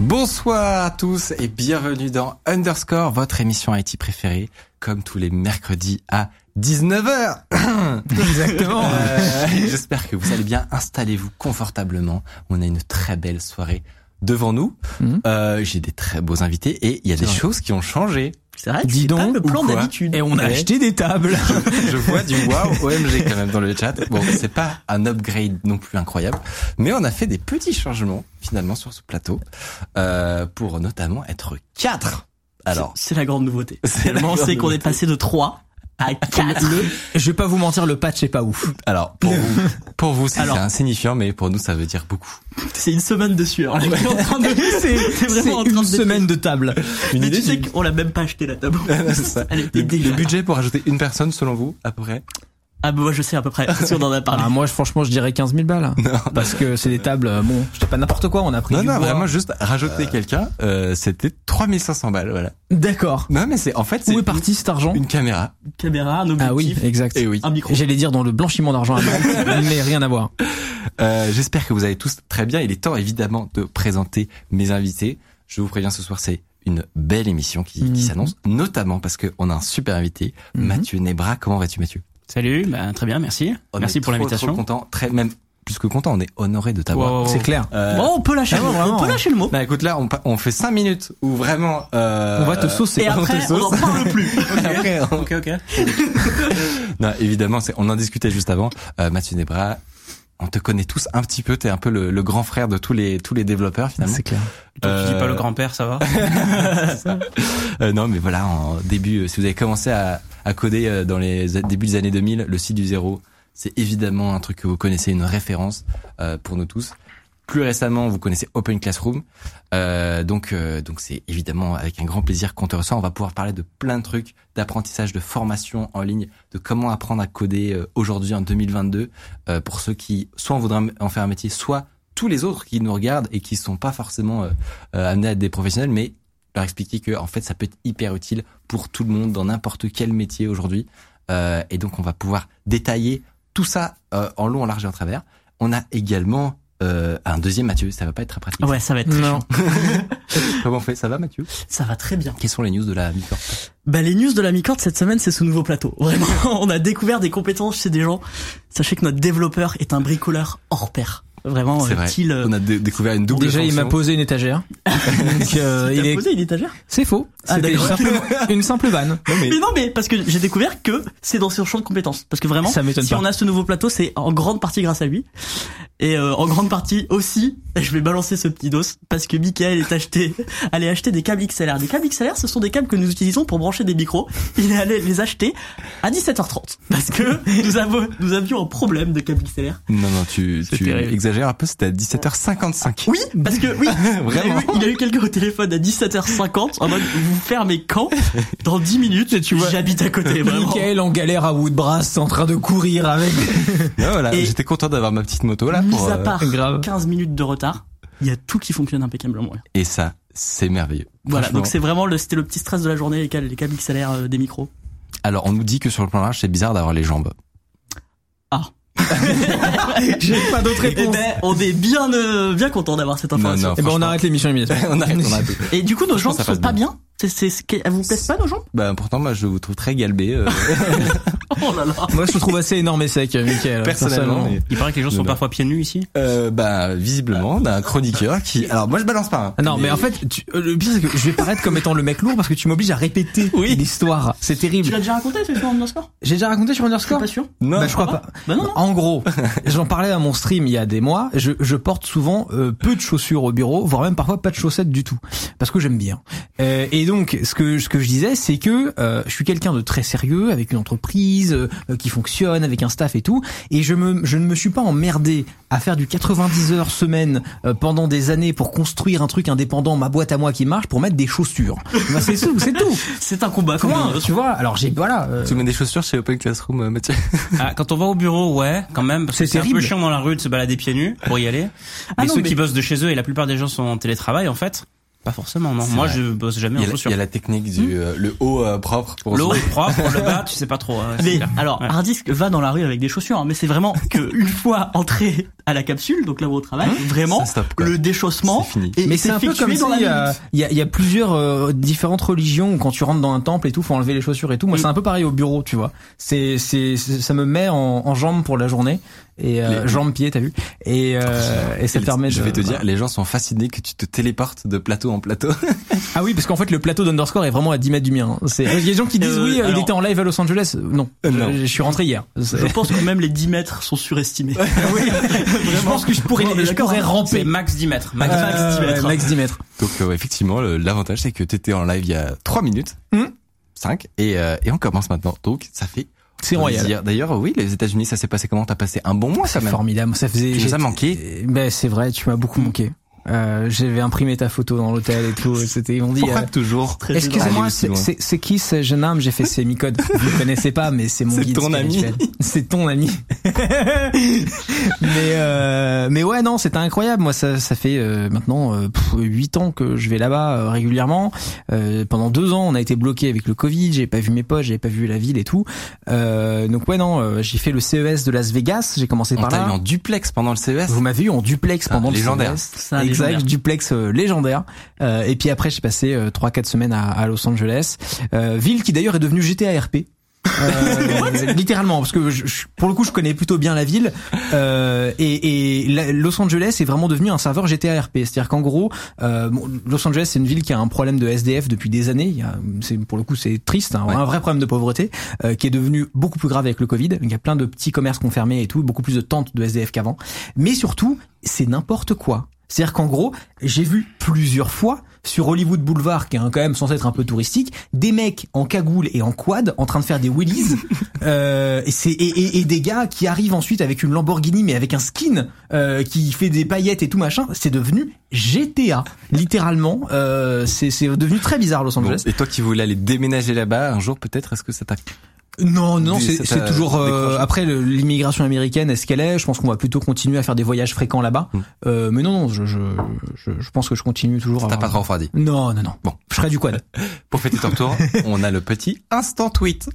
Bonsoir à tous et bienvenue dans Underscore, votre émission IT préférée, comme tous les mercredis à 19h. Exactement. Euh, J'espère que vous allez bien. Installez-vous confortablement. On a une très belle soirée devant nous. Mhm. Euh, J'ai des très beaux invités et il y a des vrai. choses qui ont changé. C'est vrai que Dis c'est pas donc, le plan d'habitude. Et on a Ouais. acheté des tables. Je vois du wow OMG quand même dans le chat. Bon, c'est pas un upgrade non plus incroyable, mais on a fait des petits changements finalement sur ce plateau euh, pour notamment être quatre. Alors, c'est la grande nouveauté. C'est qu'on est passé de 3 à 4. Je vais pas vous mentir, le patch est pas ouf. alors pour vous, pour vous c'est insignifiant, mais pour nous ça veut dire beaucoup. C'est une semaine de sueur. de- C'est vraiment en train une de semaine de table. Une Mais idée tu sais qu'on l'a même pas acheté la table. C'est ça. Elle était le, le budget pour ajouter une personne selon vous à peu près? Ah bah moi je sais à peu près. Si on en a parlé. Ah, moi, je- franchement, je dirais 15 000 balles. Parce que c'est des tables, euh, bon, je sais pas n'importe quoi, on a pris Non du non bois. vraiment juste rajouter quelqu'un, euh, c'était 3500 balles voilà. D'accord. Non mais c'est en fait c'est Où est parti cet argent une caméra. Une caméra, un objectif. Ah oui, exact. Et oui. Un micro. J'allais dire dans le blanchiment d'argent à mais rien à voir. Euh, J'espère que vous allez tous très bien. Il est temps évidemment de présenter mes invités. Je vous préviens ce soir, c'est une belle émission qui, qui Mhm. s'annonce, notamment parce qu'on a un super invité, Mhm. Mathieu Nebra. Comment vas-tu Mathieu? Salut, bah, très bien, merci. On merci pour l'invitation. Trop content, très même plus que content. On est honoré de t'avoir. Wow. C'est clair. Euh, Bon, on peut lâcher Ah le mot. vraiment. On peut lâcher le mot. Bah écoute là, on, fait cinq minutes où vraiment euh, On va te saucer. Et après, te on en sauce. parle plus. Après, on- Ok, ok. non, évidemment, on en discutait juste avant. Euh, Mathieu Nebra, on te connaît tous un petit peu. T'es un peu le, le grand frère de tous les tous les développeurs finalement. C'est clair. Donc tu dis Euh, pas le grand-père, ça va Euh, non, mais voilà, en début, euh, si vous avez commencé à, à coder euh, dans les débuts des années 2000, le site du zéro, c'est évidemment un truc que vous connaissez, une référence euh, pour nous tous. Plus récemment, vous connaissez Open Classroom, euh, donc euh, donc c'est évidemment avec un grand plaisir qu'on te reçoit. On va pouvoir parler de plein de trucs, d'apprentissage, de formation en ligne, de comment apprendre à coder euh, aujourd'hui en 2022 euh, pour ceux qui soit on voudrait en faire un métier, soit tous les autres qui nous regardent et qui sont pas forcément euh, euh, amenés à être des professionnels, mais leur expliquer que en fait ça peut être hyper utile pour tout le monde dans n'importe quel métier aujourd'hui. Et donc on va pouvoir détailler tout ça en long, en large et en travers. On a également euh, un deuxième Mathieu, ça va pas être très pratique. Ouais, ça va être très Non. chiant. Comment on fait? Ça va Mathieu? Ça va très bien. Quelles sont les news de la Micorp Bah les news de la Micorde cette semaine c'est ce nouveau plateau. Vraiment, on a découvert des compétences chez des gens. Sachez que notre développeur est un bricoleur hors pair. Vraiment, C'est euh, vrai. style, euh, On a dé- découvert une double Déjà, il m'a posé une étagère. Donc, euh, il il a est... posé une étagère? C'est faux. Ah, d'accord. simplement une simple vanne. Non, mais Mais non, mais parce que j'ai découvert que c'est dans son champ de compétences. Parce que vraiment, Ça m'étonne si pas. on a ce nouveau plateau, c'est en grande partie grâce à lui. Et euh, en grande partie aussi, je vais balancer ce petit dos, parce que Michael est acheté, allait acheter des câbles XLR. Des câbles XLR, ce sont des câbles que nous utilisons pour brancher des micros. Il est allé les acheter à 17h30. Parce que nous, avons, nous avions un problème de câbles XLR. non, non, tu, tu terrible. exagères un peu. C'était à 17h55. Oui, parce que oui, il, a Vraiment eu, il a eu quelqu'un au téléphone à 17h50 en mode vous fermez quand? Dans 10 minutes, tu vois- j'habite à côté. Vraiment. Michael en galère à Woodbrass en train de courir avec. Non, voilà, Et- j'étais content d'avoir ma petite moto là. Mis à euh, part grave. 15 minutes de retard, il y a tout qui fonctionne impeccablement. ouais. Et ça, c'est merveilleux. Voilà, donc c'est vraiment le c'était le petit stress de la journée les câbles, les câbles XLR euh, des micros. Alors, on nous dit que sur le plan large, c'est bizarre d'avoir les jambes. Ah. J'ai pas d'autre Eh réponse. ben, on est bien euh, bien content d'avoir cette information. non. Eh ben, on arrête l'émission immédiatement. on arrête, on arrête. Et du coup nos jambes sont pas bien. bien. C'est c'est c'est- elles vous plaisent pas nos jambes? Bah, pourtant, moi, je vous trouve très galbé. euh, Oh là là. Moi, je te trouve assez énorme et sec, Michael. personnellement. mais- Il paraît que les gens sont non. parfois pieds nus ici. Euh, bah, visiblement, on a un chroniqueur qui. Alors, moi, je balance pas. hein. Ah Non, mais, en fait, tu- euh, le pire c'est que je vais paraître comme étant le mec lourd parce que tu m'obliges à répéter l'histoire. C'est Tu terrible. l'as déjà raconté sur Underscore? J'ai déjà raconté sur Je suis Underscore pas sûr. non, Bah, je crois pas. Bah non non. En gros, j'en parlais à mon stream il y a des mois. Je, je porte souvent euh, peu de chaussures au bureau, voire même parfois pas de chaussettes du tout, parce que j'aime bien. Euh, et donc, ce que ce que je disais, c'est que euh, je suis quelqu'un de très sérieux, avec une entreprise euh, qui fonctionne, avec un staff et tout, et je me je ne me suis pas emmerdé à faire du 90 heures semaine euh, pendant des années pour construire un truc indépendant, ma boîte à moi qui marche, pour mettre des chaussures. Bah, c'est tout, c'est tout. C'est un combat, comme Point, on- tu vois. Alors j'ai voilà. euh, Tu mets des chaussures chez Open Classroom, euh, Mathieu Ah, quand on va au bureau, ouais, quand même, parce que C'est un peu chiant dans la rue de se balader pieds nus pour y aller. Ah mais non, ceux mais- qui bossent de chez eux et la plupart des gens sont en télétravail, en fait, pas forcément, non. Moi, vrai. je bosse jamais en la- il chaussures. y a la technique du euh, le haut euh, propre pour se- est propre, le bas, tu sais pas trop. hein, Mais alors, Ouais. Hardisk va dans la rue avec des chaussures, hein, mais c'est vraiment que une fois entré à la capsule, donc là où on travaille, vraiment stoppe, quoi. le déchaussement C'est fini. est mais c'est un peu comme si la euh, il y, a, il y a plusieurs euh, différentes religions où quand tu rentres dans un temple et tout, faut enlever les chaussures et tout. Moi, Mm. c'est un peu pareil au bureau, tu vois. C'est c'est c'est- ça me met en, en jambes pour la journée et euh, Les- jambes pieds, t'as vu Et euh, et ça Et permet. je de- vais te dire, voilà. les gens sont fascinés que tu te téléportes de plateau en plateau. Ah oui, parce qu'en fait le plateau d'Underscore est vraiment à 10 mètres du mien. C'est il y a des gens qui disent Euh, oui, euh, il était en live à Los Angeles. Non, Euh, non. Je, je suis rentré hier. Je pense que même les 10 mètres sont surestimés. je pense que je pourrais je pourrais ramper. Max 10 mètres. Max, Euh, max 10 mètres. Max 10 mètres. Donc euh, effectivement, l'avantage c'est que t'étais en live il y a 3 minutes, Hmm. 5, et, euh, et on commence maintenant. Donc ça fait C'est royal. D'ailleurs, oui, les États-Unis, ça s'est passé comment? T'as passé un bon mois C'est même. formidable. Ça faisait. Tu nous as manqué. Ben c'est vrai, tu m'as beaucoup manqué. Euh, J'avais imprimé ta photo dans l'hôtel et tout. C'était ils m'ont dit. Pourquoi euh, toujours Très Excusez-moi, c'est- loin. c'est c'est qui ce jeune homme? J'ai fait c'est Micode. Vous le connaissez pas, mais c'est mon C'est ton ami. spirituel. C'est ton ami. mais euh, mais ouais non, c'était incroyable. Moi, ça ça fait euh, maintenant euh, huit ans que je vais là-bas euh, régulièrement. Euh, pendant deux ans, on a été bloqué avec le Covid. J'ai pas vu mes potes, j'ai pas vu la ville et tout. Euh, donc ouais non, euh, j'ai fait le CES de Las Vegas. J'ai commencé On par t'a là. eu en duplex pendant le CES. Vous m'avez eu en duplex Ah, pendant légendaire. le CES. Exact, duplex euh, légendaire. Euh, et puis après, j'ai passé euh, trois, quatre semaines à, à Los Angeles, euh, ville qui d'ailleurs est devenue GTA RP. Euh, littéralement parce que je, je- pour le coup je connais plutôt bien la ville. Euh, et, et la- Los Angeles est vraiment devenu un serveur GTA RP c'est-à-dire qu'en gros euh, bon, Los Angeles c'est une ville qui a un problème de SDF depuis des années. C'est pour le coup c'est triste hein, Ouais. un vrai problème de pauvreté euh, qui est devenu beaucoup plus grave avec le Covid. Il y a plein de petits commerces qu'on fermé et tout beaucoup plus de tentes de SDF qu'avant. Mais surtout c'est n'importe quoi c'est-à-dire qu'en gros, j'ai vu plusieurs fois sur Hollywood Boulevard, qui est un- quand même censé être un peu touristique, des mecs en cagoule et en quad en train de faire des wheelies, euh, et, et, et, et des gars qui arrivent ensuite avec une Lamborghini mais avec un skin euh, qui fait des paillettes et tout machin. C'est devenu GTA, littéralement. Euh, c'est, devenu très bizarre Los Bon, Angeles. et toi qui voulais aller déménager là-bas un jour peut-être, est-ce que ça t'a Non, non, c'est toujours euh, après l'immigration américaine, est-ce qu'elle est? Je pense qu'on va plutôt continuer à faire des voyages fréquents là-bas. Mm. Euh, mais non, non, je, je, je, je pense que je continue toujours. à T'as pas trop refroidi Non, non, non. Bon. je ferai du quad. Pour fêter ton retour, on a le petit instant tweet.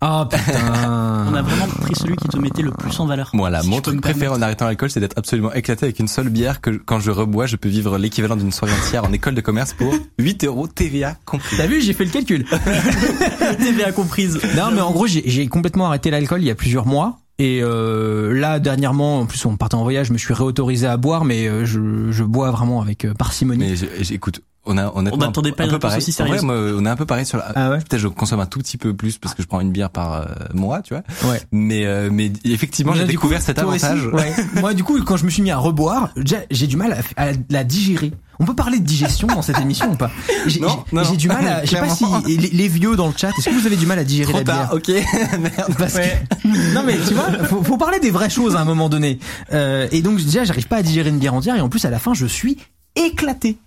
Ah putain. On a vraiment pris celui qui te mettait le plus en valeur. Voilà, Si mon truc préféré en arrêtant l'alcool, c'est d'être absolument éclaté avec une seule bière que quand je rebois, je peux vivre l'équivalent d'une soirée entière en école de commerce pour 8 euros TVA compris. T'as vu, j'ai fait le calcul. TVA comprise. non, mais en gros, j'ai complètement arrêté l'alcool il y a plusieurs mois. Et euh, là, dernièrement, en plus, on partait en voyage, je me suis réautorisé à boire, mais euh, je, je bois vraiment avec euh, parcimonie. Mais je- j'écoute, on a On n'attendait pas un une peu pareil. aussi En vrai, on est un peu pareil sur la. Ah ouais Peut-être je consomme un tout petit peu plus parce que je prends une bière par euh, mois, tu vois. Ouais. Mais euh, mais effectivement, j'ai découvert coup, cet aussi avantage. Ouais. Moi, du coup, quand je me suis mis à reboire, déjà, j'ai du mal à, à la digérer. On peut parler de digestion dans cette émission ou pas? J'ai Non, j'ai- non, j'ai du mal à. Je sais pas si les, les vieux dans le chat, est-ce que vous avez du mal à digérer Trop la bière? tard, ok. Merde. Parce que non mais tu vois, faut, faut parler des vraies choses à un moment donné. Euh, et donc déjà, j'arrive pas à digérer une bière entière et en plus à la fin, je suis éclaté.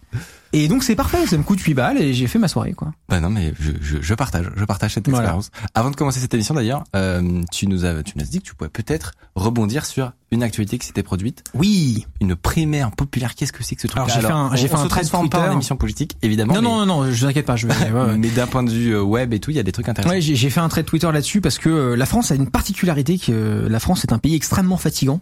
Et donc c'est parfait, ça me coûte 8 balles et j'ai fait ma soirée quoi. Bah non, mais je, je, je partage, je partage cette Voilà. expérience. Avant de commencer cette émission d'ailleurs, euh, tu nous as, tu nous as dit que tu pouvais peut-être rebondir sur une actualité qui s'était produite, Oui. une primaire populaire. Qu'est-ce que c'est que ce truc Alors, j'ai fait un- j'ai on, fait on un se thread transforme pas Twitter. en émission politique, évidemment. Non mais, non non non, je t'inquiète pas, je vais. ouais, ouais. mais d'un point de vue euh, web et tout, il y a des trucs intéressants. Ouais, j'ai j'ai fait un trait de Twitter là-dessus parce que euh, la France a une particularité que euh, la France est un pays extrêmement fatigant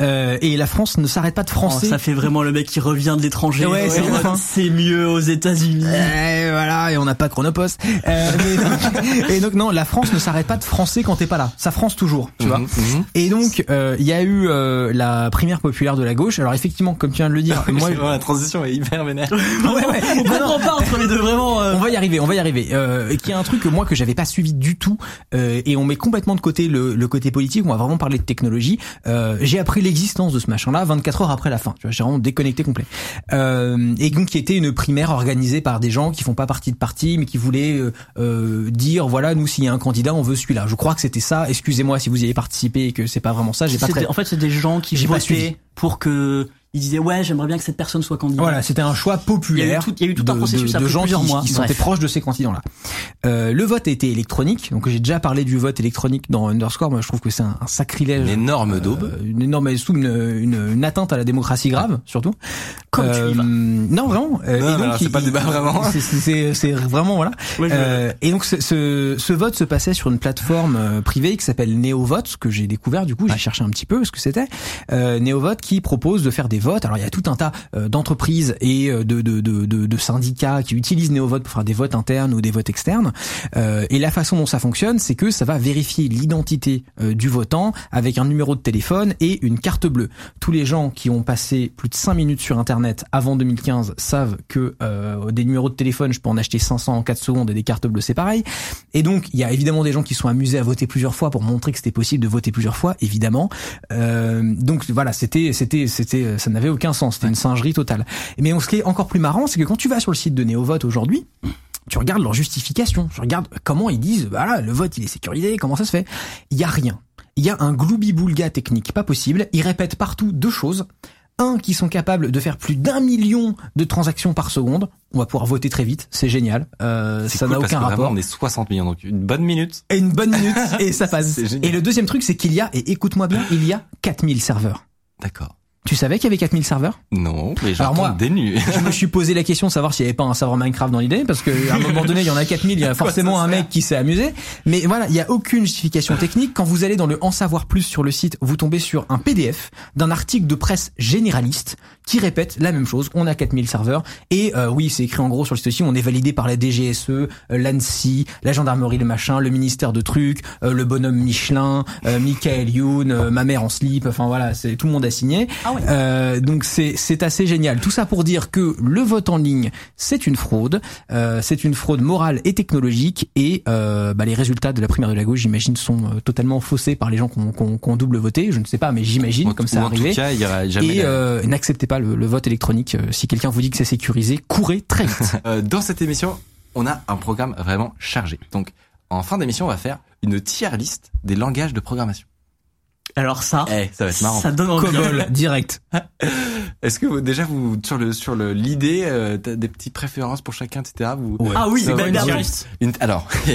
euh, et la France ne s'arrête pas de Oh, français. ça fait vraiment le mec qui revient de l'étranger. Ouais, c'est mieux aux États-Unis. Et voilà, et on n'a pas Chronopost. Euh, mais donc- et donc non, la France ne s'arrête pas de français quand t'es pas là. Ça France toujours, tu vois. Mhm, mhm. Et donc, euh, il y a eu euh, la primaire populaire de la gauche. Alors effectivement, comme tu viens de le dire, moi, la transition est hyper vénère. ouais, ouais, On comprend pas entre les deux vraiment. euh, on va y arriver, on va y arriver. Euh, qui est un truc que moi que j'avais pas suivi du tout, euh, et on met complètement de côté le, le côté politique. On va vraiment parler de technologie. Euh, j'ai appris l'existence de ce machin-là 24 heures après la fin. Tu vois, j'ai vraiment déconnecté complet. Euh, et donc qui était une primaire organisée par des gens qui font pas partie de parti, mais qui voulaient euh, euh, dire voilà, nous s'il y a un candidat, on veut celui-là. Je crois que c'était ça. Excusez-moi si vous y avez participé et que c'est pas vraiment ça. J'ai pas très. des- En fait, c'est des gens qui J'ai pas suivi. votaient pour que ils disaient ouais, j'aimerais bien que cette personne soit candidat. Voilà, c'était un choix populaire. Il y a eu tout- il y a eu tout un processus de, de gens plusieurs qui, mois. qui Bref. proches de ces candidats-là. Euh, le vote a été électronique, donc j'ai déjà parlé du vote électronique dans Underscore. Moi, je trouve que c'est un, un sacrilège, Une énorme daube. euh, une énorme sous une, une, une atteinte à la démocratie grave, surtout. Comme tu y vas. Non, vraiment. Euh, Non, et donc, c'est pas le débat, vraiment. C'est- C'est c'est vraiment voilà. Euh, et donc ce, ce, ce vote se passait sur une plateforme euh, privée qui s'appelle NeoVote, que j'ai découvert du coup, j'ai cherché un petit peu ce que c'était. Euh, NeoVote qui propose de faire des votes. Alors il y a tout un tas euh, d'entreprises et euh, de, de, de, de, de syndicats qui utilisent NeoVote pour faire des votes internes ou des votes externes. Euh, et la façon dont ça fonctionne, c'est que ça va vérifier l'identité euh, du votant avec un numéro de téléphone et une carte bleue. Tous les gens qui ont passé plus de 5 minutes sur Internet avant 2015 savent que euh, des numéros de téléphone, je peux en acheter 500 en 4 secondes et des cartes bleues, c'est pareil. Et donc, il y a évidemment des gens qui sont amusés à voter plusieurs fois pour montrer que c'était possible de voter plusieurs fois, évidemment. Euh, donc voilà, c'était, c'était, c'était, ça n'avait aucun sens. C'était une singerie totale. Mais ce qui est encore plus marrant, c'est que quand tu vas sur le site de NeoVote aujourd'hui, tu regardes leur justification, tu regardes comment ils disent, voilà, le vote il est sécurisé, comment ça se fait? Il y a rien. Il y a un gloubi-boulga technique, pas possible. Ils répètent partout deux choses. Un, qui sont capables de faire plus d'un million de transactions par seconde. On va pouvoir voter très vite, c'est génial. Euh, ça cool n'a aucun vraiment, rapport. on est 60 millions, donc une bonne minute. Et une bonne minute et ça passe. Et le deuxième truc, c'est qu'il y a, et écoute-moi bien, il y a 4000 serveurs. D'accord. Tu savais qu'il y avait 4000 serveurs? Non, mais Alors moi- des nues. Je me suis posé la question de savoir s'il n'y avait pas un serveur Minecraft dans l'idée, parce qu'à un moment donné, il y en a 4000, il y a forcément un mec qui s'est amusé. Mais voilà, il n'y a aucune justification technique. Quand vous allez dans le En savoir plus sur le site, vous tombez sur un PDF d'un article de presse généraliste qui répète la même chose. On a 4000 serveurs. Et euh, oui, c'est écrit en gros sur le site aussi, on est validé par la DGSE, euh, l'ANSI, la gendarmerie, le machin, le ministère de trucs, euh, le bonhomme Michelin, euh, Michael Youn, euh, ma mère en slip, enfin voilà, c'est tout le monde a signé. Ah ouais. Euh, donc c'est c'est assez génial. Tout ça pour dire que le vote en ligne c'est une fraude, euh, c'est une fraude morale et technologique et euh, bah, les résultats de la primaire de la gauche j'imagine sont totalement faussés par les gens qui ont qui ont- qui ont double voté. Je ne sais pas mais j'imagine comme ou ça en arrivé. tout cas, il y aura jamais. Et la- euh, n'acceptez pas le, le vote électronique. Euh, Si quelqu'un vous dit que c'est sécurisé, courez très vite. Euh, dans cette émission, on a un programme vraiment chargé. Donc, en fin d'émission, on va faire une tier list des langages de programmation. Alors ça, Eh, ça va être marrant. ça donne envie. Direct. Est-ce que vous, déjà vous sur le sur le l'idée euh, t'as des petites préférences pour chacun, etc. Vous, Ouais. Ah oui, bah, une une- alors,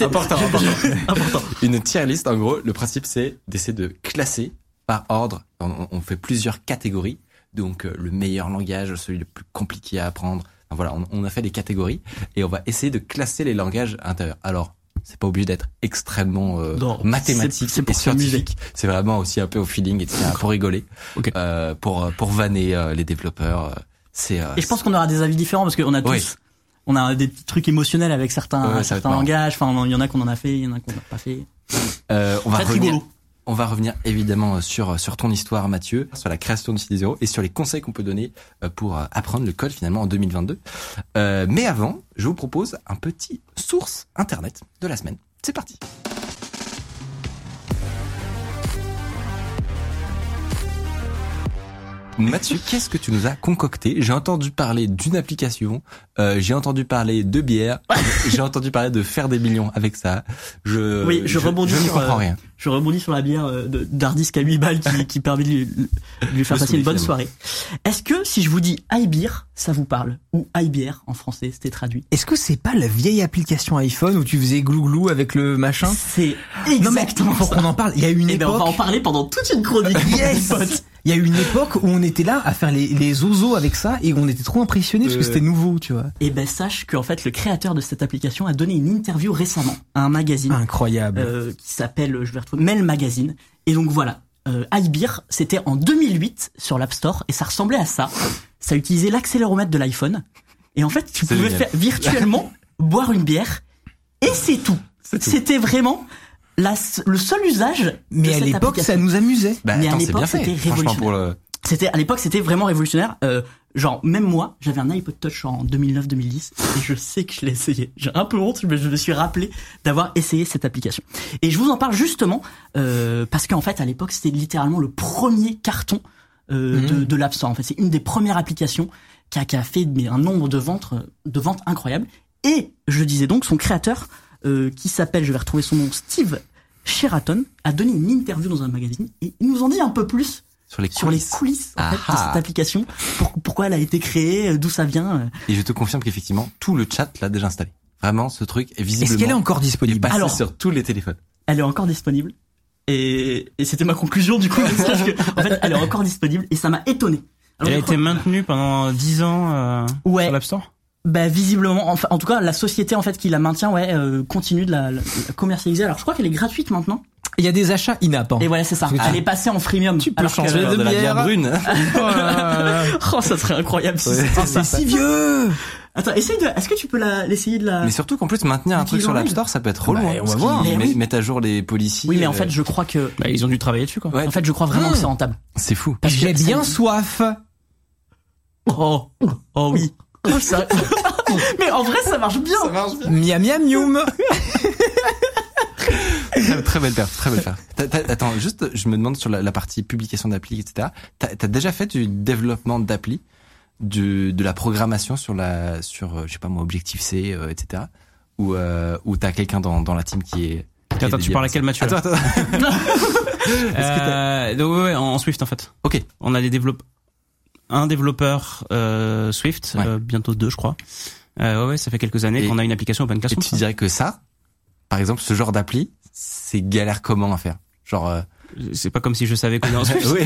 important, important. important. Une tier list, en gros, le principe c'est d'essayer de classer par ordre. On, on fait plusieurs catégories. Donc euh, le meilleur langage, celui le plus compliqué à apprendre. Enfin, voilà, on, on a fait des catégories et on va essayer de classer les langages intérieurs. Alors, c'est pas obligé d'être extrêmement euh, Non, mathématique c'est- c'est et scientifique. C'est vraiment aussi un peu au feeling, etc. pour rigoler, euh, pour pour vanner euh, les développeurs. c'est Et je pense qu'on aura des avis différents parce qu'on a tous, Oui. on a des petits trucs émotionnels avec certains, Ouais, langages. Enfin, il y en a qu'on en a fait, il y en a qu'on n'a pas fait. On va Très revenir. rigolo. On va revenir évidemment sur sur ton histoire, Mathieu, sur la création de Cité Zéro et sur les conseils qu'on peut donner euh, pour euh, apprendre le code finalement en 2022. Euh, mais avant, je vous propose un petit source internet de la semaine. C'est parti. Mathieu, qu'est-ce que tu nous as concocté J'ai entendu parler d'une application, euh, j'ai entendu parler de bière, j'ai entendu parler de faire des millions avec ça. Je Oui, je rebondis je sur, comprends euh, rien. Je rebondis sur la bière euh, d'Hardisk à 8 balles qui, qui permet de lui, de lui faire passer une bonne soirée. Est-ce que si je vous dis iBeer, ça vous parle Ou iBeer en français, c'était traduit. Est-ce que c'est pas la vieille application iPhone où tu faisais glouglou avec le machin? C'est Non mais exactement faut ça. qu'on en parle. Il y a eu une Eh ben, on va en époque. parler pendant toute une chronique. Yes. Il y a eu une époque où on était là à faire les, les ozos avec ça et on était trop impressionnés parce que Euh. c'était nouveau, tu vois. Et ben sache qu'en fait le créateur de cette application a donné une interview récemment à un magazine Incroyable. euh, qui s'appelle, je vais retrouver, Mail Magazine. Et donc voilà, euh, iBeer, c'était en 2008 sur l'App Store et ça ressemblait à ça. Ça utilisait l'accéléromètre de l'iPhone. Et en fait, tu pouvais faire virtuellement boire une bière et. C'est tout. C'était vraiment la, le seul usage. Mais de à cette l'époque, ça nous amusait. Bah, Mais à attends, c'est l'époque, bien fait. c'était pour le. C'était à l'époque, c'était vraiment révolutionnaire. Euh, genre même moi, j'avais un iPod Touch en 2009-2010 et je sais que je l'ai essayé. J'ai un peu honte, mais je me suis rappelé d'avoir essayé cette application. Et je vous en parle justement euh, parce qu'en fait, à l'époque, c'était littéralement le premier carton euh, Mhm. de, de l'App Store. En fait, c'est une des premières applications qui a, qui a fait mais, un nombre de ventes, de ventes incroyable. Et je disais donc, son créateur, euh, qui s'appelle, je vais retrouver son nom, Steve Sheraton, a donné une interview dans un magazine et il nous en dit un peu plus Sur les sur les coulisses. coulisses en fait, de Ah. cette application, pour- pourquoi elle a été créée, euh, d'où ça vient. euh. Et je te confirme qu'effectivement, tout le chat l'a déjà installé. Vraiment, ce truc est visiblement. Est-ce qu'elle est encore disponible Alors- sur tous les téléphones. Elle est encore disponible. Et, et c'était ma conclusion du coup, parce que, en fait, elle est encore disponible et ça m'a étonné. Alors, Elle a crois- été maintenue pendant 10 ans euh, Ouais. sur l'App Store? Bah visiblement, enfin, en tout cas, la société en fait qui la maintient, ouais, euh, continue de la, la- la commercialiser. Alors je crois qu'elle est gratuite maintenant. Il y a des achats in-app. hein. Et voilà, c'est ça. Elle est passée en freemium. Tu peux changer de de la bière brune. Oh, ça serait incroyable si Ouais. C'est si vieux Attends, essaye de. Est-ce que tu peux la, l'essayer de la. Mais surtout qu'en plus, maintenir un truc sur l'App. Store, ça peut être relou. Bah, hein, on va voir. met- oui. mettent à jour les policiers. Oui, mais en euh, fait, je crois que. Bah, ils ont dû travailler dessus, quoi. Ouais, En fait, je crois vraiment Ah. que c'est rentable. c'est fou. Parce que J'ai bien soif. Oh, oh oui. Oh, ça- mais en vrai, ça marche bien. Miam miam miam. Très, très belle perf, très belle perf. Attends, juste, je me demande sur la, la partie publication d'appli, etc. T'as as déjà fait du développement d'appli, de la programmation sur la, sur, euh, je sais pas moi, Objectif C, euh, etc. Ou euh, ou t'as quelqu'un dans, dans la team qui est. qui est Attends, tu parles à ça? quel Mathieu Attends, attends. Euh, donc, ouais, ouais, en Swift en fait. Ok. On a des développeurs, un développeur euh, Swift, Ouais. euh, bientôt deux, je crois. Euh, ouais, ouais, ça fait quelques années Et- qu'on a une application Open Et Classroom. tu dirais que ça, par exemple, ce genre d'appli, c'est galère comment à faire? Genre, euh, C'est pas comme si je savais coder en Swift. oui.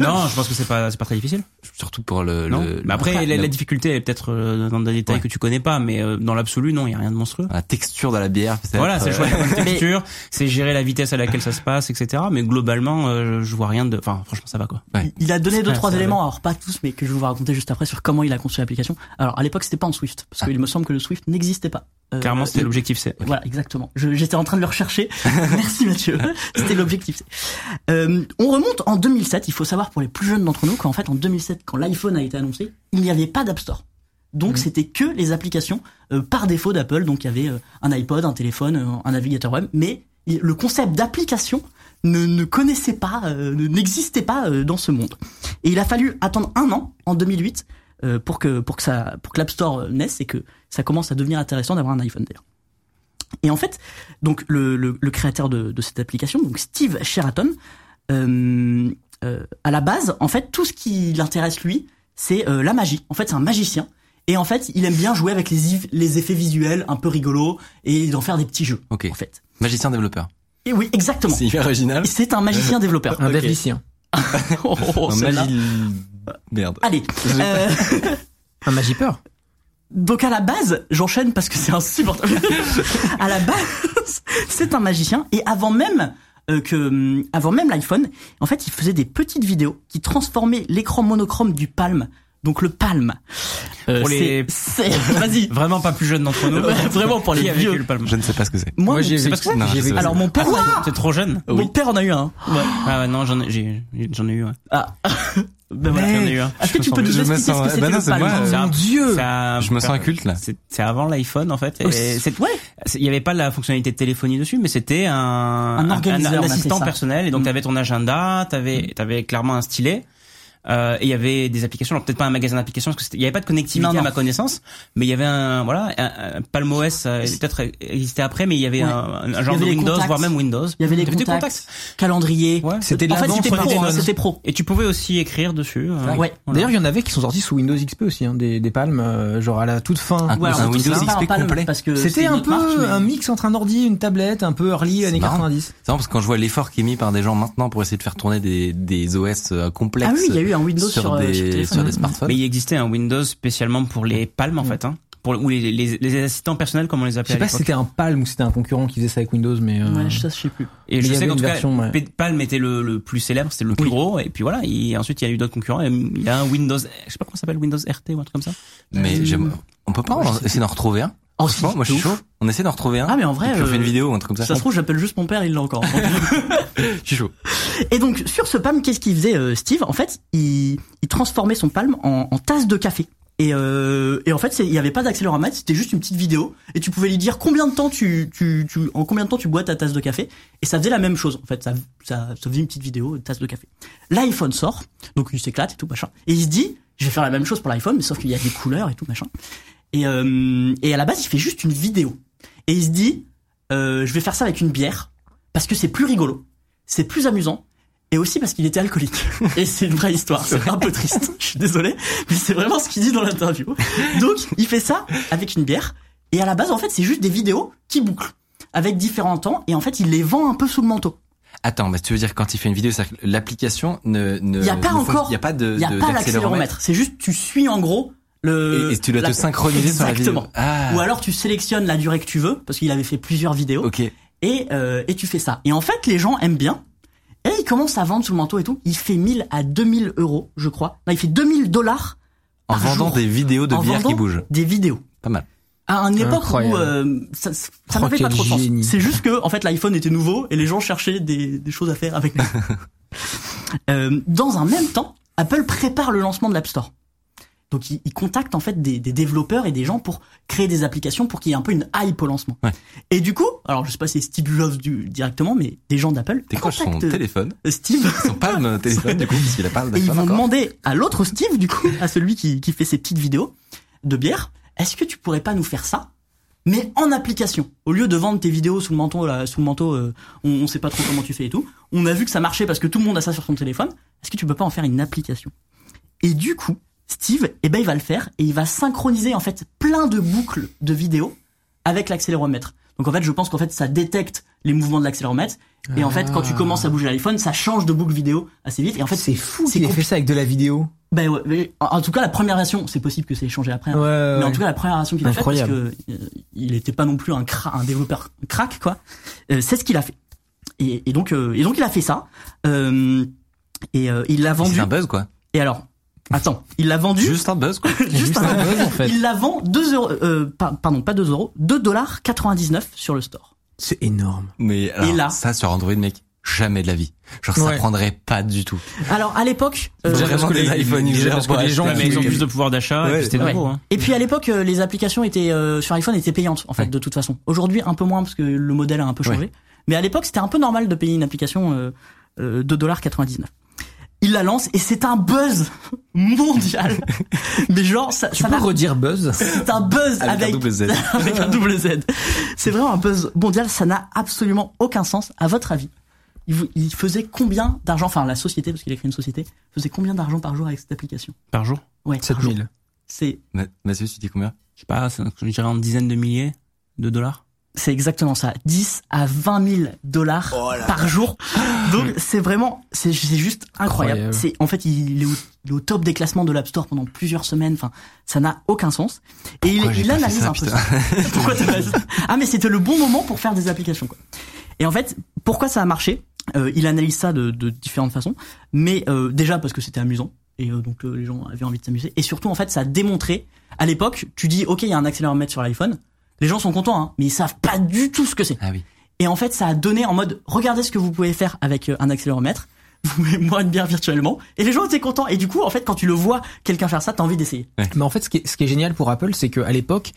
non, je pense que c'est pas, c'est pas très difficile. surtout pour le. Non. le- mais après, la, la difficulté elle est peut-être euh, dans des détails Ouais. que tu connais pas, mais euh, dans l'absolu, non, il y a rien de monstrueux. la texture de la bière. peut-être, Voilà, c'est euh, choisir la bonne texture, c'est gérer la vitesse à laquelle ça se passe, etc. Mais globalement, euh, je vois rien de. Enfin, franchement, ça va quoi. Ouais. Il a donné deux trois éléments, alors pas tous, mais que je vais vous raconter juste après sur comment il a construit l'application. Alors à l'époque, c'était pas en Swift, parce qu'il me semble que le Swift n'existait pas. Euh, Clairement, c'était l'objectif, c'est. Voilà, exactement. J'étais en train de le rechercher. Merci Mathieu. C'était l'objectif. Euh, on remonte en 2007. Il faut savoir pour les plus jeunes d'entre nous qu'en fait en 2007, quand l'iPhone a été annoncé, il n'y avait pas d'App Store. Donc c'était que les applications euh, par défaut d'Apple. Donc il y avait euh, un iPod, un téléphone, euh, un navigateur web, mais le concept d'application ne, ne connaissait pas, ne- n'existait pas dans ce monde. Et il a fallu attendre un an, en 2008, euh, pour que pour que ça, pour que l'App Store naisse et que ça commence à devenir intéressant d'avoir un iPhone d'ailleurs. Et en fait, donc le, le, le créateur de, de cette application, donc Steve Sheraton, euh, euh, à la base, en fait, tout ce qui l'intéresse lui, c'est euh, la magie. En fait, c'est un magicien. Et en fait, il aime bien jouer avec les, les effets visuels un peu rigolos et d'en faire des petits jeux. Ok. En fait. Magicien développeur. Et oui, exactement. C'est hyper original. C'est un magicien développeur. Un déficient. Oh, oh, Un celle-là. Magie. Merde. Allez. Euh, Un magipeur. Donc à la base, j'enchaîne parce que c'est insupportable. à la base, c'est un magicien et avant même euh, que hum, avant même l'iPhone, en fait, il faisait des petites vidéos qui transformaient l'écran monochrome du Palm. Donc le Palm. Euh, Pour les- vas-y. Vraiment pas plus jeune d'entre nous. Vraiment pour les vieux. le palme. Je ne sais pas ce que c'est. Moi, Moi, j'ai c'est vécu- parce que- Non, vécu- pas. alors mon père, Ah, t'es trop jeune. mon père en a eu un. Ouais. Ah ouais, non, j'en ai, j'ai, j'en ai eu. Ouais. Ah. ben voilà. J'en ai eu un. Est-ce que tu peux nous expliquer ce que c'était bah non, le c'est Palm moi, C'est euh, un- Mon Dieu. un- Je me sens inculte là. C'est c'est avant l'iPhone en fait. C'est- Ouais. il y avait pas la fonctionnalité de téléphonie dessus, mais c'était un, Un un, assistant personnel. Et donc Mm. t'avais ton agenda, t'avais avais clairement un stylet. Euh, et il y avait des applications, alors peut-être pas un magasin d'applications parce que c'était- il y avait pas de connectivité Non, non. à ma connaissance, mais il y avait un voilà un, un Palm OS euh, peut-être existait après, mais il y avait Ouais. un, un genre de avait les Windows, contacts. voire même Windows. Il y avait les des contacts, calendrier. Ouais. C'était de En fait, c'était pro. C'était pro. Et tu pouvais aussi écrire dessus. euh, Ouais. voilà. D'ailleurs, il y en avait qui sont sortis sous Windows XP aussi, hein, des, des palmes, euh, genre à la toute fin. Un- Ouais, un Windows XP un Palm, complet. Parce que C'était un peu marque, mais- un mix entre un ordi, une tablette, un peu early années marrant. 90. C'est marrant parce que quand je vois l'effort qui est mis par des gens maintenant pour essayer de faire tourner des, des OS complexes Ah oui, il y a eu un Windows sur, euh, des, sur téléphone. sur des smartphones. Mais il existait un Windows spécialement pour les palmes en fait, hein, pour ou les, les, les assistants personnels comme on les Je appelait sais à pas si c'était un Palm ou si c'était un concurrent qui faisait ça avec Windows, mais euh, Ouais, ça, je sais plus. Et Mais je sais qu'en tout version, cas, ouais. Palm était le, le plus célèbre, c'était le plus Oui. gros, et puis voilà. Et ensuite il y a eu d'autres concurrents. Il y a un Windows, je sais pas comment ça s'appelle, Windows RT ou un truc comme ça. Mais j'aime- on peut pas en- essayer d'en retrouver un? Franchement, moi je suis chaud. On essaie d'en retrouver un. Ah, mais en vrai, on euh, fait une vidéo ou un truc comme ça. Ça se trouve, j'appelle juste mon père, il l'a encore. Je suis chaud. Et donc sur ce palm, qu'est-ce qu'il faisait euh, Steve? En fait, il, il transformait son palm en, en tasse de café. Et, euh, et en fait, il n'y avait pas d'accéléromètre, c'était juste une petite vidéo. Et tu pouvais lui dire combien de temps tu, tu, tu, en combien de temps tu bois ta tasse de café. Et ça faisait la même chose. En fait, ça, ça, ça faisait une petite vidéo, une tasse de café. L'iPhone sort, donc il s'éclate et tout machin. Et il se dit, je vais faire la même chose pour l'iPhone, mais sauf qu'il y a des couleurs et tout machin. Et, euh, et à la base, il fait juste une vidéo. Et il se dit, euh, je vais faire ça avec une bière parce que c'est plus rigolo, c'est plus amusant. Et aussi parce qu'il était alcoolique. Et c'est une vraie histoire. C'est un peu triste. Je suis désolé. Mais c'est vraiment ce qu'il dit dans l'interview. Donc, il fait ça avec une bière. Et à la base, en fait, c'est juste des vidéos qui bouclent. Avec différents temps. Et en fait, il les vend un peu sous le manteau. Attends, mais tu veux dire quand il fait une vidéo, l'application ne, ne. Il y a pas ne encore- Il y a pas de. Il n'y a de- pas l'accéléromètre. C'est juste, tu suis en gros le. Et, et tu dois la- te synchroniser sur la vidéo. Exactement. Ah. Ou alors tu sélectionnes la durée que tu veux, parce qu'il avait fait plusieurs vidéos. Ok. et, euh, et tu fais ça. Et en fait, les gens aiment bien. Et il commence à vendre sous le manteau et tout. Il fait 1000 à 2000 euros, je crois. Non, il fait 2000 dollars En vendant jour. des vidéos de En bière qui bougent. Des vidéos. Pas mal. À une époque où euh, ça, ça Oh, n'avait pas trop de sens. C'est juste que en fait l'iPhone était nouveau et les gens cherchaient des, des choses à faire avec. euh, dans un même temps, Apple prépare le lancement de l'App Store. Donc il, il contacte en fait des, des développeurs et des gens pour créer des applications pour qu'il y ait un peu une hype au lancement. Ouais. Et du coup, alors je sais pas si c'est Steve Jobs du, directement, mais des gens d'Apple Décroche son contactent téléphone. Steve Son palme téléphone, du coup, parce qu'il a pas et ils vont encore. demander à l'autre Steve, du coup, à celui qui, qui fait ses petites vidéos de bière, est-ce que tu pourrais pas nous faire ça, mais en application? Au lieu de vendre tes vidéos sous le manteau, là, sous le manteau, euh, on, on sait pas trop comment tu fais et tout. On a vu que ça marchait parce que tout le monde a ça sur son téléphone. Est-ce que tu peux pas en faire une application? Et du coup, Steve, eh ben, il va le faire et il va synchroniser en fait plein de boucles de vidéos avec l'accéléromètre. Donc en fait, je pense qu'en fait, ça détecte les mouvements de l'accéléromètre. Et en fait, quand tu commences à bouger l'iPhone, ça change de boucle vidéo assez vite. Et en fait, C'est fou c'est qu'il ait fait ça avec de la vidéo. ben ouais, mais en tout cas, la première version, c'est possible que c'est changé après. hein. Ouais, Mais en tout cas, la première version qu'il a faite, parce que euh, il n'était pas non plus un, cra- un développeur crack, quoi. euh, c'est ce qu'il a fait. Et, et donc, euh, et donc, il a fait ça. Euh, et euh, il l'a vendu. C'est un buzz, quoi. Et alors, attends, il l'a vendu. Juste un buzz, quoi. juste un- buzz, en fait. Il la vend 2 euros, euh, par- pardon, pas 2 euros, 2 dollars 99 sur le store. C'est énorme. Mais alors, Et là- ça sur Android, mec, jamais de la vie. Genre, ça Ouais. prendrait pas du tout. Alors, à l'époque, euh, parce que les- iPhone users parce que pour les gens un Ouais, ils ont plus de pouvoir d'achat, et Ouais, puis c'était ouais. nouveau, hein. Et puis à l'époque, euh, les applications étaient euh, sur iPhone étaient payantes en fait Ouais. de toute façon. Aujourd'hui, un peu moins parce que le modèle a un peu changé. Ouais. Mais à l'époque, c'était un peu normal de payer une application euh, euh, 2,99$. Il la lance et c'est un buzz mondial. Mais genre, ça, Tu ça peux redire buzz c'est un buzz Avec avec, un double Z. avec un double Z. C'est vraiment un buzz mondial. Ça n'a absolument aucun sens. À votre avis, il, vous- il faisait combien d'argent, enfin la société, parce qu'il a créé une société, faisait combien d'argent par jour avec cette application? Par jour? Ouais, par jour. 7000. C'est Ma- Mathieu, tu dis combien? Je sais pas, c'est- je dirais en dizaines de milliers de dollars. C'est exactement ça. 10 à 20 000 dollars par jour. Donc c'est vraiment, c'est c'est juste incroyable. Incroyable. C'est en fait il est, au, il est au top des classements de l'App Store pendant plusieurs semaines. Enfin, ça n'a aucun sens. Et il, Pourquoi il analyse ça, un peu putain ça. Pourquoi Ah mais c'était le bon moment pour faire des applications quoi. Et en fait, pourquoi ça a marché? Euh, Il analyse ça de, de différentes façons, mais euh, déjà parce que c'était amusant et euh, donc euh, les gens avaient envie de s'amuser. Et surtout en fait, ça a démontré. À l'époque, tu dis ok, il y a un accéléromètre sur l'iPhone. Les gens sont contents, hein, mais ils savent pas du tout ce que c'est. Ah oui. Et en fait, ça a donné en mode, regardez ce que vous pouvez faire avec euh, un accéléromètre. Vous pouvez boire une bière virtuellement. Et les gens étaient contents. Et du coup, en fait, quand tu le vois quelqu'un faire ça, t'as envie d'essayer. Mais en fait, ce qui est, ce qui est génial pour Apple, c'est qu'à l'époque,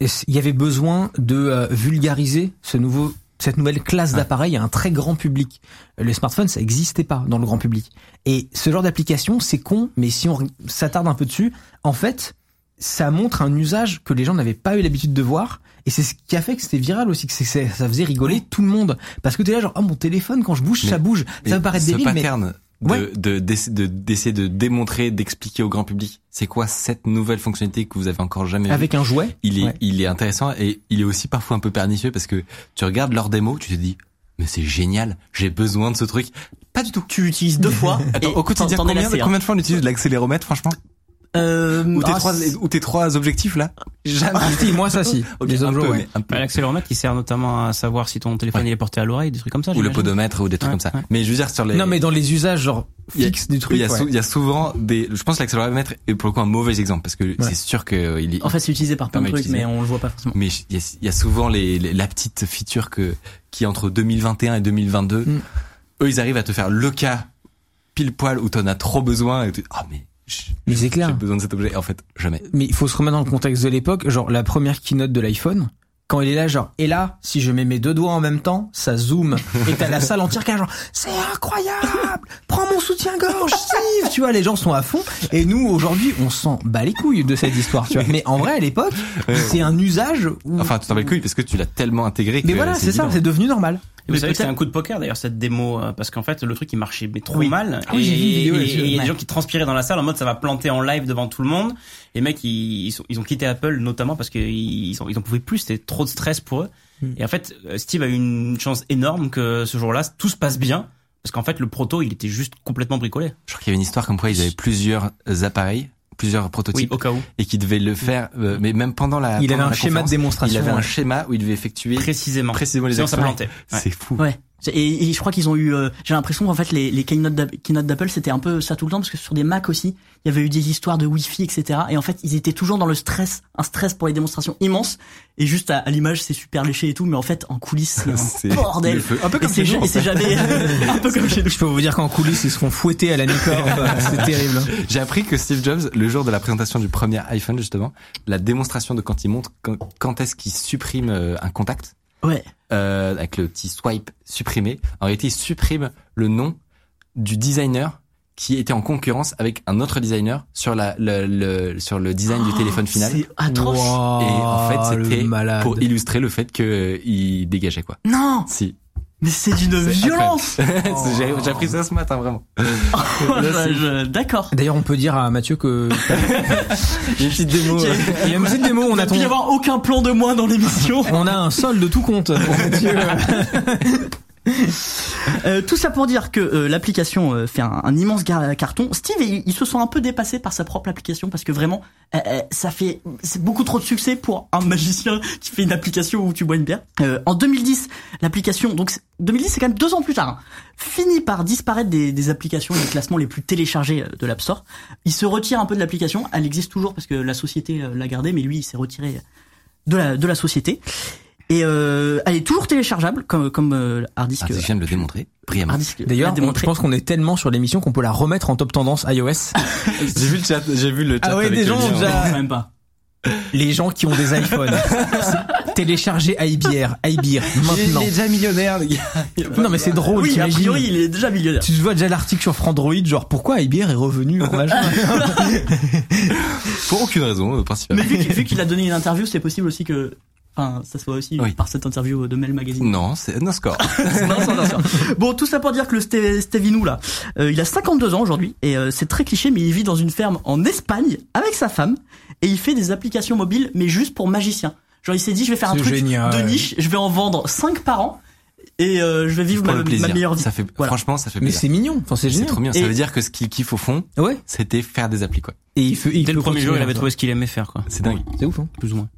il y avait besoin de euh, vulgariser ce nouveau, cette nouvelle classe d'appareils à un très grand public. Les smartphones, ça n'existait pas dans le grand public. Et ce genre d'application, c'est con, mais si on s'attarde un peu dessus, en fait, ça montre un usage que les gens n'avaient pas eu l'habitude de voir. Et c'est ce qui a fait que c'était viral aussi, que c'est- c'est- ça faisait rigoler tout le monde. Parce que t'es là genre, oh mon téléphone, quand je bouge, Mais- ça bouge. Ça peut paraître débile, mais pattern de, Ouais. de, de- d'essayer de démontrer, d'expliquer au grand public, c'est quoi cette nouvelle fonctionnalité que vous avez encore jamais vue? avec un jouet, il est, Ouais. il est intéressant et il est aussi parfois un peu pernicieux parce que tu regardes leur démo, tu te dis, mais c'est génial, j'ai besoin de ce truc. Pas du tout. Tu l'utilises deux fois. Attends, au quotidien, combien, combien de fois on utilise l'accéléromètre, franchement? Euh, Ou tes ah, trois, ou tes trois objectifs, là? Jamais. Ah, si, moi ça si. Ok, Les un autres peu, jours, ouais. mais. Bah, L'accéléromètre qui sert notamment à savoir si ton téléphone Ouais. il est porté à l'oreille, des trucs comme ça. Ou le podomètre ou des trucs Ouais, comme ça. ouais. Mais je veux dire, sur les... Non, mais dans les usages, genre, Il y a- fixe du truc. il y, a ouais. sou- il y a souvent des. Je pense que l'accéléromètre est pour le coup un mauvais exemple parce que c'est sûr que euh, il est. En fait, c'est utilisé par plein de trucs, mais on le voit pas forcément. mais il y a, il y a souvent les, les- la petite feature que qui entre 2021 et 2022, Mm. eux ils arrivent à te faire le cas pile poil où t'en as trop besoin et tu ah mais j- Mais c'est clair. j'ai besoin de cet objet. En fait, jamais. Mais il faut se remettre dans le contexte de l'époque. Genre, la première keynote de l'iPhone, quand il est là, genre, et là, si je mets mes deux doigts en même temps, ça zoome. Et t'as la salle entière qui est genre, c'est incroyable! Prends mon soutien-gorge, Steve! Tu vois, les gens sont à fond. Et nous, aujourd'hui, on s'en bat les couilles de cette histoire, tu vois. Mais en vrai, à l'époque, c'est un usage où... Enfin, tu t'en bats le couille parce que tu l'as tellement intégré que mais voilà, c'est ça, c'est devenu normal. Et Vous Mais savez que c'est un coup de poker d'ailleurs cette démo euh, parce qu'en fait le truc il marchait mais trop Oui. mal Ah oui, et il y a des gens qui transpiraient dans la salle en mode ça va planter en live devant tout le monde. Les mecs ils, ils, sont- ils ont quitté Apple notamment parce qu'ils ils, en pouvaient plus, c'était trop de stress pour eux. Hmm. Et en fait euh, Steve a eu une chance énorme que ce jour-là tout se passe bien parce qu'en fait le proto il était juste complètement bricolé. Je crois qu'il y avait une histoire comme quoi ils avaient plusieurs appareils, plusieurs Oui, prototypes au cas où. et qu'ils devaient le faire. euh, mais même pendant la. Il avait un schéma de démonstration. Il avait un schéma où il devait effectuer Précisément. précisément les Sinon ça actions. plantait. Ouais. C'est fou. Ouais. Et, et je crois qu'ils ont eu, euh, j'ai l'impression qu'en fait les, les keynotes d'App- keynotes d'Apple c'était un peu ça tout le temps parce que sur des Mac aussi il y avait eu des histoires de Wi-Fi etc. Et en fait ils étaient toujours dans le stress, un stress pour les démonstrations immense. Et juste à, à l'image c'est super léché et tout, mais en fait en coulisses c'est C'est un bordel. Un peu comme c'est chez nous, c'est jamais un peu comme chez nous. Je peux vous dire qu'en coulisses, ils se font fouetter à la c'est terrible. J'ai appris que Steve Jobs, le jour de la présentation du premier iPhone justement, la démonstration de quand il montre quand, quand est-ce qu'il supprime euh, un contact Ouais. euh, avec le petit swipe supprimé, en réalité il supprime le nom du designer qui était en concurrence avec un autre designer sur la le, le- sur le design du téléphone final. C'est atroce. Wow, Et en fait, c'était pour illustrer le fait que euh, il dégageait quoi. Non, Si. Mais c'est d'une violence. J'ai j'ai appris ça ce matin vraiment. D'accord. D'ailleurs, on peut dire à Mathieu que Il y a une petite démo. Euh, il y a une petite démo. On Il a ne peut ton, y avoir aucun plan de moins dans l'émission. on a un solde de tout compte. pour Mathieu. Euh, tout ça pour dire que euh, l'application euh, fait un, immense carton. Steve, il, se sent un peu dépassé par sa propre application parce que vraiment, euh, euh, ça fait c'est beaucoup trop de succès pour un magicien qui fait une application où tu bois une bière. Euh, en 2010, l'application, donc c'est- 2010 c'est quand même deux ans plus tard, hein, finit par disparaître des, des applications et des classements les plus téléchargés de l'App Store. Il se retire un peu de l'application. Elle existe toujours parce que la société l'a gardée, mais lui il s'est retiré de la de la société. Et euh, elle est toujours téléchargeable comme comme euh, hard disk. Ah, je viens de le démontrer D'ailleurs, je pense qu'on est tellement sur l'émission qu'on peut la remettre en top tendance iOS. J'ai vu le chat, j'ai vu le chat. Ah ouais, avec des gens déjà- même pas. Les gens qui ont des iPhones. Téléchargez iBeer, iBeer, maintenant. Il est déjà millionnaire, les gars. Non mais c'est drôle, Oui, a priori, il est déjà millionnaire. Tu vois déjà l'article sur Frandroid, genre pourquoi iBeer est revenu en machin Pour aucune raison, euh, principalement. Mais vu qu'il a donné une interview, c'est possible aussi que, enfin, ça soit aussi Oui. par cette interview de Mel Magazine. Non, c'est no score. Non, non, non, non. Bon, tout ça pour dire que le Ste- Stevinou là, euh, il a 52 ans aujourd'hui et euh, c'est très cliché, mais il vit dans une ferme en Espagne avec sa femme et il fait des applications mobiles, mais juste pour magiciens. Genre, il s'est dit, je vais faire un truc génial. de niche, je vais en vendre 5 par an et euh, je vais vivre ma, meilleure vie. Ça fait, Voilà. franchement, ça fait Mais plaisir. c'est mignon, enfin c'est génial. trop bien. Et- Ça veut dire que ce qu'il kiffe au fond, Ouais. c'était faire des applis, quoi. Et il fait, il Dès le premier jour, il avait trouvé ce qu'il aimait faire quoi. C'est dingue. C'est ouf. Hein. Plus ou moins.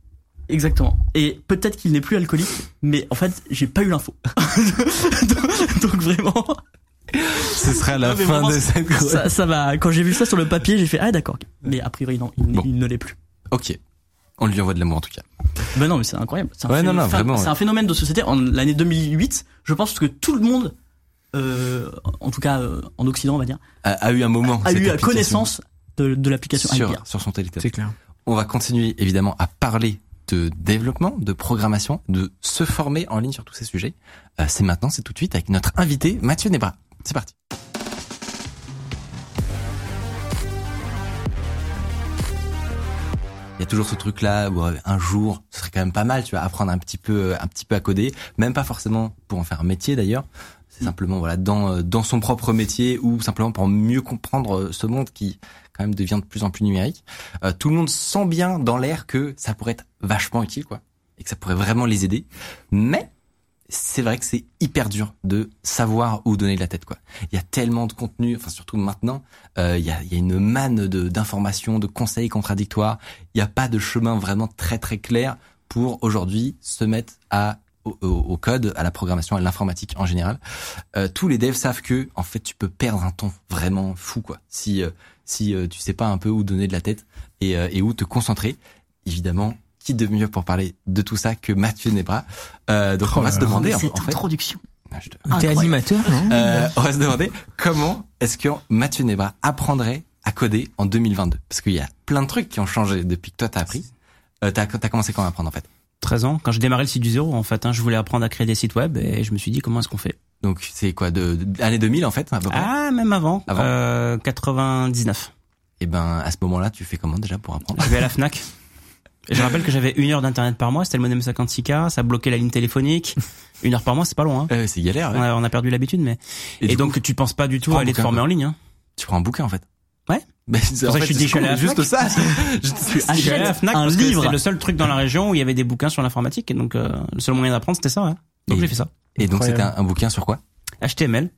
Exactement. Et peut-être qu'il n'est plus alcoolique, mais en fait, j'ai pas eu l'info. donc, donc vraiment, Ce sera la Non, fin vraiment, de cette ça, ça va. Quand j'ai vu ça sur le papier, j'ai fait ah d'accord. Mais a priori non, il, n'est- Bon. il ne l'est plus. Ok. On lui envoie de l'amour, en tout cas. Ben non, mais c'est incroyable. C'est un Ouais, non, phénomène- non, vraiment, C'est ouais. un phénomène de société. En l'année 2008, je pense que tout le monde, euh, en tout cas euh, en Occident, on va dire, A, a eu un moment. a cette eu application connaissance de, de l'application sur, sur son téléphone. C'est clair. On va continuer, évidemment, à parler de développement, de programmation, de se former en ligne sur tous ces sujets. Euh, c'est maintenant, c'est tout de suite avec notre invité, Mathieu Nebra. C'est parti. Il y a toujours ce truc-là où euh, un jour, ce serait quand même pas mal, tu vas apprendre un petit peu, un petit peu à coder, même pas forcément pour en faire un métier d'ailleurs. C'est simplement voilà dans euh, dans son propre métier ou simplement pour mieux comprendre euh, ce monde qui quand même devient de plus en plus numérique. Euh, tout le monde sent bien dans l'air que ça pourrait être vachement utile quoi et que ça pourrait vraiment les aider. Mais c'est vrai que c'est hyper dur de savoir où donner de la tête quoi. Il y a tellement de contenu, enfin surtout maintenant, euh, il, y a, il y a une manne d'informations, de conseils contradictoires. Il n'y a pas de chemin vraiment très très clair pour aujourd'hui se mettre à au, au- au code, à la programmation, à l'informatique en général. Euh, tous les devs savent que en fait tu peux perdre un temps vraiment fou quoi. Si euh, si euh, tu sais pas un peu où donner de la tête et, euh, et où te concentrer. Évidemment, qui de mieux pour parler de tout ça que Mathieu Nebra? Euh, donc on va se demander en, Cette en fait. introduction. Ah, je te- T'es animateur, non euh, on va se demander comment est-ce que Mathieu Nebra apprendrait à coder en 2022 Parce qu'il y a plein de trucs qui ont changé depuis que toi t'as appris. Euh, t'as, t'as commencé quand à apprendre en fait? 13 ans, quand j'ai démarré le site du zéro, en fait, hein, je voulais apprendre à créer des sites web et je me suis dit comment est-ce qu'on fait? Donc c'est quoi de, de l'année 2000 en fait à peu près Ah, même avant, Avant. Euh, 99. Et ben à ce moment-là tu fais comment déjà pour apprendre Je vais à la Fnac. Je rappelle que j'avais une heure d'internet par mois, c'était le modem 56K, ça bloquait la ligne téléphonique. Une heure par mois, c'est pas loin. Hein. euh, C'est galère. ouais. On, a, on a perdu l'habitude, mais et, donc coup, tu penses pas du tout à aller te former en ligne. Hein. tu prends un bouquin en fait. Ouais. Mais c'est pour ça en que je fait, suis dit, je suis allé à la juste Fnac. ça. Je- Je suis allé à la Fnac un parce livre. c'était le seul truc dans la région où il y avait des bouquins sur l'informatique et donc euh, le seul moyen d'apprendre c'était ça. Ouais. Donc Et- j'ai fait ça. Et donc c'était un, un bouquin sur quoi? HTML,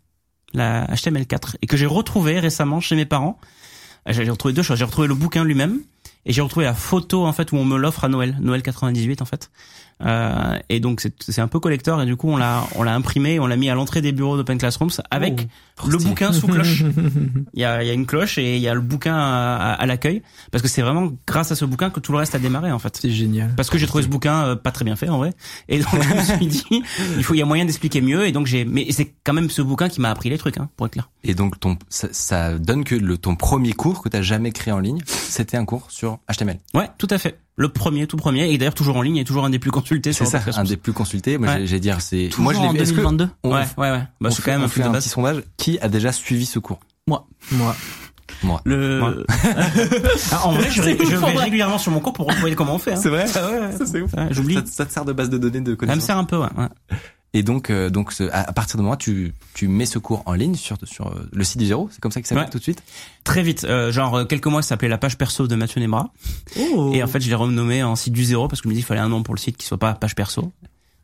la HTML4 et que j'ai retrouvé récemment chez mes parents. Euh, J'ai retrouvé deux choses. J'ai retrouvé le bouquin lui-même et j'ai retrouvé la photo en fait où on me l'offre à Noël, Noël 98 en fait. Euh, et donc c'est c'est un peu collector et du coup on l'a on l'a imprimé, et on l'a mis à l'entrée des bureaux d'Open Classrooms avec Trop le bouquin sous cloche. Il y a, il y a une cloche et il y a le bouquin à, à- à l'accueil parce que c'est vraiment grâce à ce bouquin que tout le reste a démarré en fait. C'est génial. Parce que j'ai trouvé ce bouquin euh, pas très bien fait en vrai. Et donc je me suis dit, il faut, il y a moyen d'expliquer mieux. Et donc j'ai, mais c'est quand même ce bouquin qui m'a appris les trucs, hein, pour être clair. Et donc ton ça, ça donne que le ton premier cours que t'as jamais créé en ligne, c'était un cours sur HTML. Ouais, tout à fait. Le premier, tout premier, et d'ailleurs toujours en ligne, et toujours un des plus consultés C'est ça, un des plus consultés. Moi, Ouais. j'ai- dire c'est. Toujours Moi, je l'ai en vu. Est-ce que 2022. on, ouais, ouais, ouais. Bah, c'est fait, quand même on un fait un petit sondage. Qui a déjà suivi ce cours? Moi. Moi. Le... Ah, en vrai, je, C'est je en vais régulièrement sur mon cours pour retrouver comment on fait. Hein. vrai? Ah ouais. Ça c'est ouf. Ouais, J'oublie. Ça, ça te sert de base de données de Ça me connaissances. sert un peu, ouais. ouais. Et donc, euh, donc ce- à, à partir de moi, tu, tu mets ce cours en ligne sur, sur euh, le site du zéro. C'est comme ça qu'il s'appelle Ouais. tout de suite. Très vite, euh, genre euh, quelques mois, ça s'appelait la page perso de Mathieu Nemra. Oh. Et en fait, je l'ai renommé en site du zéro parce que je me dis qu'il fallait un nom pour le site qui soit pas page perso.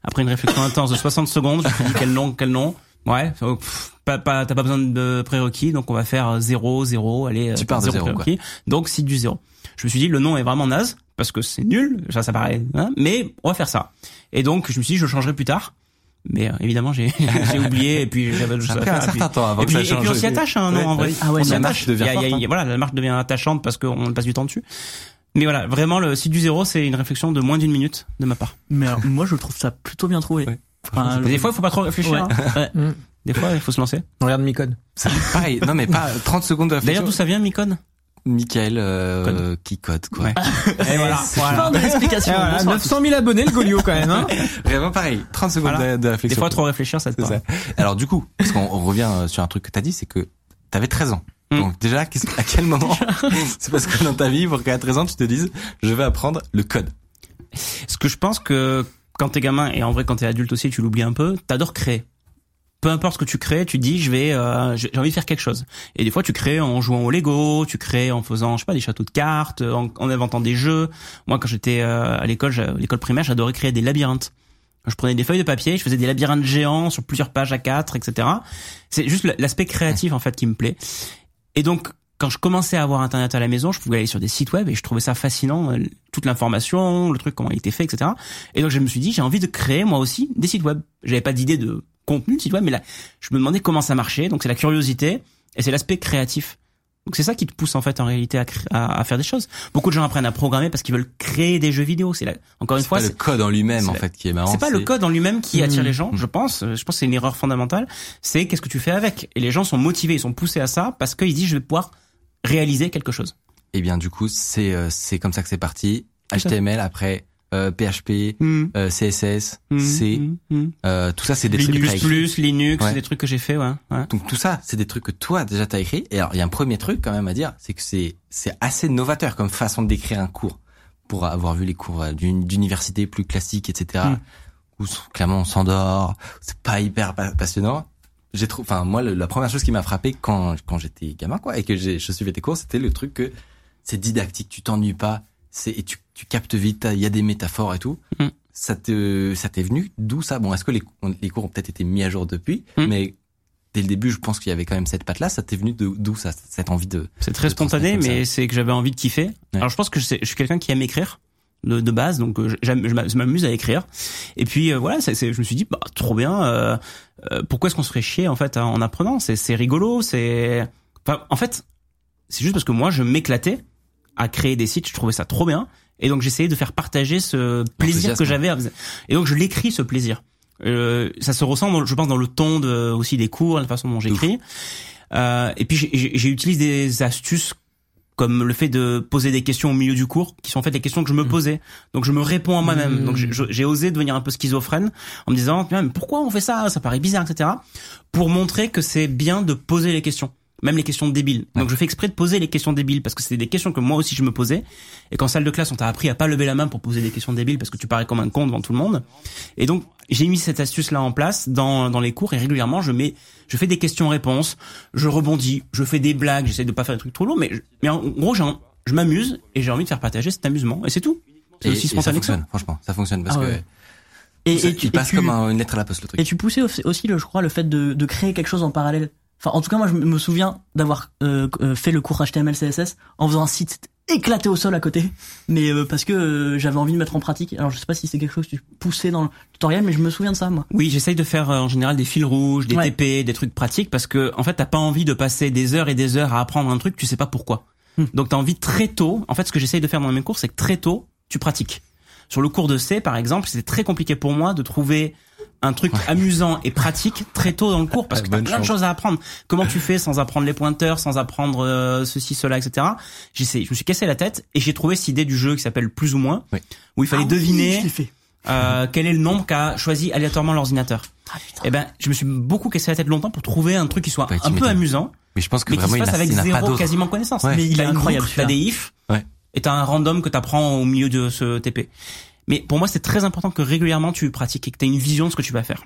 Après une réflexion intense de 60 secondes, je me suis dit quel nom, quel nom. Ouais, donc, pff, pas, pas, t'as pas besoin de prérequis, donc on va faire euh, zéro, zéro, allez, euh, Tu pars de zéro, prérequis. Donc site du zéro. Je me suis dit le nom est vraiment naze parce que c'est nul, ça, ça paraît, hein, mais on va faire ça. Et donc je me suis dit je le changerai plus tard. Mais euh, évidemment j'ai j'ai oublié et puis j'avais autre Ça chose a à pris un faire, et puis- certain temps avant et que puis, ça et puis change. on s'y attache nom Ouais, en vrai. Ah ouais, on s'y la attache. devient y a- y a- voilà, la marque devient attachante parce qu'on passe du temps dessus. Mais voilà, vraiment le site du zéro, c'est une réflexion de moins d'une minute de ma part. Mais alors, moi, je trouve ça plutôt bien trouvé. Ouais. Enfin, Des fois, il faut pas trop réfléchir. Ouais. hein. Ouais. Des fois, il faut se lancer. Regarde Micode. Pareil. Non, mais pas 30 secondes de D'ailleurs, d'où ça vient, Micon Michael, euh, qui code, quoi. Ouais. Et voilà. Fin de l'explication. Ah, voilà, Bonsoir à tous. 900 000 abonnés, le Golio, quand même, hein. Vraiment pareil. 30 secondes Voilà. de, de Des réflexion. fois, trop réfléchir, ça te parle. ça. Alors du coup, parce qu'on on revient euh, sur un truc que t'as dit, c'est que t'avais 13 ans. Mm. Donc déjà, qu'est-ce- à quel moment C'est parce que dans ta vie, pour qu'à 13 ans, tu te dises, je vais apprendre le code. Ce que je pense que quand t'es gamin, et en vrai, quand t'es adulte aussi, tu l'oublies un peu, t'adores créer. Peu importe ce que tu crées, tu dis, je vais, euh, j'ai envie de faire quelque chose. Et des fois, tu crées en jouant au Lego, tu crées en faisant, je sais pas, des châteaux de cartes, en, en inventant des jeux. Moi, quand j'étais euh, à l'école, l'école primaire, j'adorais créer des labyrinthes. Je prenais des feuilles de papier, je faisais des labyrinthes géants sur plusieurs pages à quatre, etc. C'est juste l'aspect créatif en fait qui me plaît. Et donc, quand je commençais à avoir Internet à la maison, je pouvais aller sur des sites web et je trouvais ça fascinant, euh, toute l'information, le truc comment il était fait, etc. Et donc je me suis dit, j'ai envie de créer moi aussi des sites web. J'avais pas d'idée de contenu site web, mais là, je me demandais comment ça marchait. Donc c'est la curiosité et c'est l'aspect créatif. Donc c'est ça qui te pousse en fait en réalité à, cré- à, à faire des choses. Beaucoup de gens apprennent à programmer parce qu'ils veulent créer des jeux vidéo. C'est encore une C'est fois, pas le code en lui-même en fait qui est marrant. c'est pas le code en lui-même qui attire Mmh. les gens, je pense. Je pense que c'est une erreur fondamentale. C'est qu'est-ce que tu fais avec? Et les gens sont motivés, ils sont poussés à ça parce qu'ils disent je vais pouvoir réaliser quelque chose. Et bien du coup, c'est euh, c'est comme ça que c'est parti. HTML après euh, PHP, euh, CSS, C, Mmh, mmh. euh, tout ça c'est des trucs que Linux t'as écrit. plus, Linux, Ouais. c'est des trucs que j'ai fait, ouais. ouais. Donc tout ça, c'est des trucs que toi déjà t'as écrit. Et alors il y a un premier truc quand même à dire, c'est que c'est c'est assez novateur comme façon d'écrire un cours. Pour avoir vu les cours euh, d'une- d'université plus classiques, etc. Où clairement on s'endort, c'est pas hyper pa- passionnant. J'ai trouvé, enfin moi le- la première chose qui m'a frappé quand quand j'étais gamin quoi et que je suivais tes cours, c'était le truc que c'est didactique, tu t'ennuies pas, c'est et tu tu captes vite, il y a des métaphores et tout. Mm. Ça te ça t'est venu d'où ça? Bon, est-ce que les les cours ont peut-être été mis à jour depuis, Mm. mais dès le début, je pense qu'il y avait quand même cette patte-là. Ça t'est venu d'où ça, cette envie de C'est très de spontané, mais c'est que j'avais envie de kiffer. Ouais. Alors je pense que je, sais- je suis quelqu'un qui aime écrire. de, de base, donc euh, je m'a- je m'amuse à écrire. Et puis euh, voilà, je me suis dit, bah, trop bien. euh, pourquoi est-ce qu'on se ferait chier en fait hein, en apprenant? C'est c'est rigolo. C'est, enfin, en fait, c'est juste parce que moi, je m'éclatais à créer des sites. Je trouvais ça trop bien. Et donc j'essayais de faire partager ce plaisir que j'avais. à- Et donc je l'écris ce plaisir. Euh, ça se ressent, dans- je pense, dans le ton de, aussi des cours, la façon dont j'écris. Euh, et puis j'ai- utilisé des astuces comme le fait de poser des questions au milieu du cours, qui sont en fait les questions que je me posais. Donc je me réponds à moi-même. Mm. Donc j'ai- osé devenir un peu schizophrène en me disant mais pourquoi on fait ça? Ça paraît bizarre, etc. Pour montrer que c'est bien de poser les questions, même les questions débiles. Donc je fais exprès de poser les questions débiles parce que c'est des questions que moi aussi je me posais. Et qu'en salle de classe, on t'a appris à pas lever la main pour poser des questions débiles parce que tu parais comme un con devant tout le monde. Et donc j'ai mis cette astuce là en place dans dans les cours et régulièrement je mets je fais des questions-réponses, je rebondis, je fais des blagues, j'essaie de pas faire des trucs trop lourds, mais je- mais en gros j'ai un- je m'amuse et j'ai envie de faire partager cet amusement et c'est tout. C'est aussi spontané que ça. fonctionne, franchement, ça fonctionne parce Ah que ouais. Et, ça- et tu, il passe et tu- comme un- une lettre à la poste le truc. Et tu poussais aussi, aussi, le, je crois, le fait de, de créer quelque chose en parallèle. Enfin, en tout cas, moi, je me souviens d'avoir euh, euh, fait le cours HTML CSS en faisant un site éclaté au sol à côté, mais euh, parce que euh, j'avais envie de mettre en pratique. Alors, je sais pas si c'est quelque chose que tu poussais dans le tutoriel, mais je me souviens de ça, moi. Oui, j'essaye de faire euh, en général des fils rouges, des Ouais. TP, des trucs pratiques parce que en fait t'as pas envie de passer des heures et des heures à apprendre un truc, tu sais pas pourquoi. Hmm. Donc t'as envie très tôt. En fait, ce que j'essaye de faire dans mes cours, c'est que très tôt tu pratiques. Sur le cours de C, par exemple, c'était très compliqué pour moi de trouver un truc amusant et pratique très tôt dans le cours parce que t'as plein de choses à apprendre. Comment tu fais sans apprendre les pointeurs, sans apprendre euh, ceci, cela, etc. J'essaie, je me suis cassé la tête et j'ai trouvé cette idée du jeu qui s'appelle plus ou moins, Oui. où il fallait Ah deviner euh, quel est le nombre qu'a choisi aléatoirement l'ordinateur. Ah, putain. Eh ben, je me suis beaucoup cassé la tête longtemps pour trouver un truc qui soit tu un peu amusant, Mais je pense que mais qui vraiment se il n'a avec il n'a pas zéro quasiment connaissance. Ouais. Mais il une incroyable. T'as des ifs Ouais. et t'as un random que t'apprends au milieu de ce TP. Mais pour moi, c'est très important que régulièrement tu pratiques et que t'aies une vision de ce que tu vas faire.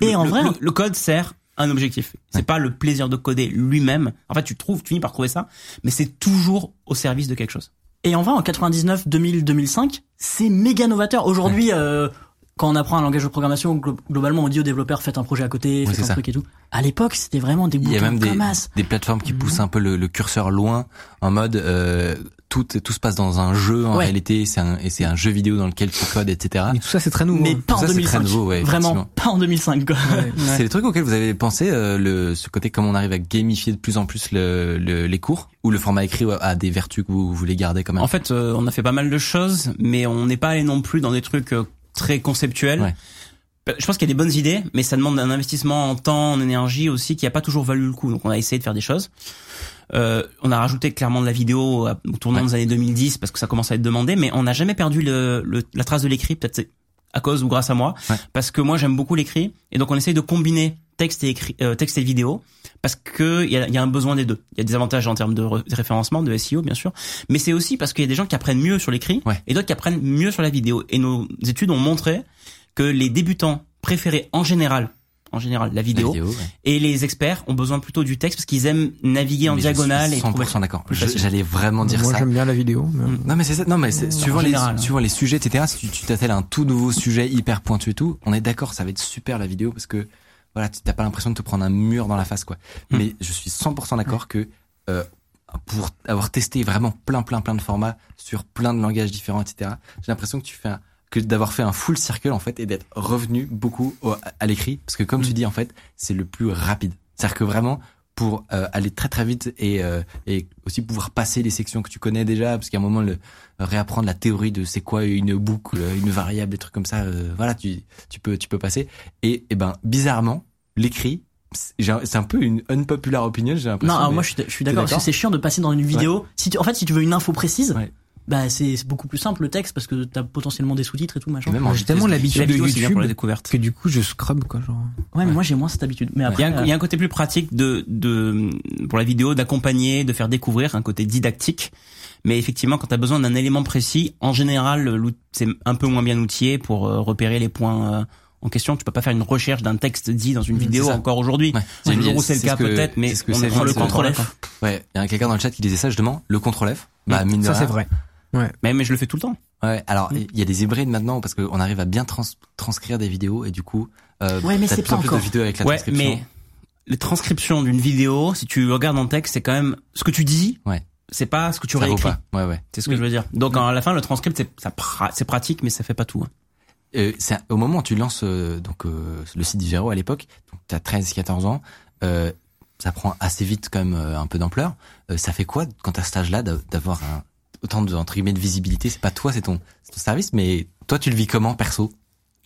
Et Le- en le- vrai- le, le code sert un objectif. C'est pas le plaisir de coder lui-même. En fait, tu trouves, tu finis par trouver ça, mais c'est toujours au service de quelque chose. Et en vrai, en 99, 2000, 2005, c'est méga novateur. Aujourd'hui, euh, quand on apprend un langage de programmation, glo- globalement, on dit aux développeurs faites un projet à côté, faites un ça. truc et tout. À l'époque, c'était vraiment des Il y a même des, des plateformes qui Mhm. poussent un peu le, le curseur loin, en mode euh, tout tout se passe dans un jeu en Ouais. réalité, c'est un et c'est un jeu vidéo dans lequel tu codes, etc. Mais tout ça, c'est très nouveau. Mais hein. pas en ça, c'est très 2005. nouveau, ouais, Vraiment, pas en 2005, quoi. Ouais. C'est les trucs auxquels vous avez pensé, euh, le ce côté comme on arrive à gamifier de plus en plus le, le- les cours ou le format écrit a des vertus que vous voulez garder quand même? En fait, euh, on a fait pas mal de choses, mais on n'est pas allé non plus dans des trucs euh, très conceptuels. Ouais. Je pense qu'il y a des bonnes idées, mais ça demande un investissement en temps, en énergie aussi, qui a pas toujours valu le coup. Donc on a essayé de faire des choses. Euh, on a rajouté clairement de la vidéo au tournant Ouais. des années 2010 parce que ça commence à être demandé, mais on n'a jamais perdu le, le- la trace de l'écrit. Peut-être à cause ou grâce à moi, Ouais. parce que moi j'aime beaucoup l'écrit et donc on essaye de combiner texte et écrit, euh, texte et vidéo parce que il y a, y a un besoin des deux. Il y a des avantages en termes de re- référencement, de SEO bien sûr, mais c'est aussi parce qu'il y a des gens qui apprennent mieux sur l'écrit Ouais. et d'autres qui apprennent mieux sur la vidéo. Et nos études ont montré que les débutants préféraient en général, en général, la La vidéo, vidéo, ouais. et les experts ont besoin plutôt du texte parce qu'ils aiment naviguer en Mais je diagonale et trouver 100% d'accord. Je-. J'allais vraiment dire Moi, ça. j'aime bien la vidéo. mais- Mm. Non mais c'est ça. Non mais c'est suivant les général, hein. suivant les sujets etc. Si tu tu t'attelles à un tout nouveau sujet hyper pointu et tout, on est d'accord, ça va être super la vidéo parce que voilà, tu t'as pas l'impression de te prendre un mur dans la face quoi. Mm. Mais je suis 100% d'accord que euh, pour avoir testé vraiment plein plein plein de formats sur plein de langages différents etc. J'ai l'impression que tu fais un, que d'avoir fait un full circle en fait et d'être revenu beaucoup au- à l'écrit parce que comme Mm. tu dis en fait c'est le plus rapide. C'est-à-dire que vraiment pour euh, aller très très vite et, euh, et aussi pouvoir passer les sections que tu connais déjà parce qu'à un moment le réapprendre la théorie de c'est quoi une boucle une variable des trucs comme ça euh, voilà tu tu peux tu peux passer et, et ben bizarrement l'écrit c'est un- peu une unpopular opinion j'ai Non, l'impression alors mais- moi je suis, je suis T'es d'accord parce que d'accord c'est chiant de passer dans une vidéo. Si tu, en fait, si tu veux une info précise, Ouais. Bah c'est c'est beaucoup plus simple le texte parce que t'as potentiellement des sous-titres et tout machin. et même J'ai tellement de- l'habitude La de bien pour la YouTube découverte. que du coup, je scrub quoi. Genre. Ouais, mais moi j'ai moins cette habitude. Mais Il y, après, a un, il y a euh, un côté plus pratique de, de pour la vidéo d'accompagner, de faire découvrir un côté didactique. Mais effectivement, quand tu as besoin d'un élément précis, en général, c'est un peu moins bien outillé pour euh, repérer les points euh, en question. Tu peux pas faire une recherche d'un texte dit dans une Mm, vidéo encore aujourd'hui. Ouais. Le jour où c'est le cas peut-être, mais on, c'est, on le contrôle F. ouais il y a quelqu'un dans le chat qui disait ça justement le contrôle F bah mine de Ça, rien, c'est vrai. Mais, mais je le fais tout le temps. Ouais, alors Mm. il y a des hybrides maintenant parce qu'on arrive à bien trans transcrire des vidéos et du coup, euh, Ouais, mais t'as c'est pas plus encore. de vidéos avec la ouais, transcription. mais les transcriptions d'une vidéo, si tu regardes en texte, c'est quand même ce que tu dis. Ouais. c'est pas ce que tu Ça écrit. pas. Ouais, ouais. C'est ce que je veux dire. Donc à la fin, le transcript, c'est ça pra- c'est pratique, mais ça fait pas tout. hein. Euh, c'est au moment où tu lances euh, donc euh, le site du Géro à l'époque, donc tu as 13 14 ans, euh, ça prend assez vite quand même euh, un peu d'ampleur. Euh, ça fait quoi quand à cet âge-là d'a- d'avoir un autant de entre guillemets de visibilité, c'est pas toi, c'est ton, ton service mais toi tu le vis comment perso?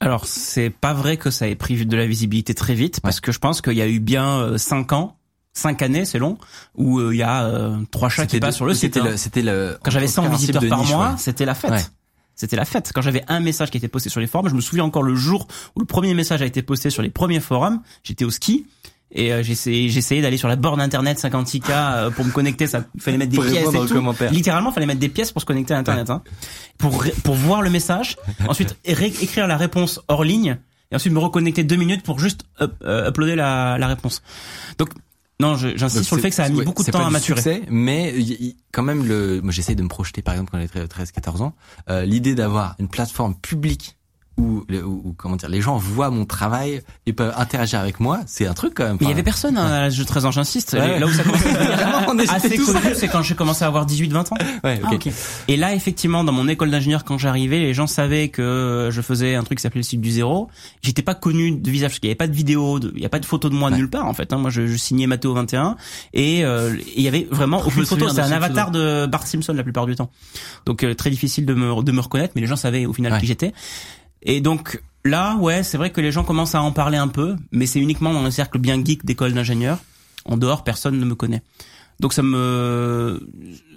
Alors c'est pas vrai que ça ait pris de la visibilité très vite, parce que je pense qu'il y a eu bien euh, cinq ans, cinq années, c'est long, où euh, il y a euh, trois chats qui passent sur le site. C'était hein. le c'était le Quand j'avais 100 un principe visiteurs par niche, mois, ouais. c'était la fête. Ouais. C'était la fête. Quand j'avais un message qui était posté sur les forums, je me souviens encore le jour où le premier message a été posté sur les premiers forums. J'étais au ski et euh, j'essayais, d'aller sur la borne internet 56K euh, pour me connecter. Ça il fallait mettre des pièces et tout. Littéralement, fallait mettre des pièces pour se connecter à internet. Hein. Pour pour voir le message, ensuite écrire la réponse hors ligne et ensuite me reconnecter deux minutes pour juste up- euh, uploader la, la réponse. Donc non, j'insiste sur le fait que ça a mis ouais, beaucoup de temps pas à maturer. succès, mais y- quand même le moi j'essaie de me projeter par exemple quand j'avais 13 14 ans, euh, l'idée d'avoir une plateforme publique où, le- où- où, comment dire les gens voient mon travail et peuvent interagir avec moi, c'est un truc quand même. Mais il y avait personne hein, à l'âge de 13 ans, j'insiste. Ouais. Là où ça commence à assez connu, c'est quand j'ai commencé à avoir 18-20 ans. Ouais. Ah. Et là, effectivement, dans mon école d'ingénieur, quand j'arrivais, les gens savaient que je faisais un truc qui s'appelait le site du zéro. J'étais pas connu de visage, parce qu'il y avait pas de vidéo, de- il y a pas de photo de moi Ouais. nulle part, en fait. hein. Moi, je, je signais Mathéo 21 et euh, il y avait vraiment me aucune photo. C'était un avatar de Bart Simpson la plupart du temps. Donc euh, très difficile de me de me reconnaître, mais les gens savaient au final qui j'étais. Et donc là, ouais, c'est vrai que les gens commencent à en parler un peu, mais c'est uniquement dans le cercle bien geek d'école d'ingénieur. En dehors, personne ne me connaît. Donc ça me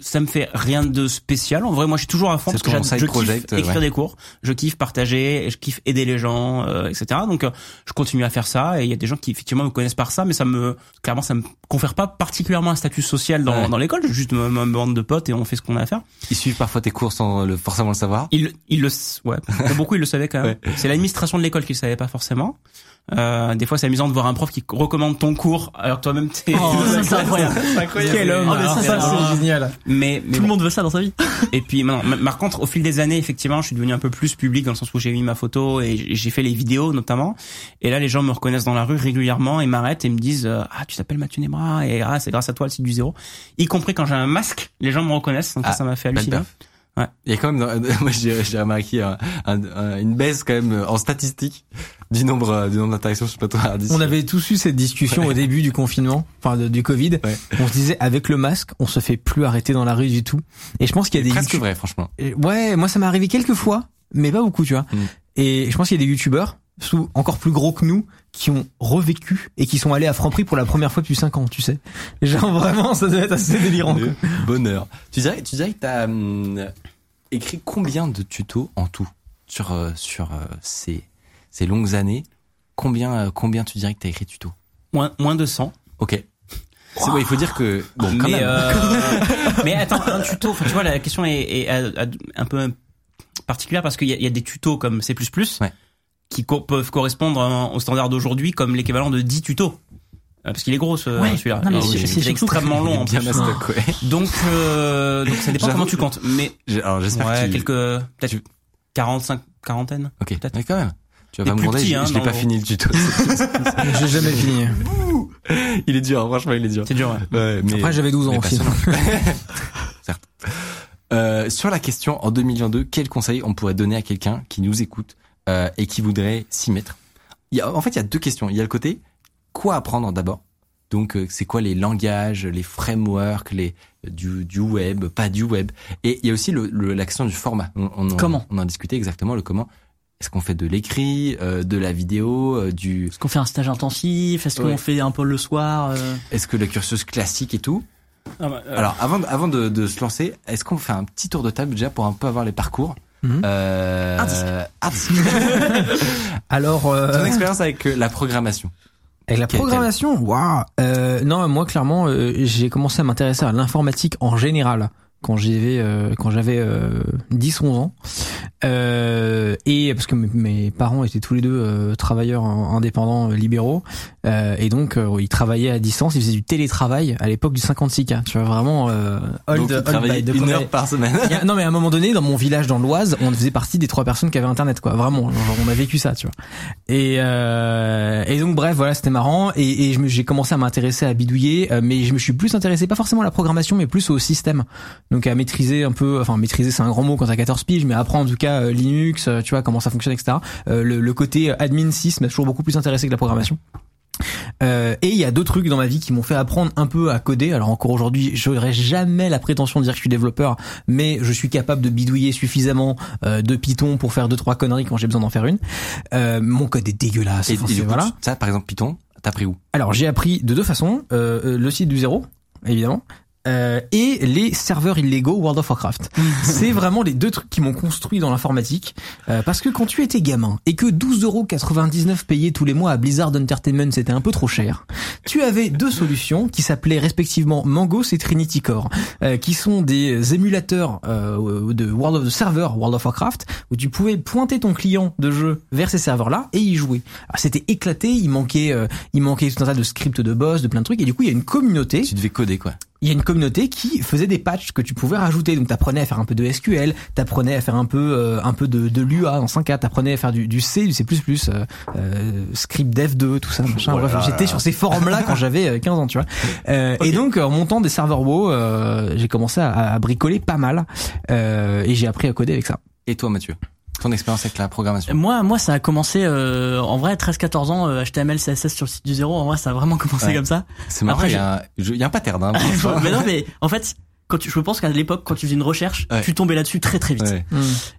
ça me fait rien de spécial. En vrai, moi, je suis toujours à fond parce que je project, kiffe écrire ouais. des cours, je kiffe partager, je kiffe aider les gens, euh, etc. Donc euh, je continue à faire ça et il y a des gens qui effectivement me connaissent par ça, mais ça me clairement ça me confère pas particulièrement un statut social dans, Ouais. dans l'école. J'ai juste ma, ma bande de potes et on fait ce qu'on a à faire. Ils suivent parfois tes cours sans le, forcément le savoir. Ils, ils le, ouais, pour beaucoup ils le savaient quand même. Ouais. C'est l'administration de l'école qui le savait pas forcément. Euh, des fois, c'est amusant de voir un prof qui recommande ton cours alors que toi-même t'es. Oh, c'est incroyable. Quel homme. Oh, mais ça, c'est génial. Mais, mais Tout bon. le monde veut ça dans sa vie. Et puis maintenant, ma- par contre, au fil des années, effectivement, je suis devenu un peu plus public dans le sens où j'ai mis ma photo et j'ai fait les vidéos notamment. Et là, les gens me reconnaissent dans la rue régulièrement et m'arrêtent et me disent euh, ah tu t'appelles Mathieu Nebra et ah c'est grâce à toi le site du zéro. Y compris quand j'ai un masque, les gens me reconnaissent. Donc ça, Ah, ça m'a fait halluciner. Ouais. Il y a quand même, moi j'ai remarqué un- un- un- une baisse quand même en statistique du nombre euh, du nombre d'interactions. Pas toi, Hardy. On avait tous eu cette discussion au début du confinement, enfin de- du Covid. Ouais. On se disait avec le masque, on se fait plus arrêter dans la rue du tout. Et je pense qu'il y a des presque vrai, franchement. Ouais, moi ça m'est arrivé quelques fois, mais pas beaucoup, tu vois. Mm. Et je pense qu'il y a des youtubeurs, sous encore plus gros que nous, qui ont revécu et qui sont allés à Franprix pour la première fois depuis 5 ans, tu sais. Genre vraiment, ça doit être assez délirant. quoi. Bonheur. Tu dirais, tu dirais que t'as hum, écrit combien de tutos en tout sur euh, sur euh, ces ces longues années? Combien euh, combien tu dirais que t'as écrit de tutos? Moins moins de 100. Ok. C'est ouais, il faut dire que bon quand mais même. euh, mais attends, un tuto. Enfin, tu vois, la question est, est, un peu particulière parce qu'il y y a des tutos comme C++ Ouais. Qui co- peuvent correspondre en- au standard d'aujourd'hui comme l'équivalent de 10 tutos. Euh, Parce qu'il est gros ce, Ouais. celui-là. Et c'est- extrêmement long en bien plus. mastoc, ouais. Donc, euh, donc ça dépend comment tu comptes. Mais J'ai- Alors j'espère ouais, que tu. quelques peut-être tu- 45 quarantaine. Ok. peut-être. Mais quand même. Tu vas pas me demander. je hein, je l'ai dans pas fini le tuto. J'ai jamais fini. il est dur. Franchement, il est dur. C'est dur. ouais. Ouais, mais, Après j'avais 12 ans mais aussi. Certes. Euh, sur la question en 2022, quel conseil on pourrait donner à quelqu'un qui nous écoute euh, et qui voudrait s'y mettre il y a, En fait, il y a deux questions. Il y a le côté quoi apprendre d'abord? Donc, euh, c'est quoi les langages, les frameworks, les du, du web, pas du web? Et il y a aussi le, le- la question du format. On, on en, Comment? On en discutait exactement le comment. Est-ce qu'on fait de l'écrit, euh, de la vidéo, euh, du Est-ce qu'on fait un stage intensif? Est-ce qu'on Ouais. fait un peu le soir euh? Est-ce que le cursus classique et tout? Ah bah, euh, Alors avant de, avant de, de se lancer, est-ce qu'on fait un petit tour de table déjà pour un peu avoir les parcours? Euh. Hardy. Alors, euh, Ton expérience avec euh, la programmation. avec la programmation, waouh. Euh, non, moi clairement, euh, j'ai commencé à m'intéresser à l'informatique en général quand j'avais euh, quand j'avais euh, 10 11 ans Euh, et parce que mes- parents étaient tous les deux euh, travailleurs in- indépendants euh, libéraux, euh, et donc euh, ils travaillaient à distance, ils faisaient du télétravail à l'époque du 56K. Tu vois vraiment euh, old, Donc, old by. Donc, une heure par semaine. a- non mais à un moment donné dans mon village dans l'Oise on faisait partie des trois personnes qui avaient internet quoi vraiment genre, on a vécu ça tu vois et euh, et donc bref voilà c'était marrant et, et j'ai commencé à m'intéresser à bidouiller euh, mais je me suis plus intéressé pas forcément à la programmation mais plus au système donc à maîtriser un peu enfin maîtriser c'est un grand mot quand t'as 14 piges mais apprendre en tout cas euh, Linux euh, tu vois comment ça fonctionne etc Euh, le, le côté admin 6 m'a toujours beaucoup plus intéressé que la programmation euh, et il y a deux trucs dans ma vie qui m'ont fait apprendre un peu à coder. Alors encore aujourd'hui, j'aurais jamais la prétention de dire que je suis développeur, mais je suis capable de bidouiller suffisamment euh, de Python pour faire deux trois conneries quand j'ai besoin d'en faire une. Euh, mon code est dégueulasse. Et, et voilà. ça, par exemple, Python, t'as appris où? Alors j'ai appris de deux façons euh, euh, le site du zéro, évidemment. Euh, et les serveurs illégaux World of Warcraft. c'est vraiment les deux trucs qui m'ont construit dans l'informatique. euh, parce que quand tu étais gamin et que 12,99€ payés tous les mois à Blizzard Entertainment c'était un peu trop cher, tu avais deux solutions qui s'appelaient respectivement Mangos et Trinity Core, euh, qui sont des émulateurs euh, de World of the Server World of Warcraft où tu pouvais pointer ton client de jeu vers ces serveurs-là et y jouer. Alors, C'était éclaté, il manquait, euh, il manquait tout un tas de scripts de boss, de plein de trucs et du coup il y a une communauté Tu devais coder, quoi. Il y a une communauté qui faisait des patchs que tu pouvais rajouter. Donc t'apprenais à faire un peu de SQL, t'apprenais à faire un peu euh, un peu de, de l'UA dans 5K, t'apprenais à faire du, du C, du C++, euh, euh, script dev 2, tout ça. Machin. Bref, j'étais sur ces forums-là quand j'avais euh, 15 ans, tu vois. Euh, Et donc en montant des serveurs WoW, euh, j'ai commencé à, à bricoler pas mal euh, et j'ai appris à coder avec ça. Et toi, Mathieu? Ton expérience avec la programmation Moi, moi, ça a commencé euh, en vrai 13-14 ans euh, HTML, CSS sur le site du zéro. En vrai, ça a vraiment commencé Ouais. comme ça. C'est marrant, Après, il y, a un- je- il y a un pattern. Hein, mais non, mais en fait, quand tu, je pense qu'à l'époque, quand tu faisais une recherche, Ouais. tu tombais là-dessus très très vite. Ouais.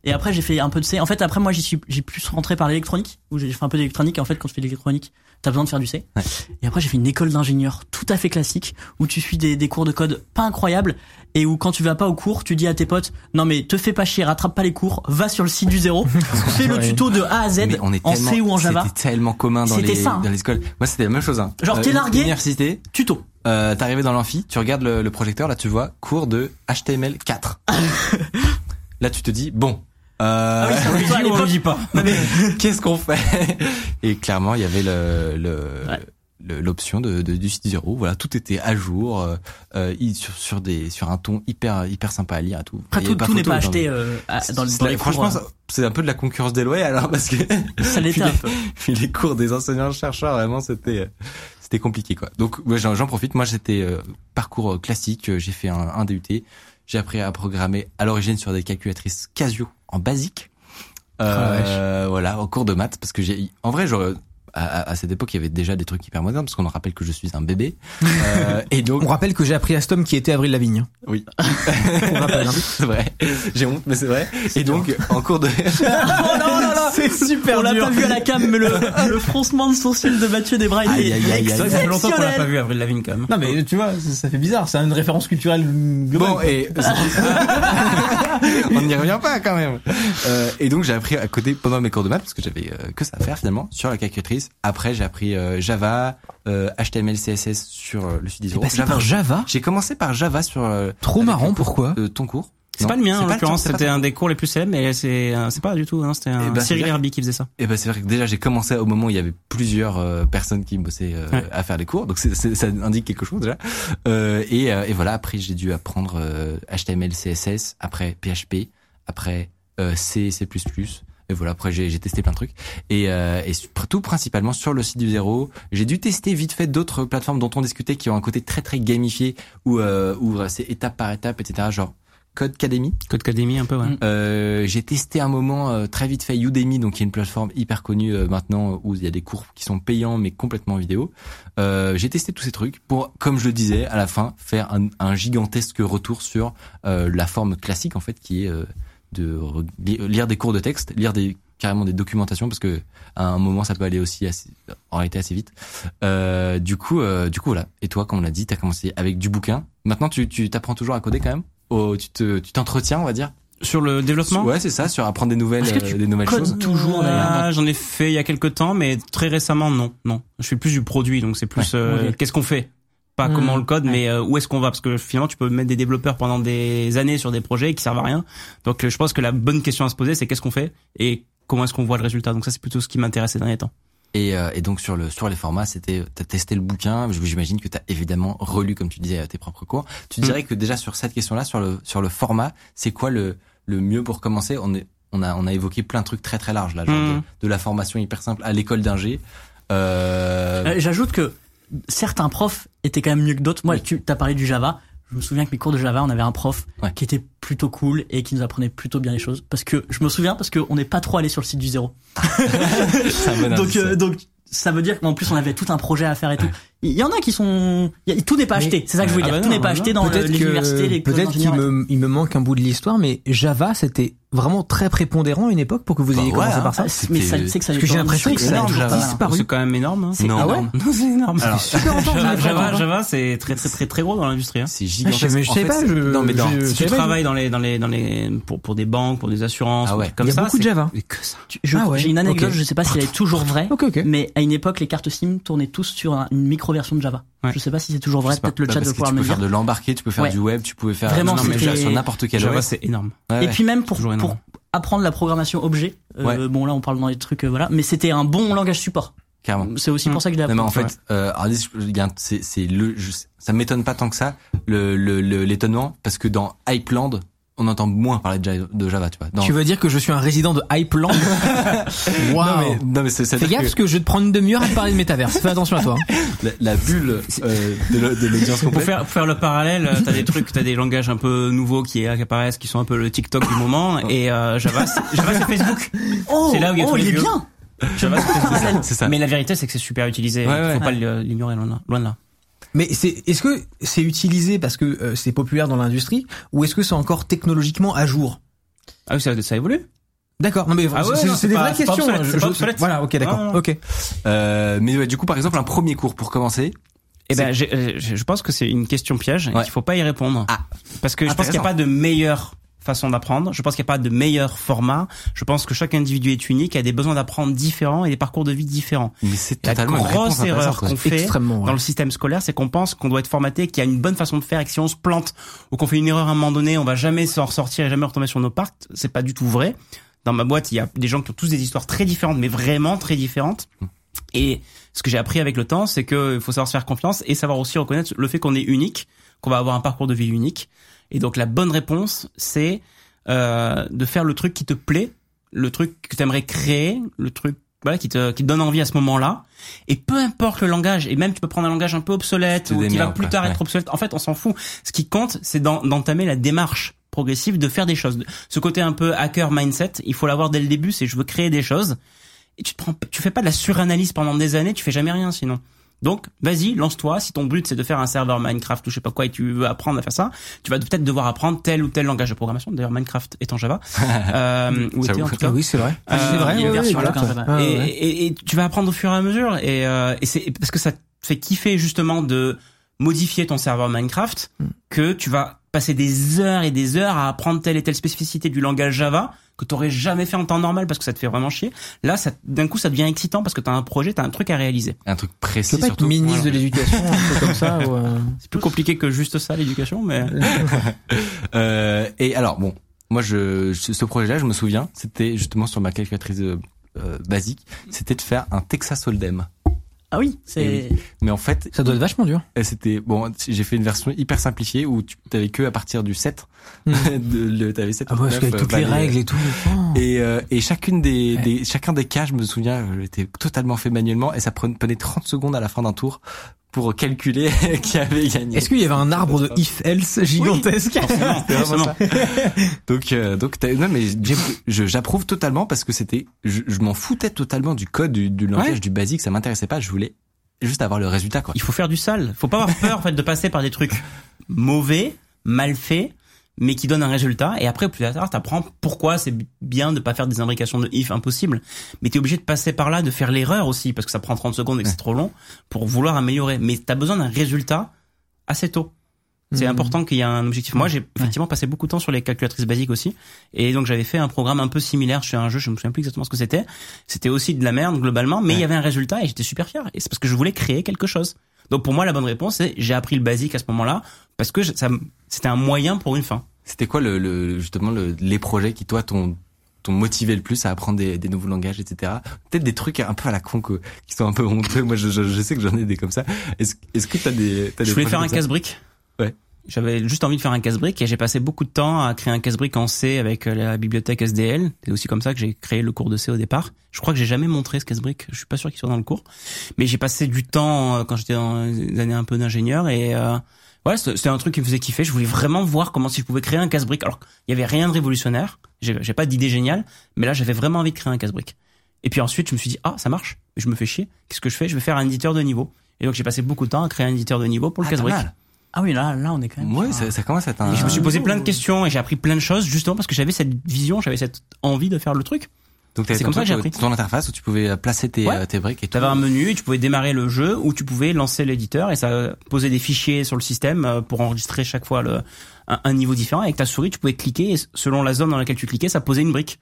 Et après, j'ai fait un peu de C. En fait, après, moi, j'y suis, j'ai plus rentré par l'électronique, où j'ai fait un peu d'électronique. Et en fait, quand tu fais de l'électronique, t'as besoin de faire du C. Ouais. Et après, j'ai fait une école d'ingénieur tout à fait classique, où tu suis des, des cours de code pas incroyables, et où quand tu vas pas au cours, tu dis à tes potes, non mais te fais pas chier, rattrape pas les cours, va sur le site du zéro, fais le tuto de A à Z Mais on est en C ou en Java. C'était tellement commun dans les, ça, hein. dans les écoles. Moi, c'était la même chose. Hein. Genre, t'es largué Université, Tuto. euh, t'arrivais dans l'amphi, tu regardes le, le projecteur, là, tu vois, cours de HTML 4. là, tu te dis, bon. Euh, Ah oui, ça, oui, toi, à l'époque- pas. Qu'est-ce qu'on fait? Et clairement, il y avait le, le, Ouais. l'option de, de- du site zéro. Voilà, tout était à jour, euh, euh, sur, sur des, sur un ton hyper, hyper sympa à lire et tout. Après, tout, tout n'est pas dans- acheté euh, à- dans, C'est dans la- les cours. franchement, euh, c'est un peu de la concurrence déloyale, alors parce que Ça l'était un peu. puis les cours des enseignants chercheurs, vraiment, c'était euh, c'était compliqué quoi. Donc ouais, j'en profite. Moi, j'étais euh, parcours euh, classique. euh, J'ai fait un, un DUT. J'ai appris à programmer à l'origine sur des calculatrices Casio en basique. Euh, voilà, au cours de maths, parce que j'ai, en vrai, j'aurais à, à- cette époque, il y avait déjà des trucs hyper modernes, parce qu'on rappelle que je suis un bébé. Euh, et donc, On rappelle que j'ai appris à Stom qui était Avril Lavigne. oui, On rappelle. hein. c'est vrai. J'ai honte, mais c'est vrai. Et donc, en cours de, Oh non, non, non. C'est super On l'a pas vu à la cam, mais le, le froncement de sourcil de Mathieu Desbras, il Aïe, est aïe, aïe, aïe. C'est vrai que ça fait longtemps qu'on l'a pas exceptionnel. vu Avril Lavigne quand même. Non mais tu vois, ça, ça fait bizarre. C'est une référence culturelle globale. Bon, et on n'y revient pas quand même. Euh, et donc j'ai appris à coder pendant mes cours de maths parce que j'avais euh, que ça à faire finalement sur la calculatrice. Après j'ai appris euh, Java, euh, HTML, CSS sur euh, le sud T'es zéro. passé par Java? J'ai commencé par Java sur euh, Trop marrant. cours, Pourquoi? euh, ton cours. C'est pas le mien, en l'occurrence, c'était un des cours les plus célèbres, mais c'est, euh, c'est pas du tout, hein, c'était un Eh ben, Cyril Herbie qui faisait ça. Et ben c'est vrai que déjà j'ai commencé au moment où il y avait plusieurs euh, personnes qui bossaient euh, Ouais. à faire les cours, donc ça indique quelque chose déjà. Euh, et, euh, et voilà, après j'ai dû apprendre euh, HTML, CSS, après PHP, après euh, C, C++. Et voilà, après j'ai, testé plein de trucs. Et, euh, et tout principalement sur le site du zéro. J'ai dû tester vite fait d'autres plateformes dont on discutait qui ont un côté très très gamifié où, euh, où c'est étape par étape, etc. Genre Code Academy. Code Academy un peu, ouais. Mm. Euh, j'ai testé un moment euh, très vite fait Udemy, donc qui est une plateforme hyper connue euh, maintenant où il y a des cours qui sont payants mais complètement vidéo. J'ai testé tous ces trucs pour, comme je le disais, à la fin faire un, un gigantesque retour sur la forme classique en fait, qui est de re- li- lire des cours de texte, lire des carrément des documentations parce que à un moment ça peut aller aussi assez, en réalité assez vite. Euh, du coup, euh, du coup voilà. Et toi, comme on l'a dit, t'as commencé avec du bouquin. Maintenant, tu tu t'apprends toujours à coder quand même? Oh, tu te tu t'entretiens, on va dire? Sur le développement? Ouais, c'est ça, sur apprendre des nouvelles, que tu euh, des nouvelles codes choses. toujours Ah, J'en ai fait il y a quelques temps, mais très récemment, non, non. Je fais plus du produit, donc c'est plus Ouais, euh, qu'est-ce qu'on fait? Pas Mhm. comment le code, Ouais. mais euh, où est-ce qu'on va? Parce que finalement, tu peux mettre des développeurs pendant des années sur des projets qui servent à rien. Donc, euh, je pense que la bonne question à se poser, c'est qu'est-ce qu'on fait et comment est-ce qu'on voit le résultat? Donc ça, c'est plutôt ce qui m'intéresse ces derniers temps. Et, euh, et donc sur le sur les formats, c'était t'as testé le bouquin. J'imagine que t'as évidemment relu, comme tu disais, tes propres cours. Tu Mm. dirais que déjà sur cette question-là, sur le sur le format, c'est quoi le le mieux pour commencer? On est on a on a évoqué plein de trucs très très larges là, genre Mm. de, de la formation hyper simple à l'école d'ingé. Euh, Euh, J'ajoute que certains profs étaient quand même mieux que d'autres. Moi, Oui. tu as parlé du Java. Je me souviens que mes cours de Java, on avait un prof Ouais. qui était plutôt cool et qui nous apprenait plutôt bien les choses. Parce que je me souviens parce qu'on n'est pas trop allé sur le site du zéro. bon donc, indice, euh, donc ça veut dire qu'en plus on avait tout un projet à faire et tout. Il y en a qui sont, il y a- tout n'est pas acheté. C'est ça que je veux Ah dire. bah tout n'est pas bah acheté dans Peut-être les les peut-être qu'il me il me manque un bout de l'histoire, mais Java c'était vraiment très prépondérant à une époque pour que vous Bah ayez ouais, commencé hein. par ça. mais ça, c'est que ça Parce que j'ai l'impression que c'est ça a disparu. C'est quand même énorme. Hein. Non. Ah ouais Non, c'est énorme. Alors, Super Java, Java, c'est très très très très gros dans l'industrie. Hein. c'est Ah, je gigantesque. je fait, pas. Je, non mais Si je tu travailles dans les dans les dans les pour pour des banques, pour des assurances, Ah comme Il y a ça, beaucoup de c'est- Java. mais que ça. Tu- je- Ah ouais, J'ai une anecdote, je sais pas si elle est toujours vraie. Mais à une époque, les cartes SIM tournaient tous sur un- une micro version de Java. Ouais. Je sais pas si c'est toujours vrai. Peut-être le bah, chat de pouvoir tu me peux faire dire. de l'embarqué, tu peux faire Ouais. du web, tu pouvais faire Vraiment, non, mais sur n'importe quel Java, c'est énorme. Et puis même pour, apprendre la programmation objet. euh. Bon là, on parle dans les trucs, euh, voilà. Mais c'était un bon langage support. carrément. C'est aussi pour ça que je l'ai Non, appris. mais en fait, euh, c'est c'est le, je- ça m'étonne pas tant que ça le le- le- l'étonnement parce que dans Hypeland, on entend moins parler de Java, de Java tu vois. Dans, Tu veux dire que je suis un résident de Hypeland Waouh non mais non mais c'est ça Fais gaffe parce que je vais te prendre une demi-heure à te parler de métaverse. Fais attention à toi. la, la bulle euh, de le- de l'audience Pour complète. faire, pour faire le parallèle, euh, t'as des trucs, t'as des langages un peu nouveaux qui, qui apparaissent, qui sont un peu le TikTok du moment, et euh, Java, c'est- Java c'est Facebook. Oh, C'est là où il y a oh, tous les il est vieux. bien. Java c'est Facebook. C'est ça. Mais la vérité, c'est que c'est super utilisé. Ouais, ouais. Faut pas l'ignorer loin de là. Mais c'est est-ce que c'est utilisé parce que euh, c'est populaire dans l'industrie ou est-ce que c'est encore technologiquement à jour? Ah oui, ça, ça évolue. D'accord. Non mais Ah ouais, c'est des pas- vraies pas questions. obsolète, Je- pas je-. Voilà. Ok. D'accord. Ok. Euh, mais ouais, du coup par exemple un premier cours pour commencer. Eh ben, j'ai- euh, je je pense que c'est une question piège. et Ouais. qu'il faut pas y répondre. Ah. Parce que je pense qu'il n'y a pas de meilleure façon d'apprendre. Je pense qu'il n'y a pas de meilleur format. Je pense que chaque individu est unique, a des besoins d'apprendre différents et des parcours de vie différents. Mais c'est La totalement grosse erreur qu'on fait ouais. dans le système scolaire, c'est qu'on pense qu'on doit être formaté, qu'il y a une bonne façon de faire et que si on se plante ou qu'on fait une erreur à un moment donné, on va jamais s'en ressortir et jamais retomber sur nos parts. C'est pas du tout vrai. Dans ma boîte, il y a des gens qui ont tous des histoires très différentes, mais vraiment très différentes. Et ce que j'ai appris avec le temps, c'est qu'il faut savoir se faire confiance et savoir aussi reconnaître le fait qu'on est unique, qu'on va avoir un parcours de vie unique. Et donc la bonne réponse, c'est euh, de faire le truc qui te plaît, le truc que tu aimerais créer, le truc voilà qui te qui te donne envie à ce moment-là. Et peu importe le langage, et même tu peux prendre un langage un peu obsolète ou qui va plus tard Ouais. être obsolète. En fait, on s'en fout. Ce qui compte, c'est d'en- d'entamer la démarche progressive, de faire des choses. Ce côté un peu hacker mindset, il faut l'avoir dès le début. C'est je veux créer des choses. Et tu te prends, tu fais pas de la suranalyse pendant des années, tu fais jamais rien sinon. Donc, vas-y, lance-toi. Si ton but c'est de faire un serveur Minecraft ou je sais pas quoi et tu veux apprendre à faire ça, tu vas peut-être devoir apprendre tel ou tel langage de programmation. D'ailleurs, Minecraft est en Java. euh, ou était en J'avoue. tout cas. Ah oui, c'est vrai. Euh, c'est vrai. voilà. va. Ah, et, ouais. et- et tu vas apprendre au fur et à mesure et, euh, et c'est parce que ça te fait kiffer justement de modifier ton serveur Minecraft Hmm. que tu vas passer des heures et des heures à apprendre telle et telle spécificité du langage Java que t'aurais jamais fait en temps normal parce que ça te fait vraiment chier. Là, ça, d'un coup, ça devient excitant parce que t'as un projet, t'as un truc à réaliser. Un truc Tu précis peux pas être surtout. ministre voilà. de l'éducation, un peu comme ça. ou, euh, C'est plus compliqué que juste ça, l'éducation, mais Euh, et alors bon, moi je ce ce projet-là, je me souviens, c'était justement sur ma calculatrice euh, euh, basique, c'était de faire un Texas Hold'em. Ah oui, c'est. Mais en fait, Ça doit être vachement dur. euh, c'était bon, j'ai fait une version hyper simplifiée où tu t'avais que à partir du 7 Hmm. de le t'avais 7 Ah ouais, parce qu'avec toutes les règles et tout. oh. Et, euh, et chacune des, Ouais. des chacun des cas, je me souviens, euh, était totalement fait manuellement et ça prenait, prenait 30 secondes à la fin d'un tour pour calculer qui avait gagné. Est-ce qu'il y avait un arbre de if-else gigantesque forcément, forcément. Donc euh, donc non mais j'approuve totalement parce que c'était je, je m'en foutais totalement du code du, du langage Ouais. du basique, ça m'intéressait pas, je voulais juste avoir le résultat quoi. il faut faire du sale. Faut pas avoir peur en fait de passer par des trucs mauvais, mal faits, mais qui donnent un résultat. Et après, plus tard, t'apprends pourquoi c'est bien de pas faire des imbrications de if impossibles. Mais t'es obligé de passer par là, de faire l'erreur aussi, parce que ça prend 30 secondes et que c'est trop long pour vouloir améliorer. Mais t'as besoin d'un résultat assez tôt. C'est Mhm. important qu'il y ait un objectif. Moi, j'ai effectivement passé beaucoup de temps sur les calculatrices basiques aussi. Et donc, j'avais fait un programme un peu similaire sur un jeu. Je me souviens plus exactement ce que c'était. C'était aussi de la merde, globalement. Mais il y avait un résultat et j'étais super fier. Et c'est parce que je voulais créer quelque chose. Donc pour moi, la bonne réponse, c'est j'ai appris le basique à ce moment-là parce que je- ça, c'était un moyen pour une fin. C'était quoi le, le justement le, les projets qui toi t'ont t'ont motivé le plus à apprendre des, des nouveaux langages, etc. Peut-être des trucs un peu à la con que- qui sont un peu honteux. Moi, je, je, je sais que j'en ai des comme ça. Est-ce est-ce que t'as des Je voulais faire un casse-brique. Ouais. J'avais juste envie de faire un casse-brique et j'ai passé beaucoup de temps à créer un casse-brique en C avec euh, la bibliothèque SDL. C'est aussi comme ça que j'ai créé le cours de C au départ. Je crois que j'ai jamais montré ce casse-brique. Je suis pas sûr qu'il soit dans le cours. Mais j'ai passé du temps euh, quand j'étais dans les années un peu d'ingénieur et euh, ouais, c'était un truc qui me faisait kiffer. Je voulais vraiment voir comment si je pouvais créer un casse-brique. Alors, il y avait rien de révolutionnaire. J'ai pas d'idée géniale, mais là, j'avais vraiment envie de créer un casse-brique. Et puis ensuite, je me suis dit, ah, ça marche. Je me fais chier. Qu'est-ce que je fais? Je vais faire un éditeur de niveau. Et donc, j'ai passé beaucoup de temps à créer un éditeur de niveau pour le Ah, casse-brique. Ah oui, là, là, on est quand même. Un- ça, ça commence à être un. Et je me suis posé plein de questions et j'ai appris plein de choses justement parce que j'avais cette vision, j'avais cette envie de faire le truc. Donc t'avais c'est comme ça que j'ai appris. ton interface où tu pouvais placer tes, Ouais. euh, tes briques et tout. Tu avais un menu et tu pouvais démarrer le jeu ou tu pouvais lancer l'éditeur et ça posait des fichiers sur le système euh, pour enregistrer chaque fois le, un, un niveau différent. Avec ta souris, tu pouvais cliquer et selon la zone dans laquelle tu cliquais, ça posait une brique.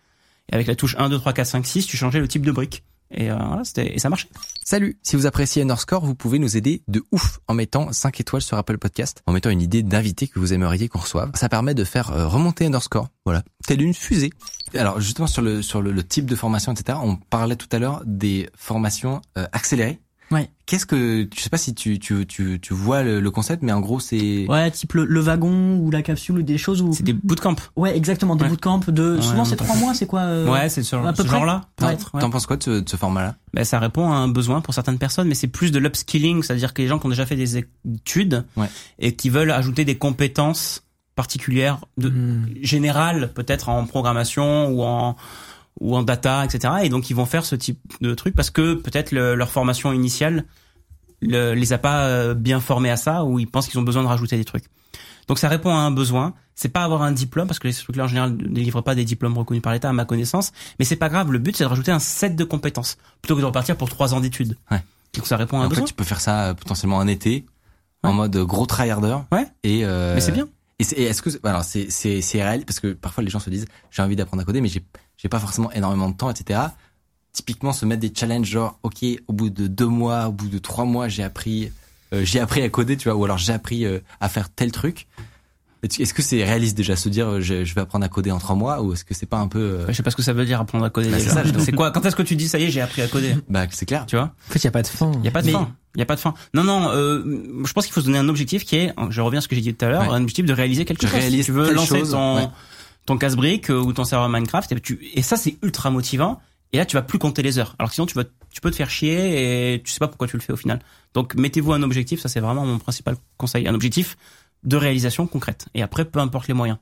Et avec la touche 1, 2, 3, 4, 5, 6, tu changeais le type de brique. Et euh, voilà, c'était et ça marchait. Salut Si vous appréciez Underscore, vous pouvez nous aider de ouf en mettant 5 étoiles sur Apple Podcast, en mettant une idée d'invité que vous aimeriez qu'on reçoive. Ça permet de faire euh, remonter Underscore, voilà, telle une fusée. Alors justement sur le sur le, le type de formation, etc. On parlait tout à l'heure des formations euh, accélérées. Ouais. Qu'est-ce que je sais pas si tu tu tu, tu vois le, le concept, mais en gros c'est Ouais, type le, le wagon ou la capsule ou des choses où. C'est des bootcamps. Ouais, exactement, des Ouais. bootcamps de. Ouais, souvent, c'est trois mois, c'est quoi euh, ouais, c'est sur à peu ce peut-être, ouais. T'en penses quoi de ce, de ce format-là? Ben, ça répond à un besoin pour certaines personnes, mais c'est plus de l'upskilling, c'est-à-dire que les gens qui ont déjà fait des études Ouais. et qui veulent ajouter des compétences particulières de Hmm. générales, peut-être en programmation ou en ou en data, etc. Et donc ils vont faire ce type de truc parce que peut-être le- leur formation initiale le, les a pas euh, bien formés à ça ou ils pensent qu'ils ont besoin de rajouter des trucs. Donc ça répond à un besoin. C'est pas avoir un diplôme parce que les trucs-là en général ne délivrent pas des diplômes reconnus par l'État à ma connaissance. Mais c'est pas grave. Le but c'est de rajouter un set de compétences plutôt que de repartir pour trois ans d'études. Ouais. Donc ça répond à un besoin. tu peux faire ça euh, potentiellement un été en mode gros tryharder. Ouais. Et euh, Mais c'est bien. Et est-ce que alors c'est c'est c'est réel parce que parfois les gens se disent j'ai envie d'apprendre à coder mais j'ai j'ai pas forcément énormément de temps etc. Typiquement se mettre des challenges genre ok au bout de deux mois au bout de trois mois j'ai appris euh, j'ai appris à coder tu vois ou alors j'ai appris euh, à faire tel truc. Est-ce que c'est réaliste déjà se dire euh, je, je vais apprendre à coder en trois mois ou est-ce que c'est pas un peu euh, Je sais pas ce que ça veut dire apprendre à coder. Bah, c'est déjà. ça, je- C'est quoi Quand est-ce que tu dis ça y est j'ai appris à coder? Bah c'est clair Tu vois? En fait, il y a pas de fin. Il y a pas de Mais- fin. Il y a pas de fin. Non non. Euh, je pense qu'il faut se donner un objectif qui est. Je reviens à ce que j'ai dit tout à l'heure. Ouais. Un objectif de réaliser quelque Je chose. réalise si tu veux lancer chose, ton ouais. Ton casse-brique euh, ou ton serveur Minecraft et, tu, et ça c'est ultra motivant. Et là tu vas plus compter les heures. Alors que sinon tu vas tu peux te faire chier et tu sais pas pourquoi tu le fais au final. Donc mettez-vous un objectif. Ça c'est vraiment mon principal conseil. Un objectif de réalisation concrète. Et après peu importe les moyens.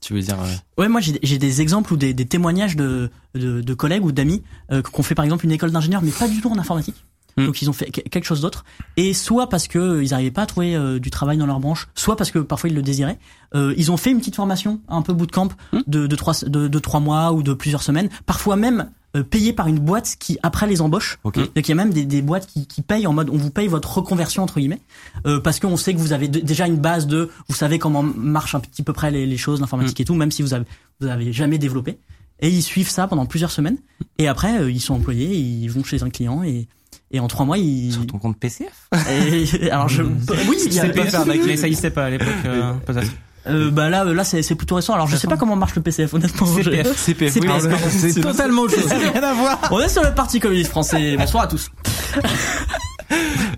tu veux dire euh, Ouais, moi j'ai j'ai des exemples ou des, des témoignages de, de, de collègues ou d'amis euh, qui ont fait par exemple une école d'ingénieur, mais pas du tout en informatique. Hmm. Donc ils ont fait que- quelque chose d'autre. Et soit parce que euh, ils n'arrivaient pas à trouver euh, du travail dans leur branche, soit parce que parfois ils le désiraient. Euh, ils ont fait une petite formation, un peu bootcamp Hmm. de, de, trois, de, de trois mois ou de plusieurs semaines, parfois même euh, payé par une boîte qui après les embauche. ok Donc il y a même des, des boîtes qui, qui payent en mode on vous paye votre reconversion entre guillemets euh, parce qu'on sait que vous avez de- déjà une base de vous savez comment marchent un petit peu près les, les choses l'informatique et tout même si vous avez vous avez jamais développé et ils suivent ça pendant plusieurs semaines et après euh, ils sont employés ils vont chez un client et et en trois mois ils sur ton compte PCF et- alors je oui il y a CPF, mais ça existait pas à l'époque. euh, peut-être. euh, bah là là c'est plutôt récent alors je sais pas comment marche le PCF honnêtement Je- CPF. CPF C'est oui, pas-. C'est totalement autre chose. Rien à voir. on est sur le parti communiste français bonsoir à tous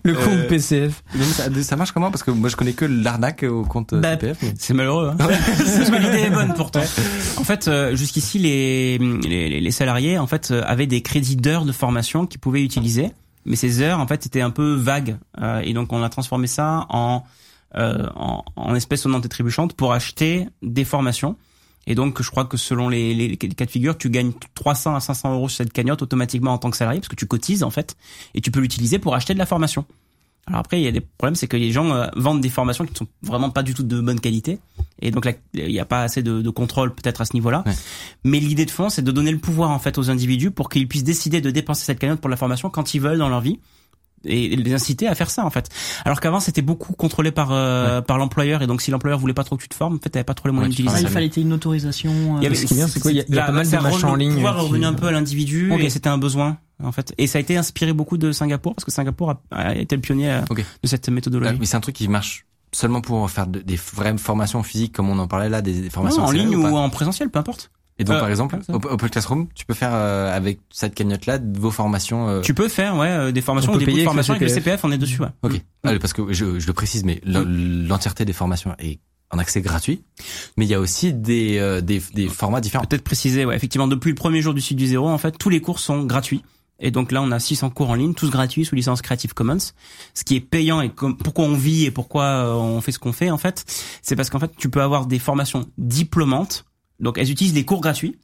Le compte Euh, PCF. Ça, ça marche comment? Parce que moi je connais que l'arnaque au compte euh, Bah, CPF mais- C'est malheureux. Hein l'idée est bonne pourtant. En fait, euh, jusqu'ici, les, les, les salariés en fait euh, avaient des crédits d'heures de formation qu'ils pouvaient utiliser, mais ces heures en fait étaient un peu vagues, Euh, et donc on a transformé ça en euh, en, en espèces sonnantes et trébuchantes pour acheter des formations. Et donc, je crois que selon les, les, cas de figure, tu gagnes 300 à 500 euros sur cette cagnotte automatiquement en tant que salarié, parce que tu cotises en fait, et tu peux l'utiliser pour acheter de la formation. Alors après, il y a des problèmes, c'est que les gens euh, vendent des formations qui ne sont vraiment pas du tout de bonne qualité, et donc là, il n'y a pas assez de, de contrôle peut-être à ce niveau-là. Ouais. Mais l'idée de fond, c'est de donner le pouvoir en fait aux individus pour qu'ils puissent décider de dépenser cette cagnotte pour la formation quand ils veulent dans leur vie. Et les inciter à faire ça en fait. Alors qu'avant c'était beaucoup contrôlé par euh, par l'employeur et donc si l'employeur voulait pas trop que tu te formes, en fait t'avais pas trop les moyens Ouais, d'utiliser. Ah, ça, il fallait une autorisation. euh, Il y avait- Ce qui est bien, c'est quoi, il y a- il y a Là, pas mal de machins en ligne Le pouvoir est qui- revenu un peu à l'individu et c'était un besoin en fait. Et ça a été inspiré beaucoup de Singapour parce que Singapour a, a été le pionnier euh, Ok. de cette Là, méthodologie. mais c'est un truc qui marche seulement pour faire de- des vraies formations physiques comme on en parlait là, des, des Non, formations en accélérées ligne ou ou en présentiel, peu importe. Et donc Euh, par exemple, Open Classroom, tu peux faire euh, avec cette cagnotte là vos formations. euh, Tu peux faire ouais euh, des formations On des bouts de payer avec formation le avec le CPF. On est dessus. Ouais. Ok. Ah, parce que je, je le précise, mais l- l'entièreté des formations est en accès gratuit, mais il y a aussi des euh, des, des formats différents. Peut-être préciser, ouais, effectivement, depuis le premier jour du site du zéro, en fait, tous les cours sont gratuits. Et donc là, on a 600 cours en ligne, tous gratuits sous licence Creative Commons. Ce qui est payant et comme, pourquoi on vit et pourquoi on fait ce qu'on fait, en fait, c'est parce qu'en fait, tu peux avoir des formations diplômantes. Donc, elles utilisent les cours gratuits.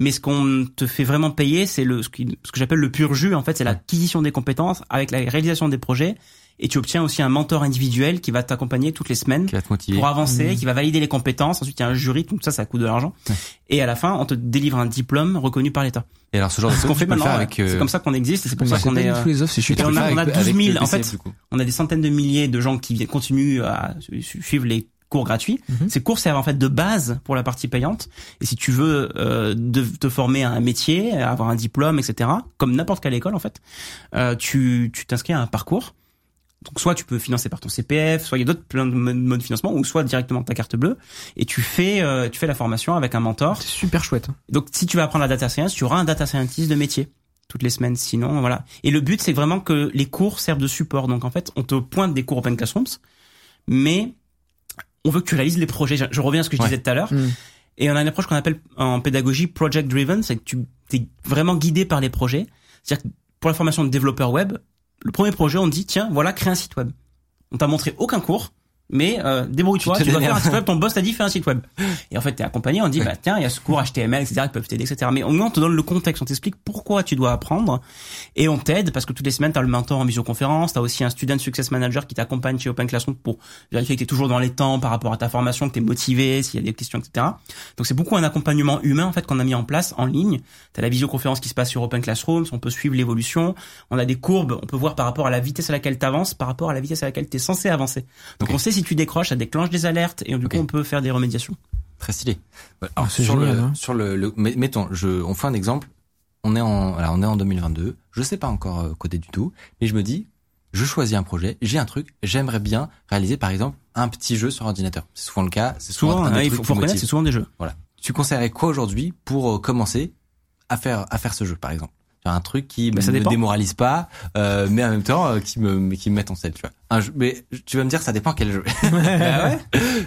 Mais ce qu'on te fait vraiment payer, c'est le, ce, qui- ce que j'appelle le pur jus. En fait, c'est l'acquisition des compétences avec la réalisation des projets. Et tu obtiens aussi un mentor individuel qui va t'accompagner toutes les semaines Qui va te motiver. pour avancer, qui va valider les compétences. Ensuite, il y a un jury, tout ça, ça coûte de l'argent. Ouais. Et à la fin, on te délivre un diplôme reconnu par l'État. Et alors ce genre de qu'on fait maintenant, euh, c'est comme ça qu'on existe. C'est pour Mais ça qu'on est. euh, et on a, on a avec 12 000, le en fait, on a des centaines de milliers de gens qui continuent à su- su- suivre les cours gratuits. Mhm. Ces cours servent en fait de base pour la partie payante. Et si tu veux euh, de, te former à un métier, avoir un diplôme, etc., comme n'importe quelle école en fait, euh, tu tu t'inscris à un parcours. Donc soit tu peux financer par ton CPF, soit il y a d'autres plein de mo- modes de financement, ou soit directement ta carte bleue. Et tu fais euh, tu fais la formation avec un mentor. C'est super chouette. Donc si tu vas apprendre la data science, tu auras un data scientist de métier toutes les semaines. Sinon, voilà. Et le but, c'est vraiment que les cours servent de support. Donc en fait, on te pointe des cours Open Classrooms, mais on veut que tu réalises les projets. Je, reviens à ce que je Ouais. disais tout à l'heure. Mm. Et on a une approche qu'on appelle en pédagogie project driven, c'est que tu es vraiment guidé par les projets. C'est-à-dire que pour la formation de développeur web, le premier projet, on te dit tiens, voilà, crée un site web. On t'a montré aucun cours, mais euh, débrouille-toi, Tu tu, dois faire un site web, ton boss t'a dit fais un site web. Et en fait, t'es accompagné, on dit bah tiens, il y a ce cours HTML, etc. qui peuvent t'aider, etc. Mais au moins, on te donne le contexte, on t'explique pourquoi tu dois apprendre, et on t'aide parce que toutes les semaines, t'as le mentor en visioconférence, t'as aussi un student success manager qui t'accompagne chez Open Classroom pour vérifier que t'es toujours dans les temps par rapport à ta formation, que t'es motivé, s'il y a des questions, etc. Donc c'est beaucoup un accompagnement humain en fait qu'on a mis en place en ligne. T'as la visioconférence qui se passe sur Open Classrooms, on peut suivre l'évolution, on a des courbes, on peut voir par rapport à la vitesse à laquelle t'avances, par rapport à la vitesse à laquelle t'es censé avancer. Donc on sait si tu décroches, ça déclenche des alertes et du coup on peut faire des remédiations. Très stylé. Alors, Ah, c'est sur génial, le, hein. sur le, mettons, je, on fait un exemple. On est en, alors on est en 2022. Je sais pas encore euh, coder du tout, mais je me dis, je choisis un projet, j'ai un truc, j'aimerais bien réaliser par exemple un petit jeu sur ordinateur. C'est souvent le cas. C'est souvent, Souvent, un des hein, il faut, faut reconnaître, c'est souvent des jeux. Voilà. Tu conseillerais quoi aujourd'hui pour euh, commencer à faire à faire ce jeu par exemple? Un truc qui Bah, ça me dépend. démoralise pas, euh, mais en même temps euh, qui me qui me mette en scène. Tu vois. Un jeu, mais tu vas me dire ça dépend quel jeu. Bah ouais.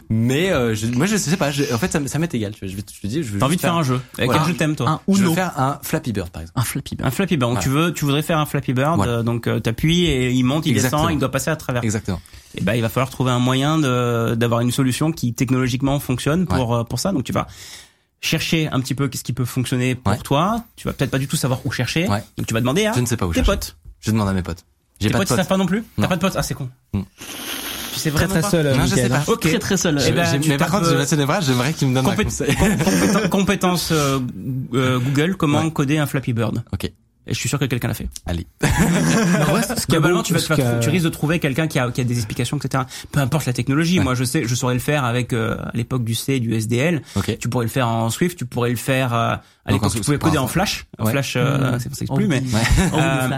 mais euh, je, moi je sais pas. je- en fait ça, m'est égal. Tu vois. Je vais te je te dis. Je veux T'as envie de faire un jeu. Avec Voilà. quel jeu t'aimes toi Un Je veux faire un Flappy Bird par exemple. Un Flappy Bird. Un Flappy Bird. Donc Voilà. tu veux, tu voudrais faire un Flappy Bird, Voilà. euh, donc euh, t'appuies et il monte, il Exactement. descend, il doit passer à travers. Exactement. Et ben il va falloir trouver un moyen de d'avoir une solution qui technologiquement fonctionne pour euh, pour ça. Donc tu vas chercher un petit peu qu'est-ce qui peut fonctionner pour Ouais. toi. Tu vas peut-être pas du tout savoir où chercher. Ouais. Donc tu vas demander à Je ne sais pas où tes chercher. potes. Je demande à mes potes. J'ai Tes pas de potes, ils potes. savent pas non plus. T'as pas de potes. Ah c'est con. Tu sais Très vraiment très pas seul, euh, Non, je sais Mickaël, hein. pas. Ok. Très très seul. Eh ben, mais par contre, euh, Sébastien Evra, j'aimerais qu'il me donne un compé- conseil. compéten- compétences euh, euh, Google, comment Ouais. coder un Flappy Bird. Ok. Et je suis sûr que quelqu'un l'a fait. Allez. Vrai, ce Globalement, tu, vas, tu, vas- risques de trouver quelqu'un qui a, qui a des explications, etc. Peu importe la technologie. Ouais. Moi, je sais, je saurais le faire avec euh, à l'époque du C, du SDL. Ok. Tu pourrais le faire en Swift. Tu pourrais le faire euh, à l'époque. Tu pouvais coder en ça. Flash. En Ouais. Flash, euh, Mmh. c'est- ça existe Oh, plus, mais. Ouais. Euh,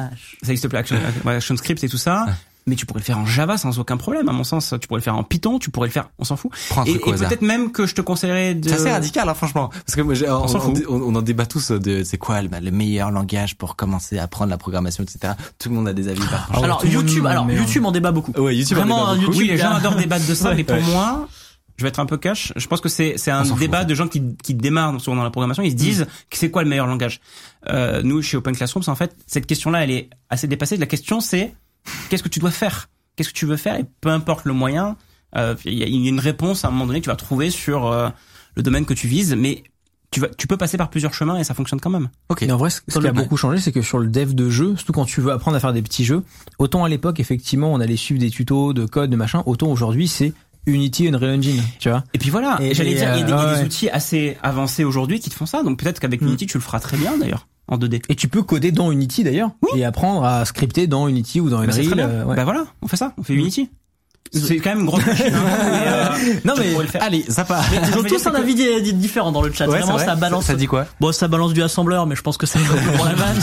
ça existe plus. Action, ouais, ActionScript et tout ça. Mais tu pourrais le faire en Java sans aucun problème, à mon sens. Tu pourrais le faire en Python. Tu pourrais le faire. On s'en fout. Prends un Et, et peut-être même que je te conseillerais de. C'est assez radical, hein, franchement. Parce que moi, j'ai- on, s'en on, fout. on- on en débat tous de c'est quoi le, le meilleur langage pour commencer à apprendre la programmation, etc. Tout le monde a des avis. par contre. Ah ouais, Alors YouTube, alors. YouTube en débat beaucoup. Ouais, YouTube en Vraiment, débat un beaucoup. YouTube. Oui, les gens adorent débattre de ça, mais pour Ouais. moi, je vais être un peu cash. Je pense que c'est c'est un fout, débat en de gens qui qui démarrent souvent dans la programmation. Ils se disent que c'est quoi le meilleur langage? Euh, nous, chez Open Classrooms, en fait, cette question-là, elle est assez dépassée. La question, c'est qu'est-ce que tu dois faire? Qu'est-ce que tu veux faire? Et peu importe le moyen, euh, il y a une réponse à un moment donné que tu vas trouver sur euh, le domaine que tu vises, mais tu vas, tu peux passer par plusieurs chemins et ça fonctionne quand même. Ok. Mais en vrai, ce qui a beaucoup changé, c'est que sur le dev de jeu, surtout quand tu veux apprendre à faire des petits jeux, autant à l'époque, effectivement, on allait suivre des tutos de code, de machin, autant aujourd'hui, c'est Unity et Unreal Engine, tu vois. Et puis voilà, Et- j'allais et, dire, il y a des, ouais. outils assez avancés aujourd'hui qui te font ça. Donc peut-être qu'avec Mm. Unity, tu le feras très bien d'ailleurs. En 2D. Et tu peux coder dans Unity d'ailleurs et apprendre à scripter dans Unity ou dans Bah, Unreal. très bien. euh, ouais. Bah voilà, on fait ça, on fait Unity. C'est quand même une grosse machine. hein, euh, non mais pourrais le faire. Allez, ça part. Ils ont tous un avis di- di- différent dans le chat. Ouais, Vraiment, ça balance. Ça dit quoi Bon, ça balance du assembleur, mais je pense que c'est pour la vanne.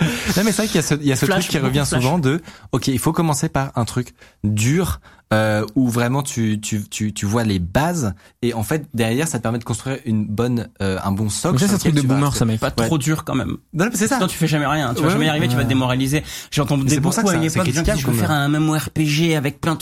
Non mais c'est vrai qu'il y a ce, il y a ce Flash, truc qui revient flash. souvent de ok il faut commencer par un truc dur euh, où vraiment tu, tu tu tu vois les bases et en fait derrière ça te permet de construire une bonne euh, un bon socle. Donc ça c'est un truc de boomer ça mec. Pas Ouais. trop dur quand même. Non mais c'est ça. Sinon tu fais jamais rien. Tu vas jamais y arriver, tu vas te démoraliser. Mais ça que beaucoup à une c'est époque des gens qui disent je veux faire un MMORPG avec plein de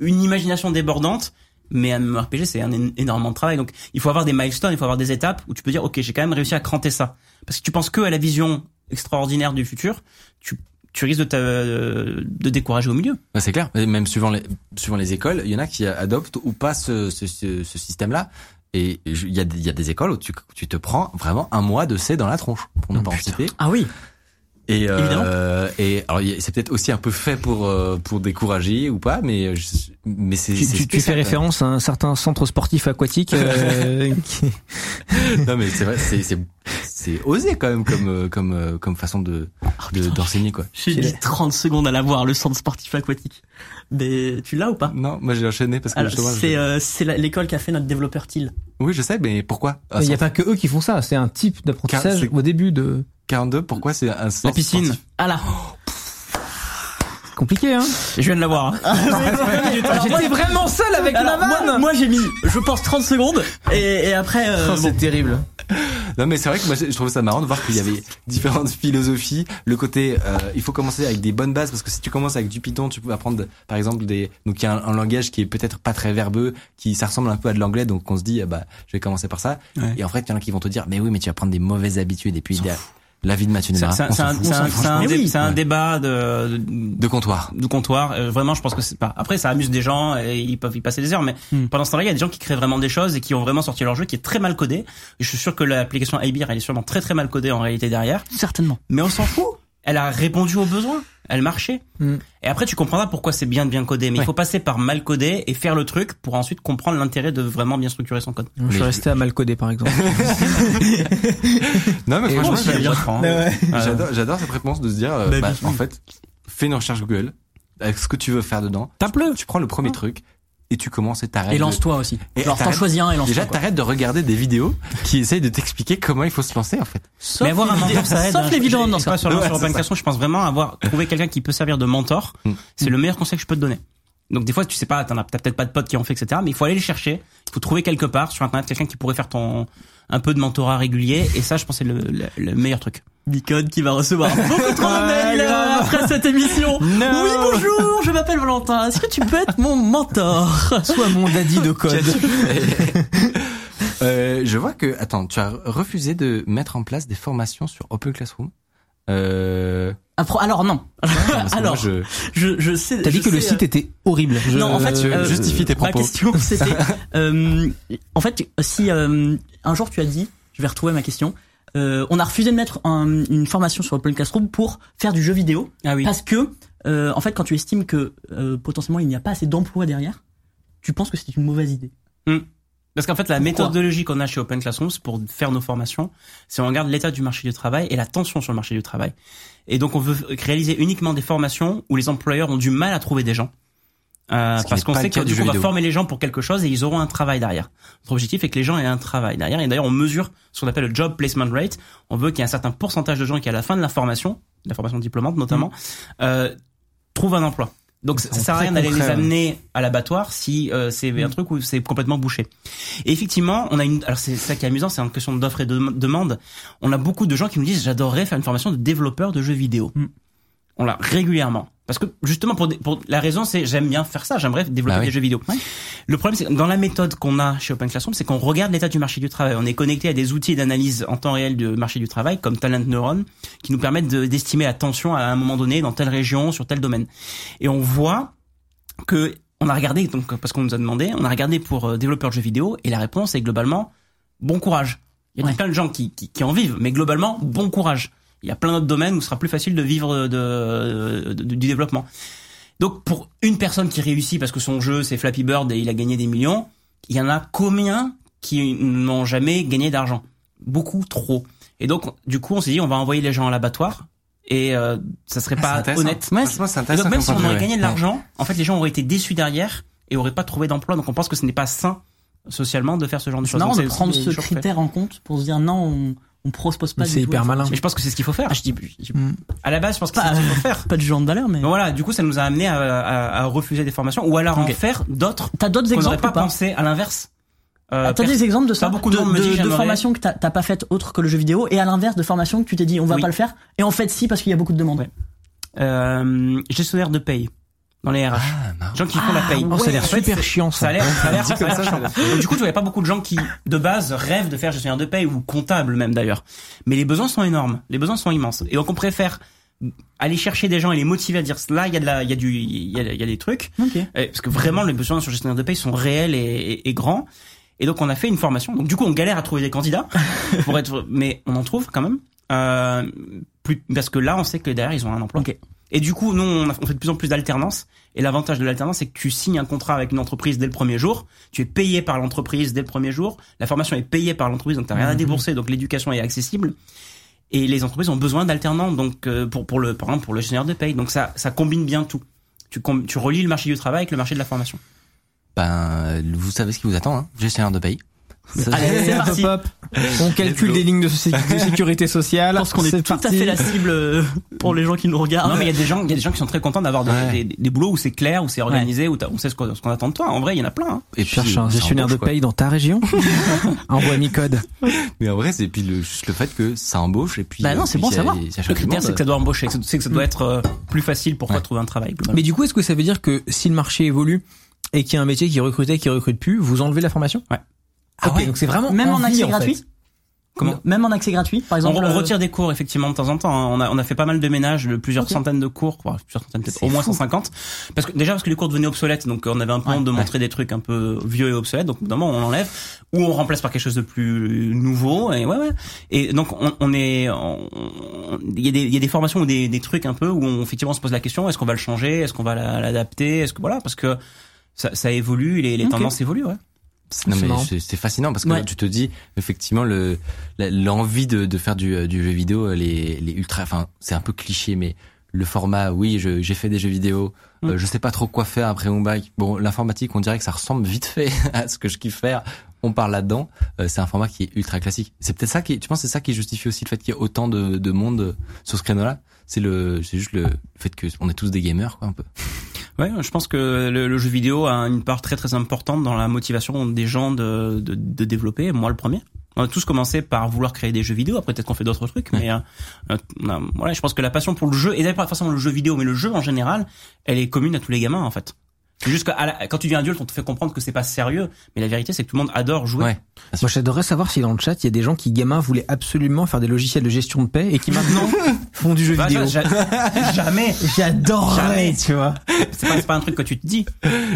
une imagination débordante. Mais un MMORPG, c'est un énormément de travail. Donc, il faut avoir des milestones, il faut avoir des étapes où tu peux dire, OK, j'ai quand même réussi à cranter ça. Parce que tu penses que à la vision extraordinaire du futur, tu, tu risques de, te, de décourager au milieu. C'est clair. Même suivant les suivant les écoles, il y en a qui adoptent ou pas ce ce, ce, ce système-là. Et il y a des- il y a des écoles où tu tu te prends vraiment un mois de C dans la tronche pour ne pas en citer. Ah oui. Et euh, et alors il y a- c'est peut-être aussi un peu fait pour euh, pour décourager ou pas, mais je- mais c'est Tu, c'est tu- tu fais référence à un certain centre sportif aquatique euh, qui- Non mais c'est vrai, c'est c'est c'est osé quand même comme euh, comme euh, comme façon de de- d'enseigner quoi. J'ai mis 30 secondes à l'avoir, le centre sportif aquatique. Mais tu l'as ou pas? Non, moi j'ai enchaîné parce que justement, je- c'est euh, c'est la- l'école qui a fait notre développeur TIL. Oui, je sais, mais pourquoi? Ah, Il n'y a pas que eux qui font ça, c'est un type d'apprentissage c'est- au début de 42, pourquoi c'est un La centre piscine. sportif? Ah là. Compliqué hein. Je viens de l'avoir. hein. J'étais vraiment seul avec Alors, moi, vanne. moi, j'ai mis, je pense 30 secondes et, et après euh, Oh, bon. c'est terrible. Non mais c'est vrai que moi je trouve ça marrant de voir qu'il y avait différentes philosophies. Le côté, euh, il faut commencer avec des bonnes bases parce que si tu commences avec du Python, tu peux apprendre par exemple des donc il y a un, un langage qui est peut-être pas très verbeux, qui ça ressemble un peu à de l'anglais, donc on se dit ah bah je vais commencer par ça. Ouais. Et en fait il y en a qui vont te dire mais oui mais tu vas prendre des mauvaises habitudes et puis il y a la vie de Mathieu C'est Nemara, c'est- un, dé- oui. débat de, de, de comptoir. de comptoir. Euh, vraiment, je pense que c'est pas. Après, ça amuse des gens et ils peuvent y passer des heures. Mais Hmm. pendant ce temps-là, il y a des gens qui créent vraiment des choses et qui ont vraiment sorti leur jeu qui est très mal codé. Et je suis sûr que l'application iBeer, elle est sûrement très très mal codée en réalité derrière. certainement. Mais on s'en fout. Elle a répondu aux besoins. Elle marchait. Hmm. Et après, tu comprendras pourquoi c'est bien de bien coder. Mais Ouais. il faut passer par mal coder et faire le truc pour ensuite comprendre l'intérêt de vraiment bien structurer son code. Je suis resté à mal coder par exemple. Non mais Et franchement j'aime- j'apprends, hein. j'adore j'adore cette réponse de se dire euh, Bah, bah, en fait fais une recherche Google avec ce que tu veux faire dedans. Tape-le. Tu prends le premier truc et tu commences et t'arrêtes. Et de- lance-toi aussi. Et Alors t'en choisis un et lance-toi. Déjà, t'arrêtes de regarder des vidéos qui essayent de t'expliquer comment il faut se lancer, en fait. Sauf mais avoir un les vidéos- mentor, ça aide. Sauf hein. les vidéos Je- dans ça. sur, Ouais, sur Open je pense vraiment avoir trouvé quelqu'un qui peut servir de mentor. Mm. C'est le meilleur conseil que je peux te donner. Donc des fois, tu sais pas, t'en as t'as peut-être pas de potes qui ont fait, etc. Mais il faut aller les chercher. Il faut trouver quelque part sur internet quelqu'un qui pourrait faire ton un peu de mentorat régulier. Et ça, je pense, c'est le, le, le meilleur truc. Bicode qui va recevoir beaucoup trop de mails euh, après cette émission. Oui, bonjour, je m'appelle Valentin. Est-ce que tu peux être mon mentor? Soit mon daddy de code. euh, je vois que, attends, tu as refusé de mettre en place des formations sur Open Classroom. Euh, Alors non. Alors, moi, je, je, je sais. T'as dit que le site était horrible. Je- Non, en fait, euh, justifies tes Ma propos. question, c'était, euh, en fait, si euh, un jour tu as dit, je vais retrouver ma question. euh, on a refusé de mettre un- une formation sur Open Classroom pour faire du jeu vidéo Ah oui. parce que, euh, en fait, quand tu estimes que euh, potentiellement il n'y a pas assez d'emplois derrière, tu penses que c'est une mauvaise idée. Parce qu'en fait, la Pourquoi méthodologie qu'on a chez Open Classrooms pour faire nos formations, c'est on regarde l'état du marché du travail et la tension sur le marché du travail. Et donc, on veut réaliser uniquement des formations où les employeurs ont du mal à trouver des gens. Euh, parce qu'on sait le cas que du du coup, jeu on va former les gens pour quelque chose et ils auront un travail derrière. Notre objectif est que les gens aient un travail derrière. Et d'ailleurs, on mesure ce qu'on appelle le job placement rate. On veut qu'il y ait un certain pourcentage de gens qui, à la fin de la formation, la formation diplômante notamment, euh, trouvent un emploi. Donc ça, sert à rien d'aller les amener à l'abattoir si euh, c'est un truc où c'est complètement bouché. Et effectivement, on a une. Alors c'est ça qui est amusant, c'est une question d'offre et de demande. On a beaucoup de gens qui nous disent j'adorerais faire une formation de développeur de jeux vidéo. Mm. On l'a régulièrement. Parce que justement pour, des- pour la raison c'est j'aime bien faire ça, j'aimerais développer Bah oui. des jeux vidéo. Le problème c'est que dans la méthode qu'on a chez Open Classroom, c'est qu'on regarde l'état du marché du travail. On est connecté à des outils d'analyse en temps réel du marché du travail comme Talent Neuron qui nous permettent de- d'estimer la tension à un moment donné dans telle région, sur tel domaine. Et on voit que on a regardé donc parce qu'on nous a demandé, on a regardé pour euh, développeurs de jeux vidéo et la réponse est globalement bon courage. Il y a Ouais. plein de gens qui, qui, qui en vivent, mais globalement bon courage. Il y a plein d'autres domaines où ce sera plus facile de vivre de, de- du développement. Donc pour une personne qui réussit parce que son jeu c'est Flappy Bird et il a gagné des millions, il y en a combien qui n'ont jamais gagné d'argent? Beaucoup trop. Et donc, du coup, on s'est dit, on va envoyer les gens à l'abattoir. Et euh, ça serait Ah, pas intéressant. honnête. Et donc, même si on aurait gagné de ouais. l'argent, en fait, les gens auraient été déçus derrière et auraient pas trouvé d'emploi. Donc, on pense que ce n'est pas sain socialement de faire ce genre de choses. Donc, de c'est prendre ce critère en compte pour se dire non, on, on propose pas C'est hyper malin. Mais je pense que c'est ce qu'il faut faire. Ah, je dis, je dis À la base, je pense que Pas- c'est ce qu'il faut faire. pas du genre de valeur, mais. Voilà, du coup, ça nous a amené à, à- à refuser des formations ou alors en Ok. faire d'autres T'as d'autres exemples pas ou pas pensé à l'inverse. Euh, Ah, T'as des exemples de ça beaucoup de dit, de, j'aimerais- formations que t'as pas faites autres que le jeu vidéo et à l'inverse de formations que tu t'es dit on va Oui. pas le faire et en fait si parce qu'il y a beaucoup de demandes. Ouais. euh, gestionnaire de paye dans les RH. Ah, gens qui font la paye. Oh, ça a l'air fait, super chiant Ça ça. a l'air, ça a l'air, ça a l'air chiant. Donc, du coup, tu vois, il y a pas beaucoup de gens qui, de base, rêvent de faire gestionnaire de paye ou comptable même d'ailleurs. Mais les besoins sont énormes. Les besoins sont immenses. Et donc, on préfère aller chercher des gens et les motiver à dire là, il y a de la, il y a du, il y a, il y a des trucs. Ok. Euh, Parce que vraiment, les besoins sur gestionnaire de paye sont réels et, et, et grands. Et donc, on a fait une formation. Donc, du coup, on galère à trouver des candidats pour être, mais on en trouve quand même. Euh, plus, parce que là, on sait que derrière, ils ont un emploi. Ok. Et du coup, nous, on, a- on fait de plus en plus d'alternance. Et l'avantage de l'alternance, c'est que tu signes un contrat avec une entreprise dès le premier jour. Tu es payé par l'entreprise dès le premier jour. La formation est payée par l'entreprise, donc t'as rien à débourser. Donc l'éducation est accessible. Et les entreprises ont besoin d'alternants, donc euh, pour pour le par exemple pour le gestionnaire de paye. Donc ça ça combine bien tout. Tu com- tu relis le marché du travail avec le marché de la formation. Ben, vous savez ce qui vous attend, hein gestionnaire de pays. Allez, c'est parti. On calcule des lignes de, sé- de sécurité sociale. Je pense qu'on est tout à fait la cible euh, pour les gens qui nous regardent. non mais il y a des gens il y a des gens qui sont très contents d'avoir des, Ouais. des, des boulots où c'est clair, où c'est organisé, où t'as- on sait ce qu'on attend de toi. En vrai, il y en a plein. hein. Et Cherche un gestionnaire de paye dans ta région. Envoie mi code. Mais en vrai, c'est puis le, juste le fait que ça embauche et puis. Bah non, euh, c'est puis bon ça- ça Le critère, c'est que ça doit embaucher, c'est que- c'est que ça doit être euh, plus facile pour toi Ouais. de trouver un travail. Mais du coup, est-ce que ça veut dire que si le marché évolue et qu'il y a un métier qui recrutait, qui recrute plus, vous enlevez la formation? Ouais. Ah ouais. donc c'est vraiment Même en accès gratuit Comment Même en accès gratuit, par exemple. on euh, retire des cours effectivement de temps en temps. hein. On a on a fait pas mal de ménages, plusieurs centaines de cours, quoi, plusieurs centaines peut-être au moins fou. 150. Parce que déjà parce que les cours devenaient obsolètes, donc on avait un peu Ouais. honte de montrer des trucs un peu vieux et obsolètes. Donc évidemment on enlève ou on remplace par quelque chose de plus nouveau. Et ouais ouais. Et donc on, on est, il y a des il y a des formations ou des des trucs un peu où on effectivement on se pose la question est-ce qu'on va le changer, est-ce qu'on va la- l'adapter, est-ce que voilà parce que ça, ça évolue, les, les tendances évoluent. Ouais. C'est- Non mais c'est fascinant parce que Ouais. tu te dis effectivement le l'envie de, de faire du, euh, du jeu vidéo les les ultra enfin c'est un peu cliché mais le format oui j'ai fait des jeux vidéo euh, Mm. je sais pas trop quoi faire après mon bac bon l'informatique on dirait que ça ressemble vite fait à ce que je kiffe faire. On parle là-dedans. Euh, c'est un format qui est ultra classique. C'est peut-être ça qui tu penses que c'est ça qui justifie aussi le fait qu'il y ait autant de, de monde euh, sur ce créneau-là? C'est le c'est juste le fait que on est tous des gamers quoi un peu Ouais, je pense que le, le jeu vidéo a une part très très importante dans la motivation des gens de, de, de développer. Moi, le premier. On a tous commencé par vouloir créer des jeux vidéo. Après, peut-être qu'on fait d'autres trucs, mais euh, euh, voilà, je pense que la passion pour le jeu et d'ailleurs pas forcément le jeu vidéo, mais le jeu en général, elle est commune à tous les gamins en fait. C'est juste que à la- quand tu deviens adulte, on te fait comprendre que c'est pas sérieux, mais la vérité, c'est que tout le monde adore jouer. ouais Moi, j'adorerais savoir si dans le chat, il y a des gens qui, gamins, voulaient absolument faire des logiciels de gestion de paix et qui maintenant font du jeu Bah, vidéo. jamais. J'adorerais, Jamais. tu vois. C'est pas, un truc que tu te dis,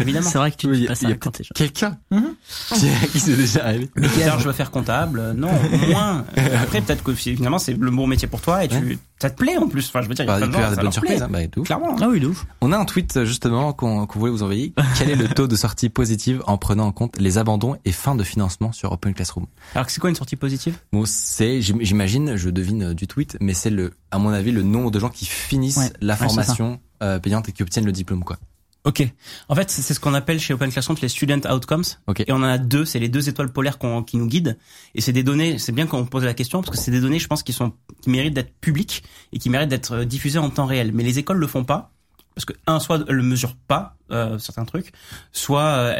évidemment. C'est vrai que tu Oui, dis il y a- jeune. quelqu'un Mhm. qui, qui s'est déjà arrivé D'ailleurs, je veux faire comptable. Non, moins. Après, peut-être que finalement, c'est le bon métier pour toi et tu, ça te plaît en plus. Enfin, je veux dire, il y a Bah, plein de gens, ça des bonnes leur surprises plaît. hein, bah, et tout. Clairement. Ah oui, de ouf. On a un tweet justement qu'on qu'on voulait vous envoyer. Quel est le taux de sortie positive en prenant en compte les abandons et fin de financement sur Open Classroom? Alors que c'est quoi une sortie positive? Bon, c'est, j'im- j'imagine, je devine euh, du tweet, mais c'est le, à mon avis, le nombre de gens qui finissent Ouais, la ouais, formation euh, payante et qui obtiennent le diplôme, quoi. Ok. En fait, c'est ce qu'on appelle chez Open Classroom les student outcomes. Ok. Et on en a deux. C'est les deux étoiles polaires qui nous guident. Et c'est des données. C'est bien qu'on pose la question parce que c'est des données, je pense, qui sont qui méritent d'être publiques et qui méritent d'être euh, diffusées en temps réel. Mais les écoles le font pas parce que un, soit elles le mesurent pas euh, certains trucs, soit euh,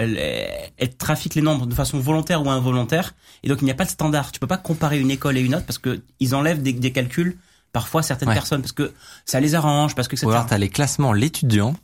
elles trafiquent les nombres de façon volontaire ou involontaire. Et donc il n'y a pas de standard. Tu peux pas comparer une école et une autre parce que ils enlèvent des, des calculs parfois certaines Ouais. personnes parce que ça les arrange parce que Ou alors etc. t'as les classements l'étudiant,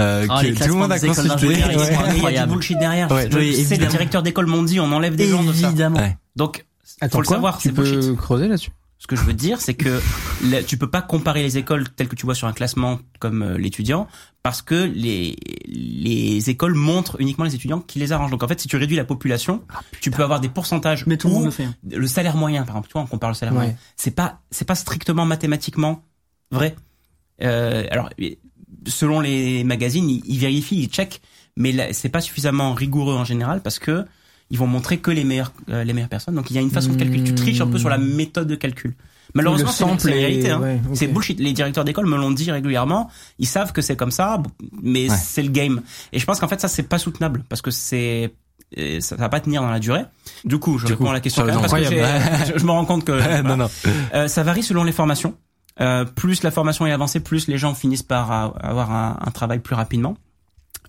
euh, Ah, que tout le monde a consulté. d'ingénieurs, Il y a- Ouais. il y a du bullshit derrière. Ouais. Je Oui, sais, les directeurs d'école m'ont dit, on enlève des gens de ça. Évidemment. Ouais. Donc, Attends, faut le quoi savoir, tu peux bullshit. creuser là-dessus Ce que je veux dire, c'est que là, tu peux pas comparer les écoles telles que tu vois sur un classement comme euh, l'étudiant, parce que les les écoles montrent uniquement les étudiants qui les arrangent. Donc en fait, si tu réduis la population, tu peux avoir des pourcentages Mais tout le monde le fait. hein. le salaire moyen, par exemple, tu vois, on compare le salaire Ouais. moyen, c'est pas c'est pas strictement mathématiquement vrai. Euh, alors, selon les magazines, ils, ils vérifient, ils checkent, mais c'est pas suffisamment rigoureux en général parce que ils vont montrer que les meilleures euh, les meilleures personnes. Donc il y a une façon de calculer. Tu triches un peu sur la méthode de calcul. Malheureusement, c'est la vérité. Hein. ouais. C'est bullshit. Les directeurs d'école me l'ont dit régulièrement. Ils savent que c'est comme ça, mais Ouais. c'est le game. Et je pense qu'en fait, ça c'est pas soutenable parce que c'est et ça va pas tenir dans la durée. Du coup, je Du réponds coup, à la question quand même parce que je, je me rends compte que non, non. euh, ça varie selon les formations. Euh, plus la formation est avancée, plus les gens finissent par euh, avoir un, un travail plus rapidement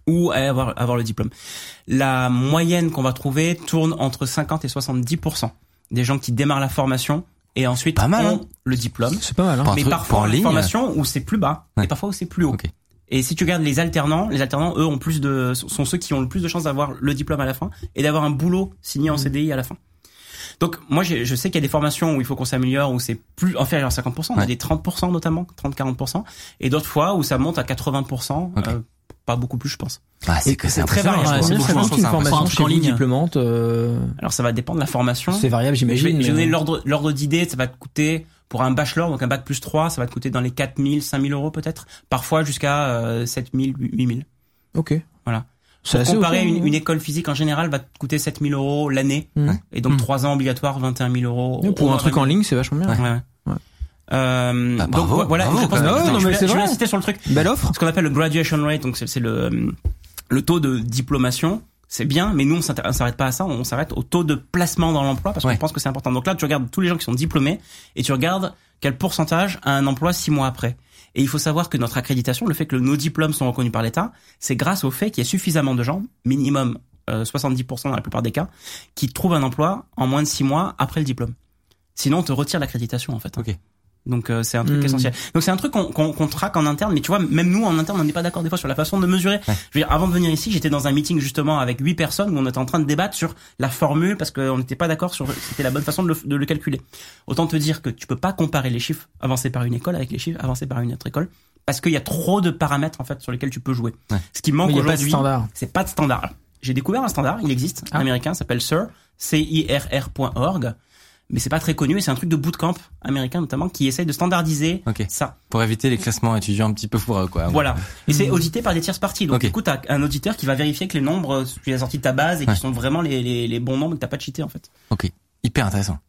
ou à avoir, avoir le diplôme. La moyenne qu'on va trouver tourne entre 50 et 70% des gens qui démarrent la formation et ensuite Pas mal, ont hein. le diplôme. C'est pas mal. Hein. Mais parfois, en formation où c'est plus bas Ouais. et parfois où c'est plus haut. Et si tu regardes les alternants, les alternants, eux, ont plus de, sont ceux qui ont le plus de chances d'avoir le diplôme à la fin et d'avoir un boulot signé en CDI à la fin. Donc, moi, je sais qu'il y a des formations où il faut qu'on s'améliore, où c'est plus inférieur à 50%, il y a Ouais. des 30% notamment, 30-40%, et d'autres fois où ça monte à 80%, Ok. euh, pas beaucoup plus, je pense. Ah, c'est que c'est très variable. une c'est impressionnant. formation en ligne. diplômante euh, Alors, ça va dépendre de la formation. C'est variable, j'imagine. je vais donner mais- l'ordre, l'ordre d'idée, ça va te coûter, pour un bachelor, donc un bac plus 3, ça va te coûter dans les 4000, 5000 euros peut-être, parfois jusqu'à euh, 7000, 8000. Ok. Voilà. Pour comparer, une, une école physique en général va te coûter 7000 euros l'année, Mmh. et donc Mmh. 3 ans obligatoires, 21 000 euros. Pour un truc 20 en 000. ligne, c'est vachement bien. Ouais. ouais. Euh, Bah, donc voilà, bravo, je pense. Non, non, mais je insister sur le truc. Belle offre. Ce qu'on appelle le graduation rate, donc c'est le le taux de diplomation. C'est bien, mais nous on s'arrête pas à ça, on s'arrête au taux de placement dans l'emploi parce qu'on Ouais. pense que c'est important. Donc là, tu regardes tous les gens qui sont diplômés et tu regardes quel pourcentage a un emploi six mois après. Et il faut savoir que notre accréditation, le fait que nos diplômes sont reconnus par l'État, c'est grâce au fait qu'il y a suffisamment de gens, minimum euh, 70% dans la plupart des cas, qui trouvent un emploi en moins de six mois après le diplôme. Sinon, on te retire l'accréditation en fait. Ok. Donc euh, c'est un truc Hmm. essentiel. Donc c'est un truc qu'on traque en interne, mais tu vois, même nous en interne, on n'est pas d'accord des fois sur la façon de mesurer. Je veux dire, avant de venir ici, j'étais dans un meeting justement avec huit personnes où on était en train de débattre sur la formule parce qu'on n'était pas d'accord sur c'était la bonne façon de le, de le calculer. Autant te dire que tu peux pas comparer les chiffres avancés par une école avec les chiffres avancés par une autre école parce qu'il y a trop de paramètres en fait sur lesquels tu peux jouer. Ouais. Ce qui manque aujourd'hui, standard. c'est pas de standard. J'ai découvert un standard, il existe, un Ah. américain, s'appelle CIR, C-I-R-R.org, mais c'est pas très connu et c'est un truc de bootcamp américain notamment qui essaye de standardiser ça. Pour éviter les classements étudiants un petit peu foireux, quoi. Voilà. Et c'est audité par des tierces parties. Donc Ok. du coup, t'as un auditeur qui va vérifier que les nombres, tu as sortis de ta base et qui Ouais. sont vraiment les, les, les bons nombres et que t'as pas cheaté en fait. Ok, hyper intéressant.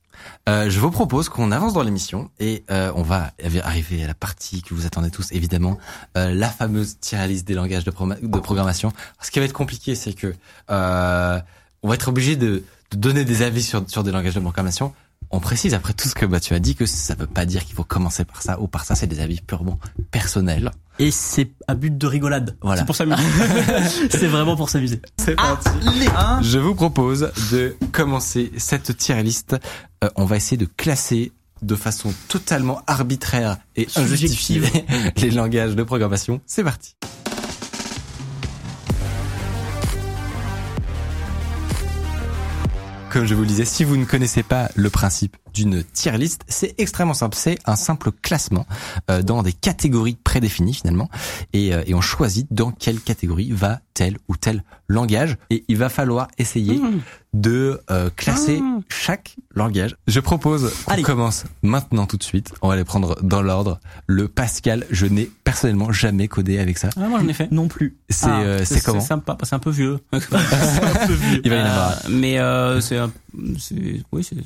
Euh, je vous propose qu'on avance dans l'émission et euh, on va arriver à la partie que vous attendez tous, évidemment, euh, la fameuse tier list des langages de, de programmation. Ce qui va être compliqué, c'est que euh, on va être obligé de, de donner des avis sur, sur des langages de programmation. On précise après tout ce que bah, tu as dit que ça veut pas dire qu'il faut commencer par ça ou par ça, c'est des avis purement personnels. Et c'est à but de rigolade. Voilà. C'est pour s'amuser. C'est vraiment pour s'amuser. C'est parti. Je vous propose de commencer cette tier list. Euh, on va essayer de classer de façon totalement arbitraire et injustifiée les langages de programmation. C'est parti. Comme je vous le disais, si vous ne connaissez pas le principe d'une tier list, c'est extrêmement simple. C'est un simple classement euh, dans des catégories prédéfinies finalement, et, euh, et on choisit dans quelle catégorie va tel ou tel langage. Et il va falloir essayer Mmh. de euh, classer Ah. chaque langage. Je propose qu'on commence maintenant tout de suite. On va les prendre dans l'ordre. Le Pascal, je n'ai personnellement jamais codé avec ça. Ah, moi j'en ai fait. Non plus. C'est Ah, euh, c'est comment sympa, c'est un peu vieux. Il va y en avoir. Euh, mais euh, c'est un- c'est oui c'est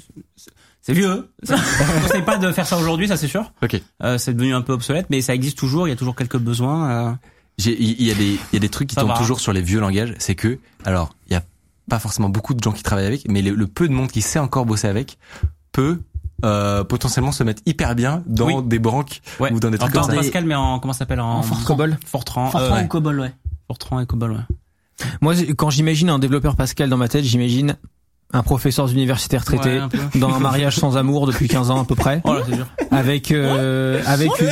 c'est- vieux. Ça- Je ne conseille pas de faire ça aujourd'hui, ça c'est sûr. Ok. Euh, c'est devenu un peu obsolète, mais ça existe toujours. Il y a toujours quelques besoins. euh. J'ai- Il y, a des, il y a des trucs qui Ça tombent va. toujours sur les vieux langages. C'est que, alors, il y a pas forcément beaucoup de gens qui travaillent avec, mais le, le peu de monde qui sait encore bosser avec peut euh, potentiellement se mettre hyper bien dans Oui. des banques Ouais. ou dans des trucs comme ça. Pascal, mais en comment ça s'appelle en, En Fortran. Cobol. Fortran. Fortran euh, ou Cobol, ouais. Fortran et Cobol. Ouais. Moi, quand j'imagine un développeur Pascal dans ma tête, j'imagine un professeur d'université retraité Ouais, un peu. dans un mariage sans amour depuis 15 ans à peu près, Oh là, c'est dur. avec euh, avec une,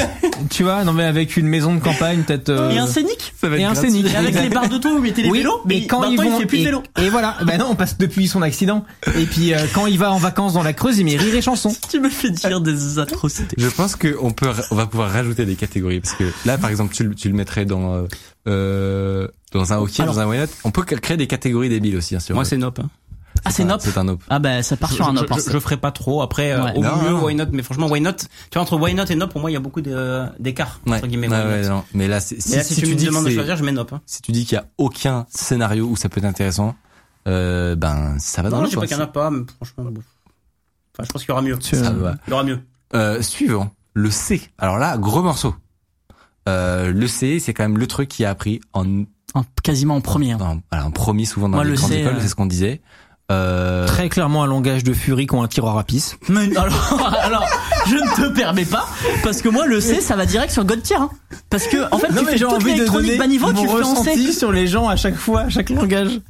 tu vois, non mais avec une maison de campagne peut-être euh, Et un scénic? et un scénic. Et avec les barres de toit où vous mettez les oui, vélos, mais et quand ils maintenant vont il fait plus de vélo. et voilà, ben non, parce que depuis son accident. Et puis euh, quand il va en vacances dans la Creuse, il met rire et chanson. Tu me fais dire des atrocités. Je pense que on peut, on va pouvoir rajouter des catégories parce que là, par exemple, tu, le- tu le mettrais dans euh, euh, dans un hockey, Alors- dans un not. On peut créer des catégories débiles aussi, hein, sur. Moi c'est Nope. hein. Ah, c'est un- Nop. C'est un op. Ah bah ça part sur un je, Nop. hein. je, je ferai pas trop. Après, euh, Ouais. au Non, mieux, non. Why Not? Mais franchement, Why Not? Tu vois, entre Why Not et Nope, pour moi, il y a beaucoup d'écart. Ouais. Entre guillemets, Ouais, Why ouais, Not. non. Mais là, c'est- si, Et là, si, si tu, me dis demandes de choisir, je mets Nope. hein. si tu dis qu'il y a aucun scénario où ça peut être intéressant, euh, ben ça va dans Non, le je dis choix. pas qu'il y en a pas, mais franchement, bon. Enfin, je pense qu'il y aura mieux. Tu- Ça va. Il y aura mieux. Euh, suivant, le C. Alors là, gros morceau. Euh, le C, c'est quand même le truc qui a appris en, En- quasiment en premier. hein. en, voilà, en premier souvent dans Moi, les le grandes C, écoles, euh, c'est ce qu'on disait. Euh, Très clairement un langage de furie qui ont un tiroir à pisse. Mais alors, alors, je ne te permets pas, parce que moi, le C, ça va direct sur God tier. Hein. Parce que, en fait, tu fais toute l'électronique bas niveau, tu fais en C. sur les gens à chaque fois, à chaque langage.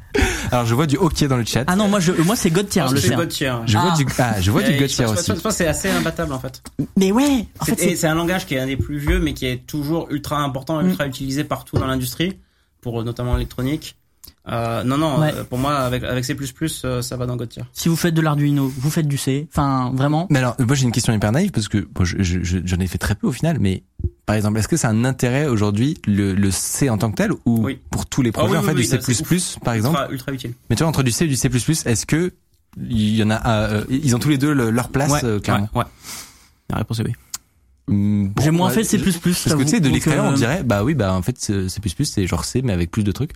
alors je vois du hockey dans le chat. Ah non, moi, je, moi, c'est God tier, le c'est C. hein. God tier. je vois ah. du ah, je vois du God je tier aussi. Je pense que c'est assez imbattable en fait. Mais ouais, en fait, C'est- un langage qui est un des plus vieux, mais qui est toujours ultra important et ultra utilisé partout dans l'industrie, pour euh, notamment l'électronique. Euh, non, non, Ouais. euh, pour moi, avec, avec C++, euh, ça va dans God tier. si vous faites de l'Arduino, vous faites du C. Enfin, vraiment. Mais alors, moi j'ai une question hyper naïve parce que bon, je, je, je- j'en ai fait très peu au final, mais par exemple, est-ce que c'est un intérêt aujourd'hui le, le C en tant que tel ou Oui. pour tous les projets Ah oui, en oui, fait oui, du C++ par exemple Ultra, ultra utile. Mais tu vois entre du C et du C++, est-ce que il y en a euh, ils ont tous les deux le- leur place ouais, euh, clairement. ouais, ouais. La réponse est oui. Bon, J'ai moins ouais, fait C++. Parce que tu sais de l'extérieur on dirait bah oui bah en fait C++ c'est genre C mais avec plus de trucs.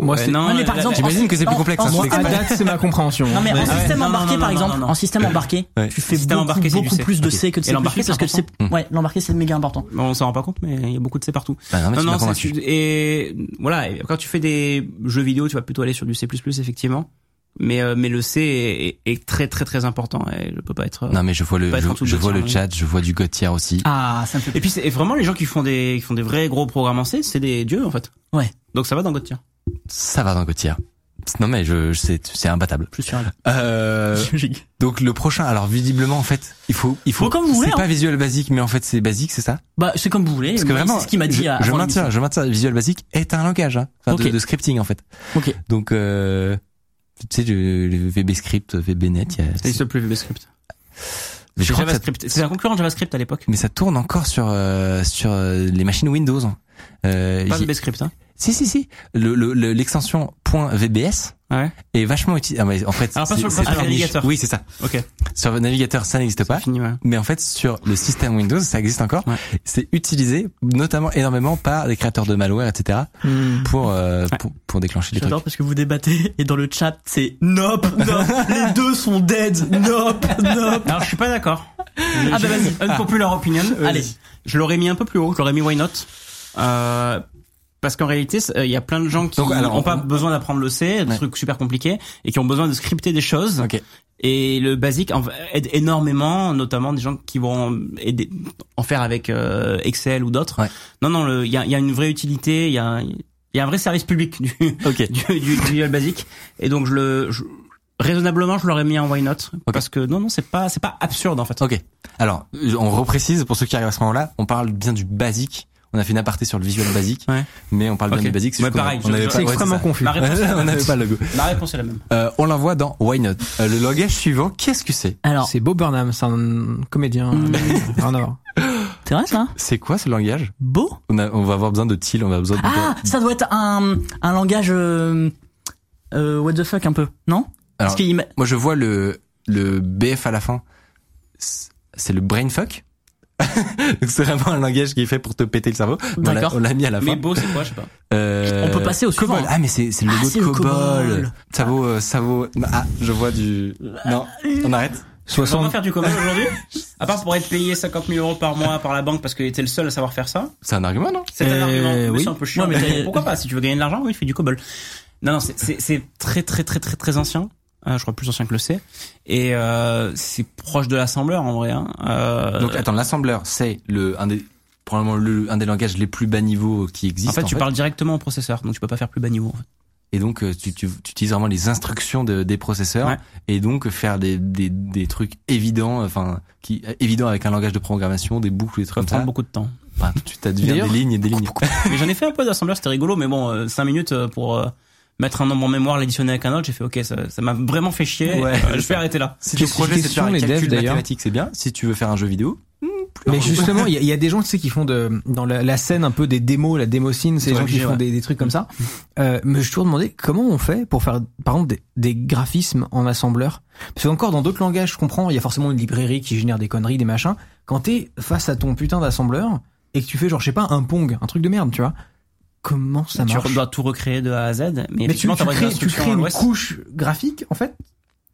Moi, Ouais, c'est- non, mais par la- exemple, J'imagine que c'est plus complexe, en hein, moi, c'est à système- date, c'est ma compréhension. Non mais Ouais, en système embarqué non, par non, exemple, non, non. en système embarqué, Ouais. tu fais beaucoup, embarqué, c'est du beaucoup C. plus de. C que de Et C++ l'embarqué, c'est parce que c'est important. ouais, l'embarqué c'est méga important. Bon, on s'en rend pas compte, mais il y a beaucoup de C partout. Bah non, mais non, et voilà, quand tu fais des jeux vidéo, tu vas plutôt aller sur du C++, effectivement. Mais, euh, mais le C est, est, est très très très important et je peux pas être. Non mais je vois le je, vois le tier, chat, je vois du God tier aussi. Ah, ça me fait Et puis c'est et vraiment les gens qui font des qui font des vrais gros programmes en C, c'est des dieux en fait. Ouais. Donc ça va dans God tier. Ça va dans God tier. Non mais je, je c'est c'est imbattable. plus sûr. Euh, donc le prochain alors visiblement en fait, il faut il faut Bon, comme vous voulez, c'est hein. pas Visual Basic mais en fait c'est basique, c'est ça? Bah, c'est comme vous voulez. Parce que vraiment c'est ce qu'il m'a dit je, à je maintiens, je maintiens Visual Basic est un langage hein, enfin, de- scripting en fait. Ok. Donc euh, tu sais le, le VB script, VBnet, il y a Ça plus VBScript. mais je C'est ça- un concurrent de JavaScript à l'époque. mais ça tourne encore sur euh, sur euh, les machines Windows. Euh, Pas VBScript, hein. si si si, le le- le- l'extension .vbs Ouais. est vachement utilisée. Ah, mais en fait, Alors, pas sur le très navigateur. Oui, c'est ça. Ok. Sur le navigateur, ça n'existe pas. Fini, ouais. Mais en fait, sur le système Windows, ça existe encore. Ouais. C'est utilisé notamment énormément par les créateurs de malware, etc. Hmm. pour euh, Ouais. pour, pour déclencher les J'adore trucs. parce que vous débattez et dans le chat c'est nope, nope, les deux sont dead, nope, nope. Alors je suis pas d'accord. Ah bah vas-y. Unpopular opinion. Allez. Je l'aurais mis un peu plus haut. Je l'aurais mis why not. Euh, parce qu'en réalité, euh, il y a plein de gens qui n'ont on- pas besoin d'apprendre le C, des Ouais. trucs super compliqués, et qui ont besoin de scripter des choses. Ok. Et le basique aide énormément, notamment des gens qui vont aider, en faire avec euh, Excel ou d'autres. Ouais. Non, non, il y a, il y a une vraie utilité, il y a, il y a un vrai service public du, Ok. du, du, du Basic. Et donc je le, je- raisonnablement, je l'aurais mis en why not, parce que non, non, c'est pas, c'est pas absurde en fait. Ok. Alors, on reprécise pour ceux qui arrivent à ce moment-là, on parle bien du basique. On a fait une aparté sur le visual basique, Ouais. mais on parle bien Ok. du basique. c'est Ouais, pareil, on C'est extrêmement confus. Ma réponse on n'avait pas le logo. La réponse est la même. Euh, on l'envoie dans Why Not. Euh, le langage suivant, qu'est-ce que c'est? Alors, C'est Bob Burnham, c'est un comédien. Hmm. Rien à voir. c'est vrai ça? C'est quoi ce langage? Beau? On, a, on va avoir besoin de Thiel, on va avoir besoin de... Ah, ça doit être un un langage euh, euh, what the fuck un peu, non? Alors, Parce qu'il m'a- Moi, je vois le le BF à la fin. C'est c'est le brainfuck. Donc c'est vraiment un langage qui est fait pour te péter le cerveau. Mais on l'a- D'accord. On l'a mis à la fin. Mais beau, c'est quoi, je sais pas. Euh, On peut passer au suivant, Cobol. hein. Ah mais c'est c'est le Ah, logo c'est de Cobol. Cobol. Ça vaut euh, ça vaut. Ah je vois du. Non on arrête. On va pas 60... faire du commun aujourd'hui. À part pour être payé 50 000 euros par mois par la banque parce que t'es le seul à savoir faire ça. C'est un argument non C'est un Euh, argument. Mais oui. c'est un peu chiant. Ouais, mais pourquoi pas? Si tu veux gagner de l'argent, oui, tu fais du cobol. Non, non, c'est- c'est c'est très, très, très, très, très ancien. Euh, je crois plus ancien que le C. Et euh, c'est proche de l'assembleur en vrai. Hein. Euh, Donc attends l'assembleur c'est le un des probablement le un des langages les plus bas niveau qui en existent. fait, tu parles directement au processeur, donc tu peux pas faire plus bas niveau. En fait. Et donc euh, tu, tu, tu utilises vraiment les instructions de, des processeurs Ouais. et donc faire des, des, des trucs évidents, enfin qui évidents avec un langage de programmation, des boucles, des Ça trucs prend comme ça. beaucoup de temps. Tu t'adviens des lignes et des lignes. mais j'en ai fait un peu d'assembleur, c'était rigolo, mais bon, 5 minutes pour mettre un nombre en mémoire, l'additionner avec un autre, j'ai fait ok, ça ça m'a vraiment fait chier. Ouais. Euh, je vais arrêter là. Si Question- projet c'est de faire les devs, calcul d'ailleurs. mathématique, c'est bien. Si tu veux faire un jeu vidéo, Mais justement, il y, a- il y a des gens, tu sais, qui font de, dans la, la scène un peu des démos, la démo scene, c'est des gens qui font ouais. des, des trucs comme ça. Euh, mais je me suis toujours demandé comment on fait pour faire, par exemple, des, des graphismes en assembleur. Parce qu'encore dans d'autres langages, je comprends, il y a forcément une librairie qui génère des conneries, des machins. Quand t'es face à ton putain d'assembleur et que tu fais genre, je sais pas, un Pong, un truc de merde, tu vois. Comment ça tu marche dois tout recréer de A à Z. Mais, Mais tu, effectivement, tu crées, tu crées une couche graphique en fait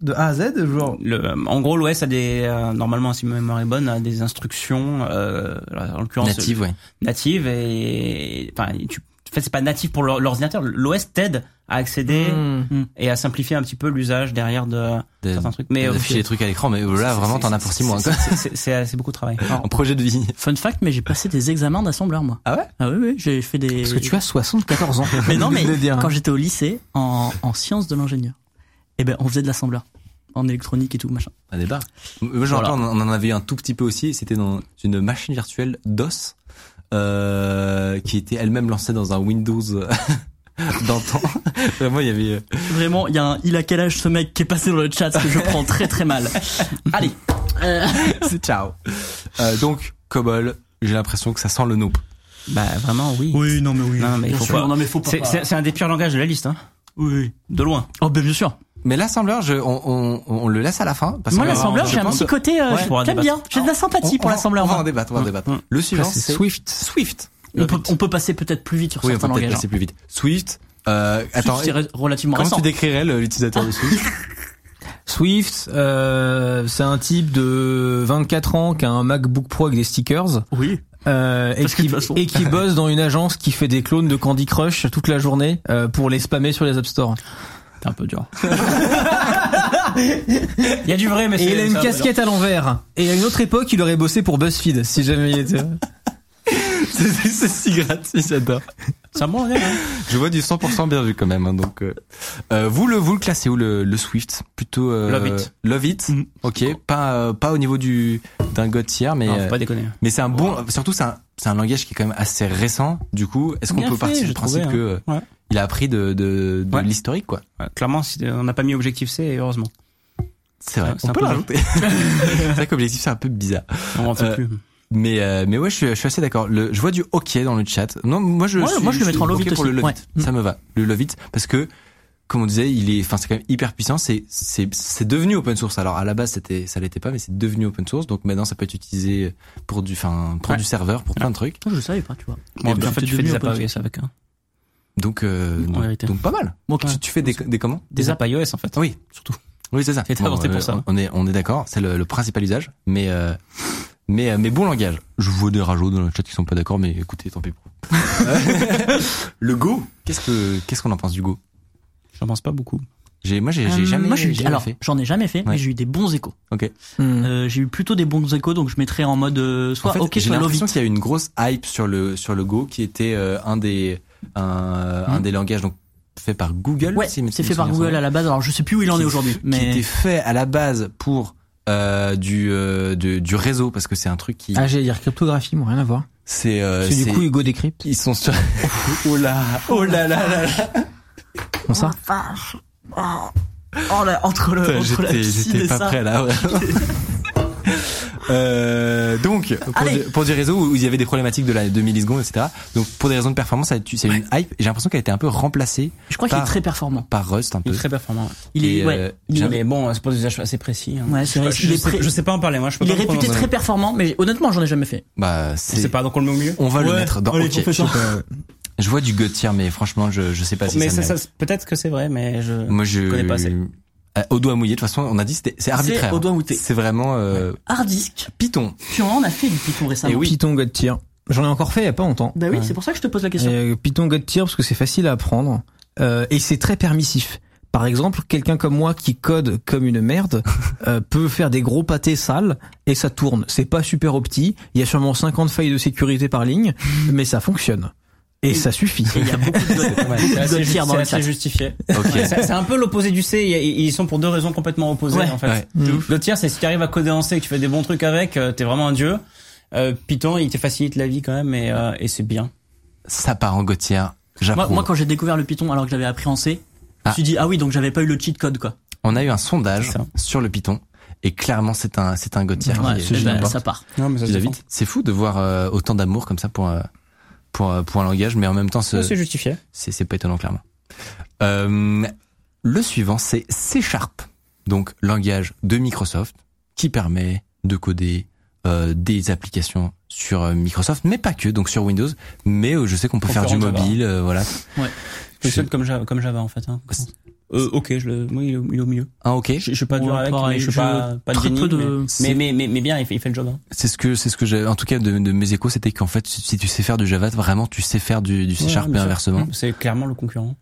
de A à Z, genre. Le, en gros, l'OS a des, euh, normalement, si ma mémoire est bonne, a des instructions, euh, en l'occurrence, Native, ouais. natives et, enfin, tu, en fait, c'est pas natif pour l'or- l'ordinateur. L'OS t'aide à accéder Hmm. et à simplifier un petit peu l'usage derrière de De- certains trucs. Mais d'afficher euh, les trucs à l'écran, mais là, vraiment, t'en as pour six mois. c'est- quoi. c'est- C'est c'est- c'est beaucoup de travail. En projet de vie. Fun fact, mais j'ai passé des examens d'assembleur moi. Ah ouais Ah oui, oui, j'ai fait des. Parce que tu as 74 ans. Mais non, mais hein. quand j'étais au lycée en, en sciences de l'ingénieur, eh ben on faisait de l'assembleur en électronique et tout machin. Un débat. Moi, Voilà. rappelle, on en avait eu un tout petit peu aussi. C'était dans une machine virtuelle DOS, euh, qui était elle-même lancée dans un Windows d'antan. Vraiment, il y avait. euh, Vraiment, il y a un, il a quel âge ce mec qui est passé dans le chat que je prends très très mal. Allez. Euh, C'est ciao. Euh, donc, COBOL, j'ai l'impression que ça sent le nope. Bah, vraiment, oui. Oui, non mais oui. Non, mais faut sûr, pas- Non mais faut pas. C'est- un des pires langages de la liste, hein. Oui. De loin. Oh ben bien sûr. Mais l'assembleur, je, on, on, on le laisse à la fin. Parce Moi l'assembleur, j'ai un petit côté, euh, Ouais, je- j'aime bien. J'ai de la sympathie on- pour l'assembleur. On va en moi. débattre, on va en débattre. Le suivant, c'est c'est Swift. Swift. On peut, on peut passer peut-être plus vite sur Oui, on peut certains peut-être langages. passer plus vite. Swift. Euh, attends, C'est relativement comment récent. tu décrirais l'utilisateur de Swift Swift, euh, c'est un type de 24 ans qui a un MacBook Pro avec des stickers. Oui. Euh, et, qui, et qui bosse dans une agence qui fait des clones de Candy Crush toute la journée euh, pour les spammer sur les App Store. C'est un peu dur. Il y a du vrai, mais Et il a une casquette à l'envers. Et à une autre époque, il aurait bossé pour BuzzFeed, si jamais il était. C'est c'est si gratuit, j'adore. un bon langage, hein. Je vois du 100% bien vu quand même. hein, donc, euh, euh, vous le vous le classez où le, le Swift? Plutôt euh, Love it. Love it. Mm. Ok. Pas euh, pas au niveau du d'un god tier, mais Non, faut euh, pas déconner. mais c'est un bon. Surtout c'est un c'est un langage qui est quand même assez récent. Du coup, est-ce qu'on Bien peut fait, partir du principe que euh, Ouais. il a appris de de, de Ouais. l'historique quoi? Ouais, clairement, si on n'a pas mis objectif C, et heureusement. C'est vrai. C'est on un peut rajouter. c'est vrai qu'objectif c'est un peu bizarre. On en fait Euh, plus. Mais euh, mais ouais, je suis, je suis assez d'accord. Le, je vois du hockey dans le chat. Non, moi je Ouais, suis, moi, je le suis mettrais en love pour le love Ouais. it. Ça me va. Le love it parce que comme on disait, il est enfin c'est quand même hyper puissant, c'est c'est c'est devenu open source. Alors à la base, c'était ça l'était pas mais c'est devenu open source. Donc maintenant ça peut être utilisé pour du enfin pour Ouais. du serveur, pour plein de trucs. Je le savais pas, tu vois. Bon, ben, en fait, tu fais des apps iOS avec, hein. Donc euh, donc, pas mal. Bon, Tu, tu fais des des comment? Des apps iOS, en fait. Oui, Surtout. oui, c'est ça. C'est inventé pour ça. On est on est d'accord, c'est le, le principal usage, mais euh, mais euh, mais bon langage. Je vois des rajouts dans le chat qui sont pas d'accord, mais écoutez, tant pis pour. le Go, qu'est-ce que qu'est-ce qu'on en pense du Go? J'en pense pas beaucoup. J'ai moi j'ai j'ai Euh, jamais Moi, j'ai eu, jamais alors, fait. j'en ai jamais fait, Ouais. mais j'ai eu des bons échos. OK. Hmm. Euh, j'ai eu plutôt des bons échos, donc je mettrais en mode euh, soit en fait, ok, j'ai soit l'impression it. qu'il y a eu une grosse hype sur le sur le Go qui était euh, un des un, un Hmm. des langages donc fait par Google. Ouais, si mes c'est fait par sont Google bons, à la base. Alors, je sais plus où il en qui- est aujourd'hui, Qui mais était fait à la base pour euh, du euh, de- du réseau parce que c'est un truc qui Ah, j'allais dire cryptographie, moi, rien à voir. c'est euh, que du c'est- coup, Hugo décrypte. ils sont sur oh là oh là là là, là. Ça. oh là, entre le entre la J'étais piscine j'étais et pas ça. prêt là. vraiment. Euh, donc pour, du, pour du réseau où il y avait des problématiques de la de millisecondes etc. Donc pour des raisons de performance, ça a c'est une hype. et J'ai l'impression qu'elle a été un peu remplacée Je crois qu'il est très performant. par Rust un Il peu. est très performant. Il est, Et, ouais, euh, il est- Mais bon, c'est pour des usages assez précis. hein. Ouais, c'est vrai, Je, il est sais, je sais pas en parler, moi. Je peux il est pas me réputé très performant, mais honnêtement, j'en ai jamais fait. Bah Je c'est sais pas, donc on le met au milieu. on va le mettre dans Allez, OK. on fait ça. Je vois du God tier mais franchement je je sais pas si mais ça, ça- peut-être que c'est vrai, mais je. Moi je connais pas assez. Euh, au doigt mouillé de toute façon, on a dit c'était c'est arbitraire. au doigt mouillé. C'est vraiment euh, Hard disk. Python. Puis on en a fait du Python récemment. Et oui. Python God Tier. J'en ai encore fait il y a pas longtemps. Bah oui, Ouais. c'est pour ça que je te pose la question. Euh, Python God Tier parce que c'est facile à apprendre euh, et c'est très permissif. Par exemple, quelqu'un comme moi qui code comme une merde euh, peut faire des gros pâtés sales et ça tourne. C'est pas super opti. Il y a sûrement 50 failles de sécurité par ligne, mais ça fonctionne. Et ça suffit. Et il y a beaucoup de God tier dans c'est le chat. justifié. Ouais, c'est un peu l'opposé du C. Ils ils sont pour deux raisons complètement opposées Ouais. en fait. Ouais. Le tiers, c'est si tu arrives à coder en C et que tu fais des bons trucs avec, euh, t'es vraiment un dieu. Euh, Python, il te facilite la vie quand même et, euh, et c'est bien. Ça part en. J'approuve. Moi, moi, quand j'ai découvert le Python alors que j'avais appris en C, je Ah. me suis dit ah oui, donc j'avais pas eu le cheat code quoi. On a eu un sondage sur le Python et clairement c'est un c'est un. Ouais, qui- génial, l'emporte. ça part. Non, mais ça Tu l'as vite. C'est fou de voir euh, autant d'amour comme ça pour euh, pour euh, pour un langage, mais en même temps ce- C'est justifié. c'est c'est pas étonnant clairement. Euh, le suivant c'est C Sharp, donc langage de Microsoft qui permet de coder euh, des applications sur euh, Microsoft, mais pas que, donc sur Windows. Mais euh, je sais qu'on peut faire du mobile, euh, voilà. Je suis seul comme Java, comme Java en fait. Hein. Euh, ok, je le, oui, il est au- milieu. Ah ok. Je, je suis pas Ouais, dur avec, pareil, mais je suis pas, pas de très génie, peu de- mais, mais, mais, mais bien, il fait, il fait le job. Hein. C'est ce que c'est ce que j'ai en tout cas de, de mes échos, c'était qu'en fait si tu sais faire du Java, vraiment tu sais faire du, du C Sharp Ouais, et inversement. C'est clairement le concurrent.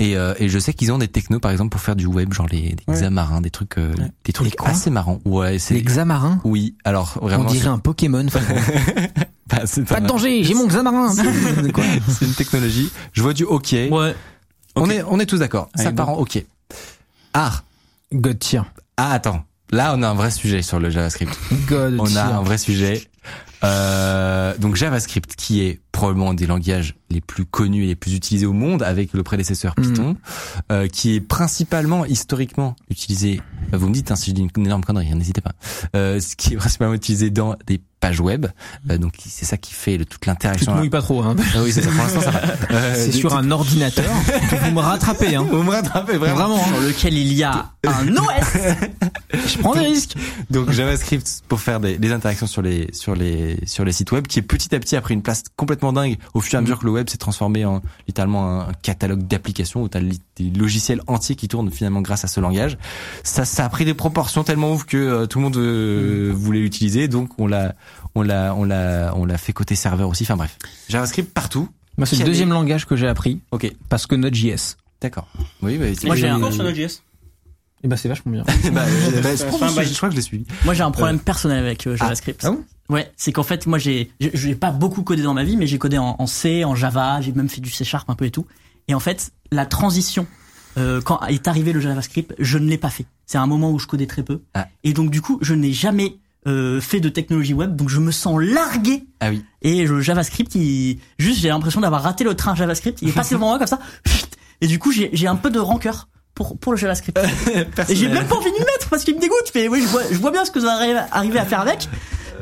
Et, euh, et je sais qu'ils ont des technos par exemple pour faire du web, genre les, les Ouais. Xamarins, des trucs euh, Ouais. des trucs assez marrants. Ouais, c'est Les Xamarins oui. Alors On vraiment dirait un Pokémon. bah, Pas un- de danger, j'ai mon Xamarin. C'est quoi c'est une technologie. Je vois du hockey. Ouais. On Ok. est on est tous d'accord. Ça part en hockey. Art. God tier. Ah attends. Là on a un vrai sujet sur le JavaScript. God On a un vrai sujet. Euh, donc JavaScript, qui est probablement un des langages les plus connus et les plus utilisés au monde, avec le prédécesseur Python, euh, qui est principalement historiquement utilisé. euh, Vous me dites hein, si je dis une énorme connerie, hein, n'hésitez pas. Euh, ce qui est principalement utilisé dans des pages web. Euh, donc c'est ça qui fait le- toute Tu te l'interaction. pas trop, hein. Ah oui, c'est ça. Pour l'instant, ça va. Euh, C'est sur un ordinateur. Vous me rattrapez, hein. Vous me rattrapez vraiment. Vraiment. hein. Sur lequel il y a un OS. Je prends des risques. Donc JavaScript pour faire des, des interactions sur les sur les sur les sites web qui est petit à petit a pris une place complètement dingue au fur et à mesure que le web s'est transformé en littéralement un, catalogue d'applications où tu as des logiciels entiers qui tournent finalement grâce à ce langage. Ça ça a pris des proportions tellement ouf que euh, tout le monde euh, voulait l'utiliser donc on l'a on l'a on l'a on l'a fait côté serveur aussi. Enfin bref. JavaScript partout. Moi, c'est le a deuxième des- langage que j'ai appris OK, parce que Node.js. d'accord. Oui bah, Moi, j'ai un cours sur Node.js. Et bah, c'est vachement bien. bah, euh, bah, je, C'est crois un que je- crois que je l'ai suivi. Moi, j'ai un problème personnel avec euh, JavaScript. Ah bon? Ouais, c'est qu'en fait, moi, j'ai, j'ai- pas beaucoup codé dans ma vie, mais j'ai codé en, en C, en Java, j'ai même fait du C Sharp un peu et tout. Et en fait, la transition, euh, quand est arrivé le JavaScript, je ne l'ai pas fait. C'est un moment où je codais très peu. Ah. Et donc, du coup, je n'ai jamais euh, fait de technologie web, donc je me sens largué. Ah oui. Et le JavaScript, il, juste, j'ai l'impression d'avoir raté le train JavaScript. Il est passé devant moi comme ça. Et du coup, j'ai, j'ai un peu de rancœur pour, pour le JavaScript. Et j'ai même pas envie de m'y mettre parce qu'il me dégoûte. Mais oui, je vois, je vois bien ce que vous arrivez arrivez à faire avec.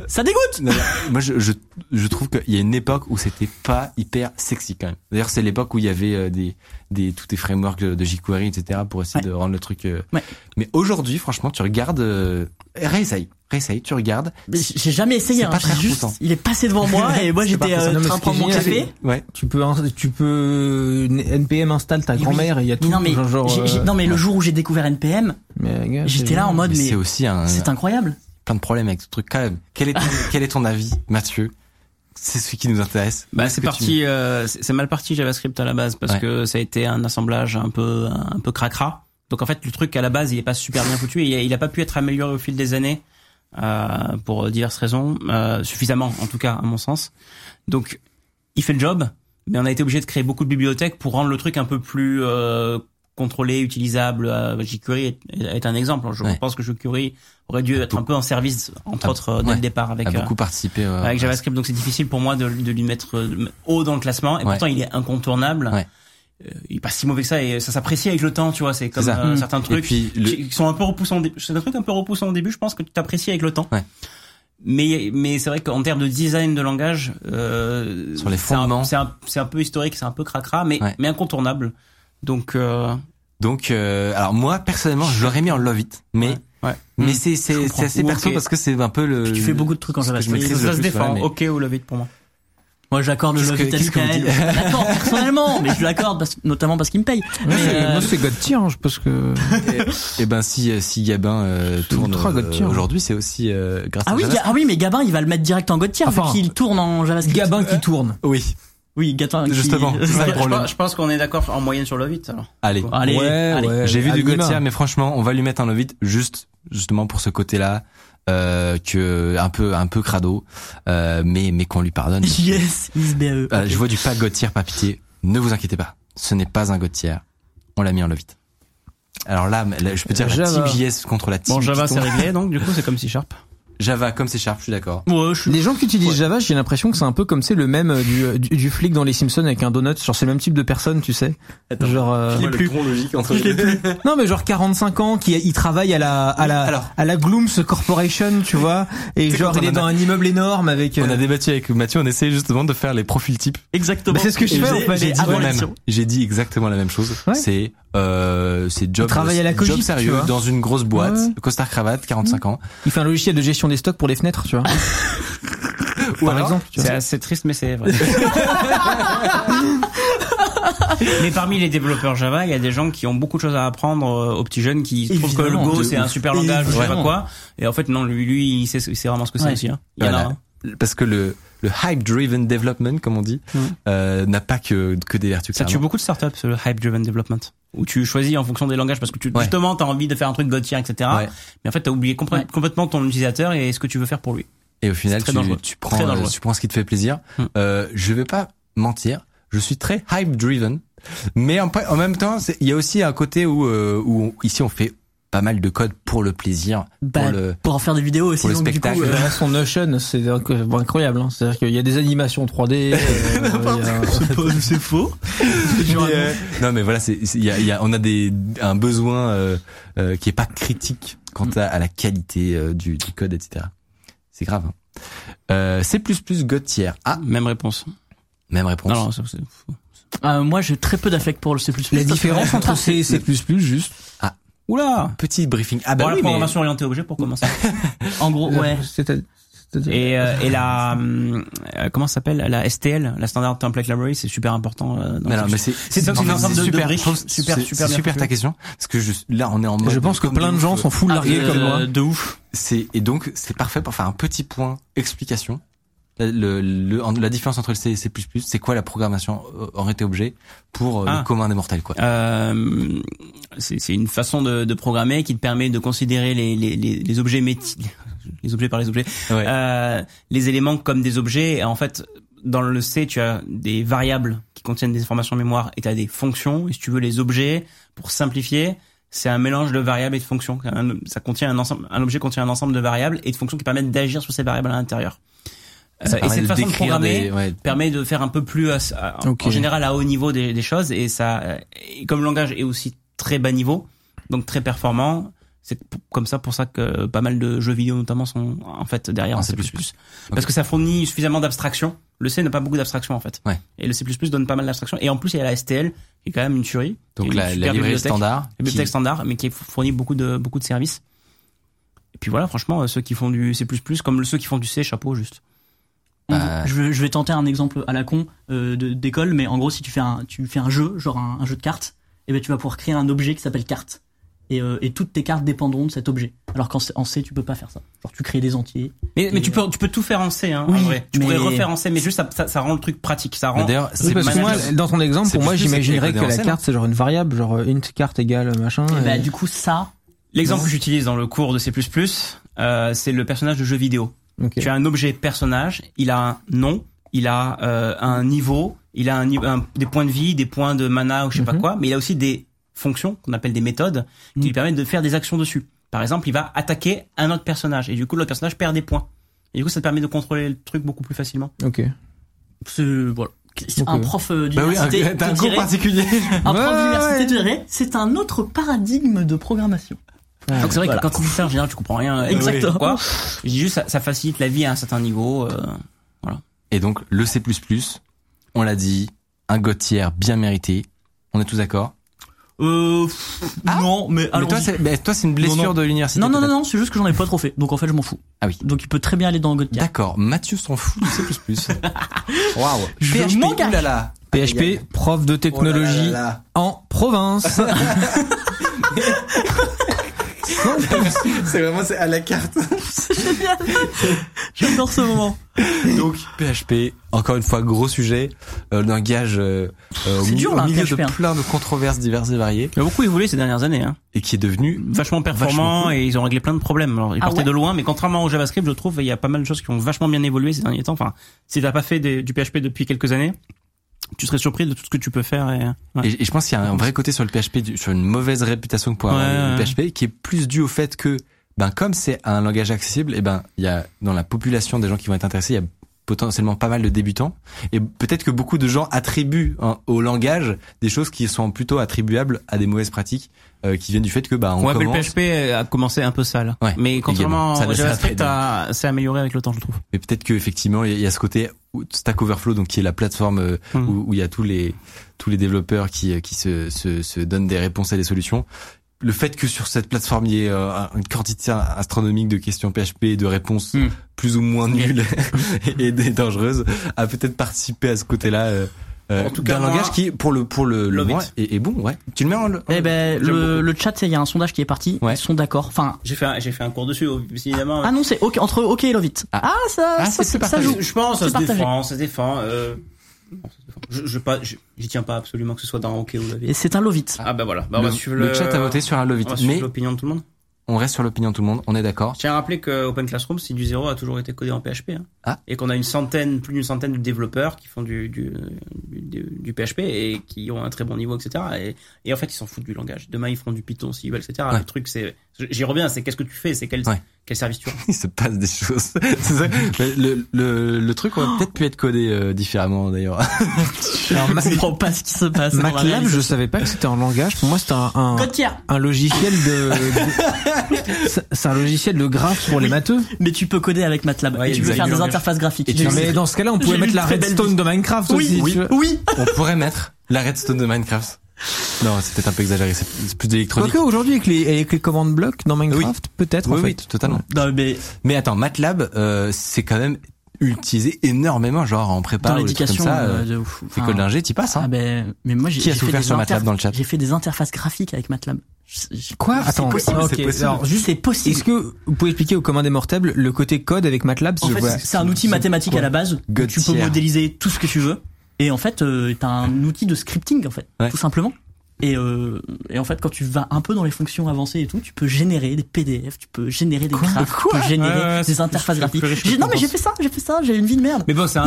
Ça dégoûte. Non, moi, je, je, je trouve qu'il y a une époque où c'était pas hyper sexy quand même. D'ailleurs, c'est l'époque où il y avait euh, des, des, tous les frameworks de, de jQuery, etc. pour essayer Ouais. de rendre le truc. euh, Ouais. Mais aujourd'hui, franchement, tu regardes, euh, réessaye, réessaye, tu regardes. J'ai jamais essayé. C'est Hein. pas très juste, il est passé devant moi et moi j'étais euh, en train de prendre mon café. Ouais. Tu peux, tu peux npm installe ta grand-mère oui. et il y a tout. Non mais, genre, euh, non mais le jour où j'ai découvert NPM, j'étais là en mode Mais mais c'est aussi un, c'est incroyable. Plein de problèmes avec ce truc quand même. Quel est ton, quel est ton avis, Mathieu? C'est ce qui nous intéresse. Bah, c'est tu- parti, euh, c'est mal parti JavaScript à la base parce Ouais. que ça a été un assemblage un peu, un peu cracra. Donc en fait, le truc à la base, il est pas super bien foutu et il a, il a pas pu être amélioré au fil des années euh, pour diverses raisons, euh, suffisamment en tout cas à mon sens. Donc il fait le job, mais on a été obligé de créer beaucoup de bibliothèques pour rendre le truc un peu plus euh, contrôlé, utilisable. Euh, jQuery est, est un exemple. Je Ouais. pense que jQuery aurait dû être un peu en service, entre Ah, autres, euh, dès ouais. le départ avec a euh, beaucoup participé euh, avec JavaScript, donc c'est difficile pour moi de, de lui mettre haut dans le classement. Et Ouais. pourtant, il est incontournable. Il est pas si mauvais que ça et ça s'apprécie avec le temps, tu vois. C'est comme C'est ça. euh, Mm. certains trucs puis le, qui sont un peu repoussants. C'est un truc un peu repoussant au début. Je pense que tu t'apprécies avec le temps. Mais mais c'est vrai qu'en termes de design de langage, euh, Sur les c'est un- fondements. c'est un, peu historique, c'est un peu cracra, mais incontournable. Donc euh, donc, euh, alors moi personnellement, je l'aurais mis en Love It, mais ouais. ouais. mais Mm. c'est assez Ou perso parce que c'est un peu le. Tu fais beaucoup de trucs en JavaScript. ça le se défend. mais- Ok ou love it pour moi. Moi, j'accorde le love it à Michael. D'accord, personnellement, mais je l'accorde parce- notamment parce qu'il me paye. Moi, Mais, c'est- euh, moi, c'est God tier, hein, je pense que. Et ben si euh, si Gabin euh, tourne euh, God tier. aujourd'hui, c'est aussi euh, grâce Ah à oui, ah oui, mais Gabin, il va le mettre direct en God tier Enfin, vu qu'il tourne en JavaScript. Gabin qui tourne. Oui, Oui, Gabin. qui- Justement, ça le Je problème. pense, je pense qu'on est d'accord en moyenne sur love it alors. allez. Allez, ouais, allez. ouais. J'ai vu du. Gauthier, mais franchement, on va lui mettre un Love It juste justement pour ce côté-là, euh, que un peu un peu crado, euh, mais mais qu'on lui pardonne. Yes, ISBE. Euh, je vois du pas Gauthier, pas pitié. Ne vous inquiétez pas, ce n'est pas un Gauthier. On l'a mis en Love It. Alors là, là, je peux dire la Java. Team JS contre la Team Bon, Java c'est réglé, donc du coup c'est comme C Sharp. Java comme c'est Sharp, je suis d'accord. Ouais, je suis- Les gens qui utilisent Java, j'ai l'impression que c'est un peu comme c'est le même euh, du, du, du flic dans les Simpsons avec un donut. Genre c'est le même type de personne, tu sais. Genre. euh, Je plus. logique entre Je l'ai plus. Non mais genre 45 ans qui il travaille à la à la Alors. à la Glooms Corporation, tu vois, et genre il on est a- dans un immeuble énorme avec. On euh, a débattu avec Mathieu, on essaie justement de faire les profils types. Exactement. Bah, c'est ce que je fais, j'ai- dit dit exactement la même chose. Ouais. C'est Euh, c'est job, Il travaille à la Cogip, job sérieux dans une grosse boîte, Ouais. costard cravate, 45 ans. Il fait un logiciel de gestion des stocks pour les fenêtres, tu vois. Par alors, exemple, tu C'est assez triste, mais c'est vrai. mais parmi les développeurs Java, il y a des gens qui ont beaucoup de choses à apprendre euh, aux petits jeunes qui trouvent que le Évidemment, Go c'est un super langage, ou je sais pas Évidemment. quoi. Et en fait, non, lui, lui, il sait, il sait vraiment ce que c'est Ouais. aussi. Hein. Il y en a un. Parce que le, le hype-driven development, comme on dit, Mm. euh, n'a pas que, que des vertus. Ça tue beaucoup de startups, ce hype driven development, où tu choisis en fonction des langages parce que tu, Ouais. justement, t'as envie de faire un truc Gauthier, etc. Ouais. Mais en fait, t'as oublié complè- Ouais. complètement ton utilisateur et ce que tu veux faire pour lui. Et au final, tu, dangereux. tu prends, Très euh, dangereux. tu prends ce qui te fait plaisir. Mm. Euh, je vais pas mentir, je suis très hype driven, mais en, en même temps, il y a aussi un côté où, euh, où ici on fait pas mal de code pour le plaisir, Bah, pour le. pour en faire des vidéos aussi. pour le donc, du coup, spectacle. euh, Son Notion, c'est inc- incroyable. Hein. C'est-à-dire qu'il y a des animations 3D. euh, c'est faux. Mais, euh, non mais voilà, c'est, c'est- il y a, il y a, on a des un besoin euh, euh, qui est pas critique quant à, à la qualité euh, du, du code, etc. C'est grave. Hein. Euh, C++ Gautier. Ah, Même réponse. même réponse. Non, ça. Euh, moi, j'ai très peu d'affect pour le C++. La différence entre C et C++, juste. Oula! Petit briefing. Ah bah bon, oui, la mais- programmation orientée objet pour commencer. En gros, ouais. Et, euh, et la, hum, euh, comment ça s'appelle? La STL, la Standard Template Library, c'est super important. euh, dans Mais ce- non, mais c'est C'est en un fait, ensemble de- de super, trouve- Super, super super foutu. ta question parce que je, là on est en mode. Je pense que plein de gens s'en foutent largués Euh, comme moi. de ouf. C'est et donc c'est parfait pour faire un petit point explication. Le, le, le- la différence entre le C et C++, c'est quoi la programmation euh, orientée objet pour euh, Ah. le commun des mortels quoi? Euh, c'est c'est une façon de, de programmer qui te permet de considérer les, les, les, les objets métiers, les objets par les objets, Ouais. euh, les éléments comme des objets. Et en fait, dans le C, tu as des variables qui contiennent des informations en mémoire et tu as des fonctions. Et si tu veux, les objets, pour simplifier, c'est un mélange de variables et de fonctions. Ça contient un ensemble, un objet contient un ensemble de variables et de fonctions qui permettent d'agir sur ces variables à l'intérieur. Euh, Ça et cette de façon de programmer des- ouais. permet de faire un peu plus Ok. en général à haut niveau des, des choses et ça euh, et comme le langage est aussi très bas niveau donc très performant c'est comme ça pour ça que pas mal de jeux vidéo notamment sont en fait derrière En en C++. C++ parce que ça fournit suffisamment d'abstraction le C n'a pas beaucoup d'abstraction en fait Ouais. et le C++ donne pas mal d'abstraction et en plus il y a la STL qui est quand même une tuerie Donc la, la librairie standard. La bibliothèque qui- standard, mais qui fournit beaucoup de beaucoup de services. Et puis voilà, franchement, euh, ceux qui font du C++, comme ceux qui font du C, chapeau juste. Bah, Je, vais- je vais tenter un exemple à la con euh, de- d'école, mais en gros, si tu fais un, tu fais un jeu, genre un, un jeu de cartes, et ben tu vas pouvoir créer un objet qui s'appelle carte. Et, euh, et toutes tes cartes dépendront de cet objet. Alors qu'en C- en C, tu peux pas faire ça. Genre tu crées des entiers. Mais, tu peux tu peux tout faire en C, hein, Oui, en vrai. Tu mais- pourrais refaire en C, mais juste ça, ça, ça rend le truc pratique. Ça rend. D'ailleurs, Oui, c'est parce que moi, dans ton exemple, pour moi, j'imaginerais que la carte, c'est genre une variable, genre int carte égale machin. Et et- bah du coup ça, L'exemple que j'utilise dans le cours de C++, euh, c'est le personnage de jeu vidéo. Tu as un objet personnage, il a un nom, il a euh, un niveau, il a un, niveau- un- des points de vie, des points de mana ou je sais pas Mhm. quoi, mais il a aussi des fonctions qu'on appelle des méthodes qui Mhm. lui permettent de faire des actions dessus. Par exemple, il va attaquer un autre personnage et du coup l'autre personnage perd des points. Et du coup ça te permet de contrôler le truc beaucoup plus facilement. Ok. c'est voilà. C'est Ok. Un prof euh, Bah oui, un, d'université t'as un cours particulier. un prof Ouais, d'université ouais. c'est un autre paradigme de programmation. Donc c'est vrai Voilà. que quand tu dis ça en général tu comprends rien. Exactement. Quoi Je dis juste ça, ça facilite la vie à un certain niveau. euh, Et donc le C++, on l'a dit, un Gautier bien mérité. On est tous d'accord? Euh, pff, non, mais Mais toi, c'est, mais toi, c'est une blessure Non, non. de l'université. Non, non, non, non, c'est juste que j'en ai pas trop fait. Donc en fait, je m'en fous. Ah oui. Donc il peut très bien aller dans Godpier. D'accord. Mathieu s'en fout du C++. Waouh. PHP, m'engage. oulala. PHP, prof de technologie Oh là là là. en province. C'est vraiment c'est à la carte. J'adore ce moment. Donc PHP, encore une fois gros sujet, euh, langage euh, au, C'est mi- dur, au là, milieu PHP, de hein. plein de controverses diverses et variées Il a beaucoup évolué ces dernières années. Hein. et qui est devenu Vachement performant Vachement et ils ont réglé plein de problèmes. Alors ils Ah partaient ouais de loin, mais contrairement au JavaScript, je trouve, il y a pas mal de choses qui ont vachement bien évolué ces derniers temps. Enfin, si t'as pas fait des- du PHP depuis quelques années, tu serais surpris de tout ce que tu peux faire. Et, ouais. Et, et je pense qu'il y a un vrai côté sur le PHP, sur une mauvaise réputation que pourrait avoir le. PHP, qui est plus dû au fait que, ben, comme c'est un langage accessible, et ben, il y a, dans la population des gens qui vont être intéressés, il y a potentiellement pas mal de débutants et peut-être que beaucoup de gens attribuent hein, au langage des choses qui sont plutôt attribuables à des mauvaises pratiques euh, qui viennent du fait que bah on Ouais, mais le commence PHP a commencé un peu sale. Ouais, mais contrairement laisse JavaScript, c'est amélioré avec le temps, je trouve. mais peut-être que effectivement il y a- ce côté Stack Overflow donc qui est la plateforme euh, Mhm. où, où il y a tous les tous les développeurs qui euh, qui se, se se donnent des réponses à des solutions le fait que sur cette plateforme il y ait euh, une quantité astronomique de questions PHP et de réponses Mhm. plus ou moins nulles et, et dangereuses a peut-être participé à ce côté-là euh, euh, En tout cas, d'un moi, langage qui pour le pour le, le moins est, est bon ouais tu le mets en, en- Eh ben, le, le chat, il y a un sondage qui est parti. Ouais. Ils sont d'accord. Enfin, J'ai fait un, j'ai fait un cours dessus, évidemment. ah non, c'est ok, entre OK et Love It. Ah. Ah, ça, Ah, ça, c'est ça, ça joue. je, je pense, ça C'est se partagé. défend, ça se défend. Euh... Je, je pas, je- j'y tiens pas absolument que ce soit dans OK ou la vie. Et c'est un Love It. Ah bah voilà. Bah, on le, va suivre le chat a voté sur un love it on va suivre mais l'opinion de tout le monde. on reste sur l'opinion de tout le monde on est d'accord Je tiens à rappeler que Open Classroom, c'est du zéro, a toujours été codé en PHP. Hein. Ah. Et qu'on a une centaine, plus d'une centaine de développeurs qui font du, du, du, du PHP et qui ont un très bon niveau, etc. Et, et en fait, ils s'en foutent du langage. Demain, ils feront du Python s'ils veulent, etc. Ouais. Le truc, c'est, j'y reviens, c'est qu'est-ce que tu fais, c'est quel, Ouais. quel service tu rends. il se passe des choses. C'est ça. Le, le, le truc aurait peut-être pu être codé euh, différemment d'ailleurs. Alors, Ma- Je comprends pas ce qui se passe. MATLAB, je savais pas que c'était un langage. Pour moi, c'était un, un, un logiciel de. c'est- un logiciel de graphe pour les matheux. Mais tu peux coder avec MATLAB. Ouais, et tu peux faire des interfaces graphiques. Et tu mais dans ce cas-là, on pouvait lu mettre la redstone de Minecraft Oui, aussi. oui, oui. On pourrait mettre la redstone de Minecraft. Non, c'est peut-être un peu exagéré. C'est c'est plus d'électronique. Quoique aujourd'hui avec les avec les commandes blocs dans Minecraft, peut-être Oui, en oui, fait. totalement. Non, mais Mais attends, MATLAB, euh, c'est quand même utilisé énormément, genre en prépa dans l'éducation, comme ça. euh, euh. École d'ingé, t'y passes, Ah hein ben, mais moi j'ai Qui a j'ai fait souffert des sur MATLAB interf- dans le chat J'ai fait des interfaces graphiques avec MATLAB. Quoi C'est Attends, possible. ok. c'est possible. Alors juste, C'est possible. est-ce que vous pouvez expliquer aux commun des mortels le côté code avec MATLAB En fait, c'est un outil mathématique à la base. où Tu peux modéliser tout ce que tu veux. Et en fait, euh, t'as un outil de scripting en fait, Ouais. tout simplement. Et, euh, et en fait, quand tu vas un peu dans les fonctions avancées et tout, tu peux générer des PDF, tu peux générer des graphes, tu peux générer Ouais, ouais, des interfaces graphiques. que Non mais j'ai fait ça, j'ai fait ça, j'ai une vie de merde. Mais bon, c'est un,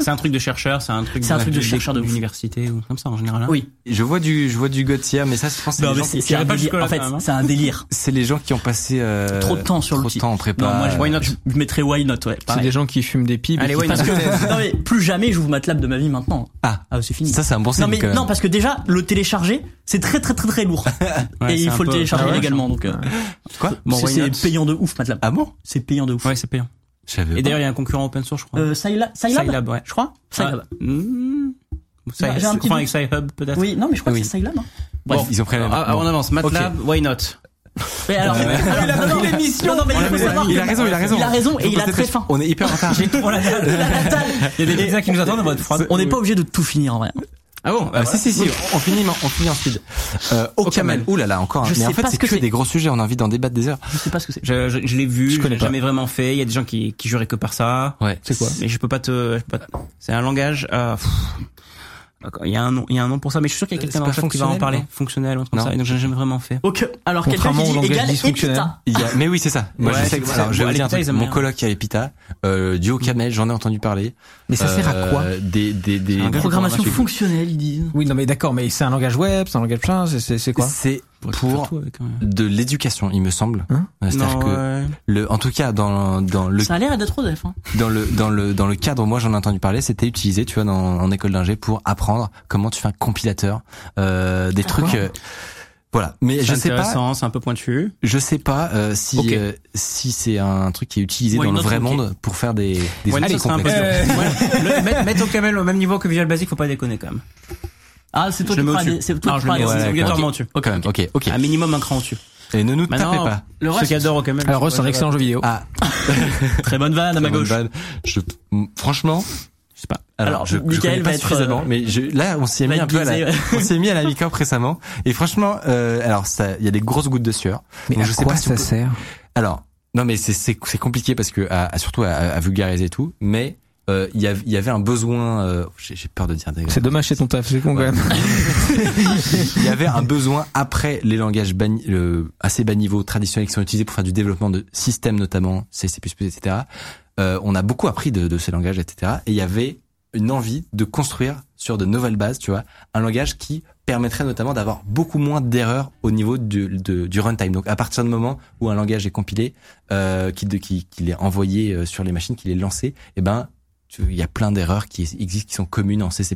c'est un truc de chercheur, c'est un truc C'est un truc de chercheur de ouf. d'université ou comme ça en général. hein. Oui. Je vois du, je vois du Gauthier, mais ça, je pense que c'est gens- c'est un pas délire. En fait, hein. c'est un délire. c'est les gens qui ont passé euh, Trop de temps sur trop de temps en prépa. Non, moi, je, Why not? Je mettrais why not, ouais. c'est des gens qui fument des pipes. Allez, not? le- non mais plus jamais j'ouvre MATLAB de ma vie maintenant. Ah, Ah c'est fini. ça c'est un bon signe. non mais non parce que déjà le télécharger c'est très très très très lourd Ouais, et il faut le peu- télécharger Ah ouais, légalement donc euh, Quoi Bon, c'est payant de ouf MATLAB. Ah bon C'est payant de ouf. Ouais, c'est payant. Et d'ailleurs, il y a un concurrent open source, je crois. Euh, Scilab, Scilab, Scilab, ouais. je crois. Scilab. Ah, hmm. Bah, j'ai un petit avec. Sci-Hub, peut-être. Oui, non mais je crois Oui. que c'est Scilab. Hein. Bon, ils ont pris la Ah, ah, on avance. MATLAB, why not? Mais alors, Ouais. alors, Il a pris l'émission. non, mais il On faut a- savoir il a raison, il a raison. Il a raison et il a très faim. On est hyper en retard. Il a la dalle. Il y a des pizzas qui nous attendent, on être froide. On n'est pas obligé de tout finir en vrai. Ah bon Ah, si si si, on finit on finit en speed. Euh, au camel. Ouh là là, encore. Je Mais en fait, c'est ce que que c'est. des gros sujets. On a envie d'en débattre des heures. Je sais pas ce que c'est. Je, je, je l'ai vu, Je l'ai jamais vraiment fait. Il y a des gens qui, qui juraient que par ça. Ouais. C'est quoi Mais je peux pas te. je peux pas te- C'est un langage. Euh, il y a un nom, il y a un nom pour ça, mais je suis sûr qu'il y a C'est quelqu'un dans le chat qui va en parler. non Fonctionnel comme ça. Et donc j'ai jamais vraiment fait. Ok. Alors quelqu'un qui dit égal dysfonctionnel. epita. Il y a, mais oui, c'est ça. Moi, Ouais, je sais c'est que, ça. alors, je vais dire Mon coloc a Epita, euh, du au camel, j'en ai entendu parler. Mais ça sert à quoi Euh, Des, des, des, un langage de Programmation fonctionnelle, ils disent. Oui, non mais d'accord, mais c'est un langage web, c'est un langage plein, c'est c'est c'est quoi? C'est Pour pour tout avec, ouais. de l'éducation, il me semble. Hein C'est-à-dire que ouais. le, en tout cas, dans, dans le Ça a l'air d'être ODEF. Hein. dans le dans le dans le cadre où moi j'en ai entendu parler c'était utilisé tu vois dans en école d'ingé pour apprendre comment tu fais un compilateur euh, des trucs euh, voilà mais je sais pas intéressant, c'est un peu pointu. je sais pas euh, si euh, si c'est un truc qui est utilisé Why dans le vrai monde pour faire des des Ouais, complexes. dur. Ouais, le- mettre, mettre au camel au même niveau que Visual Basic, faut pas déconner quand même. Ah, c'est toi Je qui prends c'est toi qui prends ouais, obligatoirement ok. quand même ok ok Un minimum un cran au-dessus. et ne nous tapez pas Le reste- Ceux qui adorent au camel. Alors, c'est un excellent jeu vidéo. ah Très bonne vanne à ma très bonne gauche. vanne. je franchement Je sais pas. alors, je, je Michael connais pas va être, suffisamment euh, mais je, là on s'y est va mis un peu à la, on s'est mis à la mi-corp récemment et franchement euh, alors ça il y a des grosses gouttes de sueur Mais Donc, à je sais quoi pas si ça peut- sert? Alors, non mais c'est c'est c'est compliqué parce que à, à- surtout à, à vulgariser et tout, mais euh, il y, avait- il y avait un besoin. euh, J'ai j'ai peur de dire. C'est dommage, c'est ton taf, c'est con quand même. Il y avait un besoin après les langages bas, le, assez bas niveau traditionnels qui sont utilisés pour faire du développement de systèmes notamment C, C++, etc. Euh, on a beaucoup appris de, de ces langages, etc. Et il y avait une envie de construire sur de nouvelles bases, tu vois, un langage qui permettrait notamment d'avoir beaucoup moins d'erreurs au niveau du, de- du runtime. Donc à partir du moment où un langage est compilé, euh, qu'il qu'il qu'il est envoyé euh, sur les machines, qu'il est lancé, eh ben il y a plein d'erreurs qui existent qui sont communes en C++.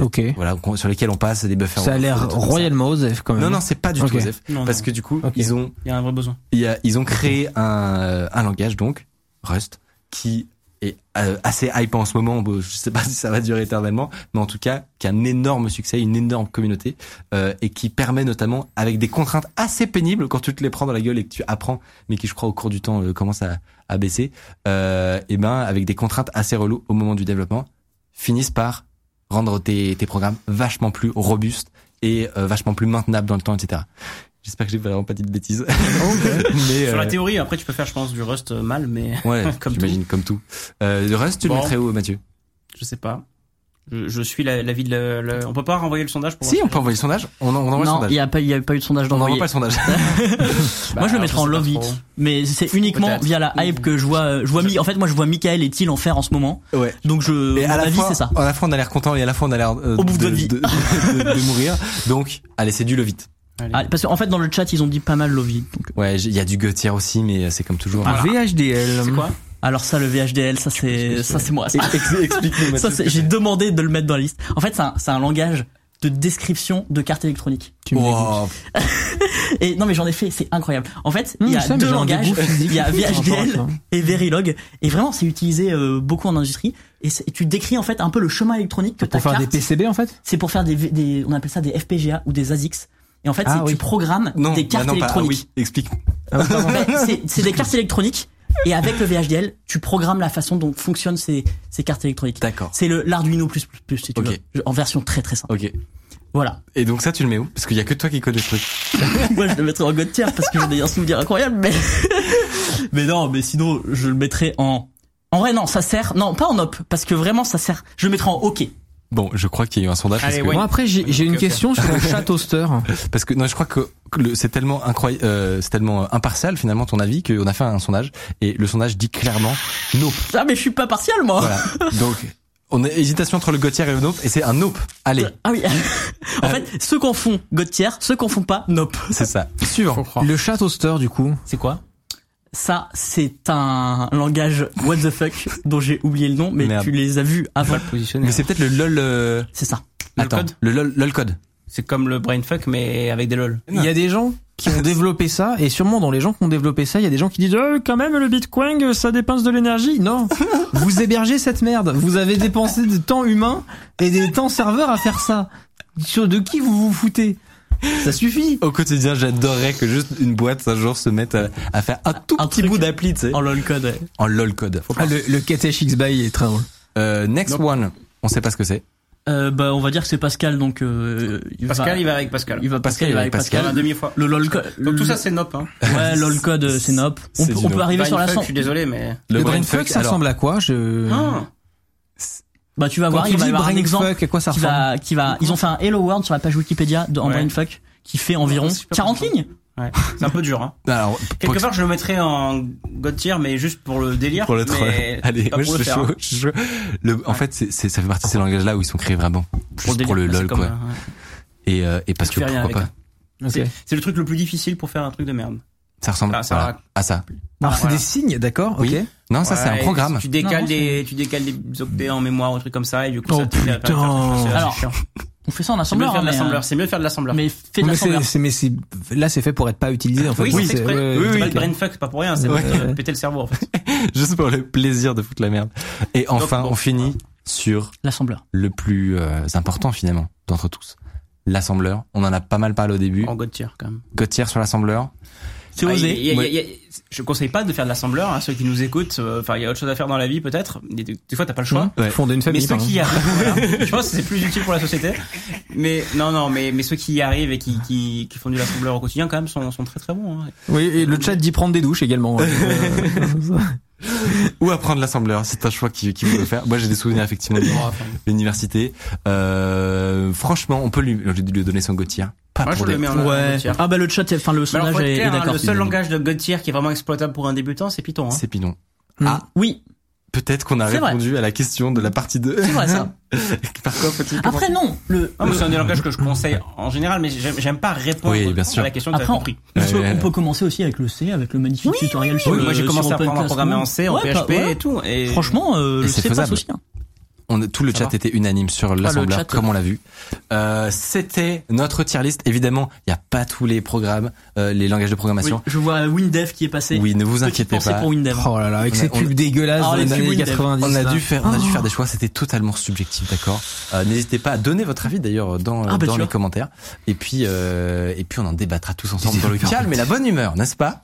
Ok. Voilà, sur lesquelles on passe des buffers. Ça a l'air royalement osef quand même. Non non, c'est pas du Ok. tout Osef, Non, parce non. que du coup, ils ont Il y a un vrai besoin. il y a, ils ont créé un, euh, un langage donc Rust qui est euh, assez hype en ce moment. Je sais pas si ça va durer éternellement, mais en tout cas qui a un énorme succès, une énorme communauté euh, et qui permet notamment avec des contraintes assez pénibles quand tu te les prends dans la gueule et que tu apprends, mais qui je crois au cours du temps euh, commencent à, à baisser. Euh, et ben avec des contraintes assez reloues au moment du développement, finissent par rendre tes, tes programmes vachement plus robustes et euh, vachement plus maintenables dans le temps, etc. J'espère que j'ai vraiment pas dit de bêtises. mais, Sur la euh, théorie, après, tu peux faire, je pense, du Rust euh, mal, mais Ouais, Comme j'imagine comme tout. Euh, le reste, tu le Bon. mettrais où, Mathieu? Je sais pas. Je, je suis la- l'avis de la, la- On peut pas renvoyer le sondage pour Si, on peut envoyer le sondage. On, en- on envoie le Non, sondage. il y a pas, il y a pas eu de sondage On n'envoie d'envoyer. pas le sondage. Bah, moi, je le alors, mettrais en love trop. it. Mais c'est uniquement via la hype que je vois, je vois Mi- en fait, moi, je vois Michael et Thiel en faire en ce moment. ouais. Donc, je, Et à la avis, fois, c'est ça. à la fois, on a l'air content et à la fois, on a l'air euh, Au bout de de, vie. de, de- de mourir. Donc, allez, c'est du le vite. Allez. Ah, parce qu'en fait, dans le chat, ils ont dit pas mal love it. Donc, Ouais, il y a du Gautier aussi, mais c'est comme toujours. Ah. VHDL. C'est quoi alors ça, le VHDL, ça c'est, ça c'est moi. Ça, Explique-nous. Ça, j'ai demandé de le mettre dans la liste. En fait, c'est un, c'est un langage de description de carte électronique. Tu me Wow. Et non, mais j'en ai fait, c'est incroyable. En fait, il y je a deux langages. Il y a VHDL et Verilog. Et vraiment, c'est utilisé euh, beaucoup en industrie. Et, tu décris en fait un peu le chemin électronique que ta Pour faire des carte. PCB en fait? C'est pour faire des, on appelle ça des FPGA ou des ASICS. Et en fait, Ah oui. tu programmes Non, des bah cartes non, pas- ah électroniques. oui, explique. Ah. Ben, c'est- des cartes électroniques. Et avec le VHDL, tu programmes la façon dont fonctionnent ces, ces cartes électroniques. D'accord. C'est le l'Arduino plus plus plus si tu veux, en version très très simple. Ok. Voilà. Et donc ça, tu le mets où? Parce qu'il y a que toi qui connais ce truc. Moi, je le mettrais en god tier parce que j'ai un souvenir incroyable, mais mais non, mais sinon, je le mettrais en en vrai non, ça sert non pas en op parce que vraiment ça sert. Je le mettrais en OK. Bon, je crois qu'il y a eu un sondage parce Allez, que ouais. Moi après j'ai j'ai une question sur le chat toaster. Parce que non, je crois que c'est tellement incroyable, euh, c'est tellement euh, impartial finalement ton avis qu'on a fait un sondage et le sondage dit clairement nope. Ah mais je suis pas partial moi. Voilà. Donc on a hésitation entre le Gauthier et le nope et c'est un nope. Allez, Ah oui. en fait, ceux qu'on font god tier, ceux qu'on font pas nope. c'est ça. Suivant. Le chat toaster du coup. C'est quoi? Ça, c'est un langage what the fuck dont j'ai oublié le nom, mais Merde. tu les as vus avant. Positionné. Mais c'est peut-être le lol. euh, C'est ça. Le Attends, code le lol, lol code. C'est comme le brainfuck, mais avec des lol. Il y a des gens qui ont développé ça et sûrement dans les gens qui ont développé ça, il y a des gens qui disent oh, quand même le Bitcoin ça dépense de l'énergie. Non, vous hébergez cette merde. Vous avez dépensé du temps humain et des temps serveurs à faire ça. Sur de qui vous vous foutez? Ça suffit. Au quotidien, j'adorerais que juste une boîte un jour se mette à, à faire un tout Un petit bout d'appli, tu sais, En lol code. ouais. en lol code. Ah, le, le Katesh X by est très drôle. Euh, next one, on sait pas ce que c'est. Euh, bah, on va dire que c'est Pascal, donc euh, il Pascal, va, il va avec Pascal. il va Pascal, il va avec Pascal. La demi-fois. Le lol code. Donc tout ça, c'est nop. Hein. Ouais, lol code, c'est nop. On, peut, on arriver sur la cent- je suis désolé, mais... Le, brainfuck, brainfuck, ça alors. ressemble à quoi? Je. Ah. Bah, tu vas Quand voir, tu il va y avoir un exemple à quoi ça qui va, qui va. Ils ont fait un Hello World sur la page Wikipédia de, en Ouais. brainfuck qui fait environ Ouais, c'est super 40 sympa. lignes. Ouais. C'est un peu dur. Hein. Alors, Quelque part, je le mettrais en god tier, mais juste pour le délire. pour le troll. mais Allez, pas moi, pour je le suis faire. chaud, hein. je suis chaud. Le, en fait, c'est, c'est- ça fait partie de ces langages-là où ils sont créés vraiment Pour juste pour le lol, quoi. comme, ouais. Et, euh, et parce Tu que pourquoi pas. C'est- C'est le truc le plus difficile pour faire un truc de merde. Ça ressemble Ah, ça voilà, va. à ça. Alors Ah, c'est voilà. des signes, d'accord Oui. Ok. Non, ça c'est un programme. Tu décales Non, des, tu décales des octets en mémoire ou un truc comme ça, et du coup, Oh, ça te fait faire- putain. Alors, c'est. On fait ça en C'est assembleur. faire de hein, mais, l'assembleur. euh, C'est mieux de faire de l'assembleur. Mais fais de Mais c'est, l'assembleur. c'est, mais c'est, là c'est fait pour être pas utilisé en fait. Oui, Ouais, c'est exprès. ouais, Oui, oui, ok. le brainfuck, c'est pas pour rien, c'est Ouais. pour te péter le cerveau, en fait. Juste pour le plaisir de foutre la merde. Et enfin, bon, on finit sur L'assembleur. le plus euh, important finalement d'entre tous. L'assembleur. On en a pas mal parlé au début. En god tier, quand même. Gauthier sur l'assembleur. C'est Ah, osé. il y a- il y a- Ouais. il y a- je conseille pas de faire de l'assembleur, hein, ceux qui nous écoutent. euh, Enfin, il y a autre chose à faire dans la vie, peut-être. Des, des- fois, t'as pas le choix. Ouais. Fonder une Mais famille. ceux par qui y arrivent, voilà. je pense que c'est plus utile pour la société. Mais non, non, mais mais ceux qui y arrivent et qui qui, qui font du l'assembleur au quotidien, quand même, sont sont très très bons. Hein. Oui, et le chat dit prendre des douches également. Ou apprendre l'assembleur. C'est un choix qui, qui veut le faire. Moi, j'ai des souvenirs effectivement de l'université. Euh, franchement, on peut lui, lui donner son Gauthier. Pas Moi, pour je des- le mets en Ouais. Ah bah le chat, enfin le sondage est, est clair, hein, d'accord. le seul langage de God tier qui est vraiment exploitable pour un débutant, c'est Python. Hein. C'est Python. Mm. Ah. Oui. peut-être qu'on a C'est vrai. répondu à la question de la partie 2. C'est vrai, ça. Par quoi faut-il Après non, le, Ah, le- c'est un des langages que je conseille en général, mais j'aime pas répondre Oui, bien sûr. à la question que tu as après on, compris. on peut- Ouais. on peut commencer aussi avec le C, avec le magnifique tutoriel sur Oui, le moi j'ai sur commencé à apprendre à programmer en. C, en Ouais, PHP pas- voilà. et tout. Et Franchement, euh, Et le c'est C passe faisable. aussi. hein. On, tout le Ça chat va. était unanime sur l'assembleur, chat, comme on l'a vu. Euh, C'était notre tier list. Évidemment, il n'y a pas tous les programmes, euh, les langages de Oui, programmation. je vois WinDev qui est passé. Oui, ne vous inquiétez pas. pour WinDev. Oh là là, avec On ces on dégueulasses Ah, de les les pubs années Windev. 90. On a dû faire, on a dû faire des choix. C'était totalement subjectif, d'accord. Euh, N'hésitez pas à donner votre avis d'ailleurs dans Ah, bah, dans les vois. commentaires. Et puis euh, et puis on en débattra tous ensemble Des dans le calme et la bonne humeur, n'est-ce pas?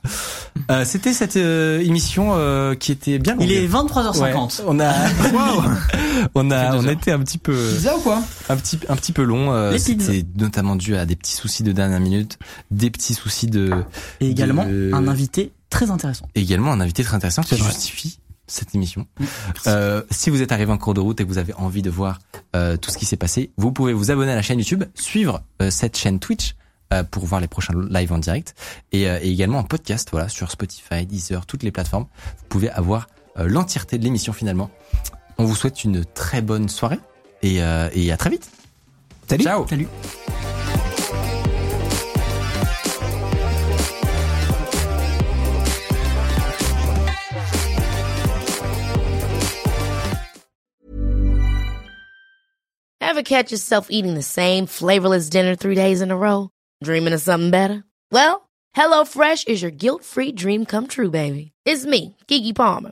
Euh, C'était cette euh, émission euh, qui était bien longue. Il est Ouais. 23h50. On a, on a, on a heures. été un petit peu, Pizza ou quoi? un petit, un petit peu long. euh. C'était notamment dû à des petits soucis de dernière minute, des petits soucis de, Et également de- un invité très intéressant. et également un invité très intéressant qui vrai. justifie cette émission. Euh, si vous êtes arrivé en cours de route et que vous avez envie de voir euh, tout ce qui s'est passé, vous pouvez vous abonner à la chaîne YouTube, suivre euh, cette chaîne Twitch euh, pour voir les prochains lives en direct et, euh, et également en podcast, voilà, sur Spotify, Deezer, toutes les plateformes. Vous pouvez avoir euh, l'entièreté de l'émission finalement. On vous souhaite une très bonne soirée et, euh, et à très vite. Salut. Ciao. Salut. Ever catch yourself eating the same flavorless dinner three days in a row? Dreaming of something better? Well, HelloFresh is your guilt-free dream come true, baby. It's me, Kiki Palmer.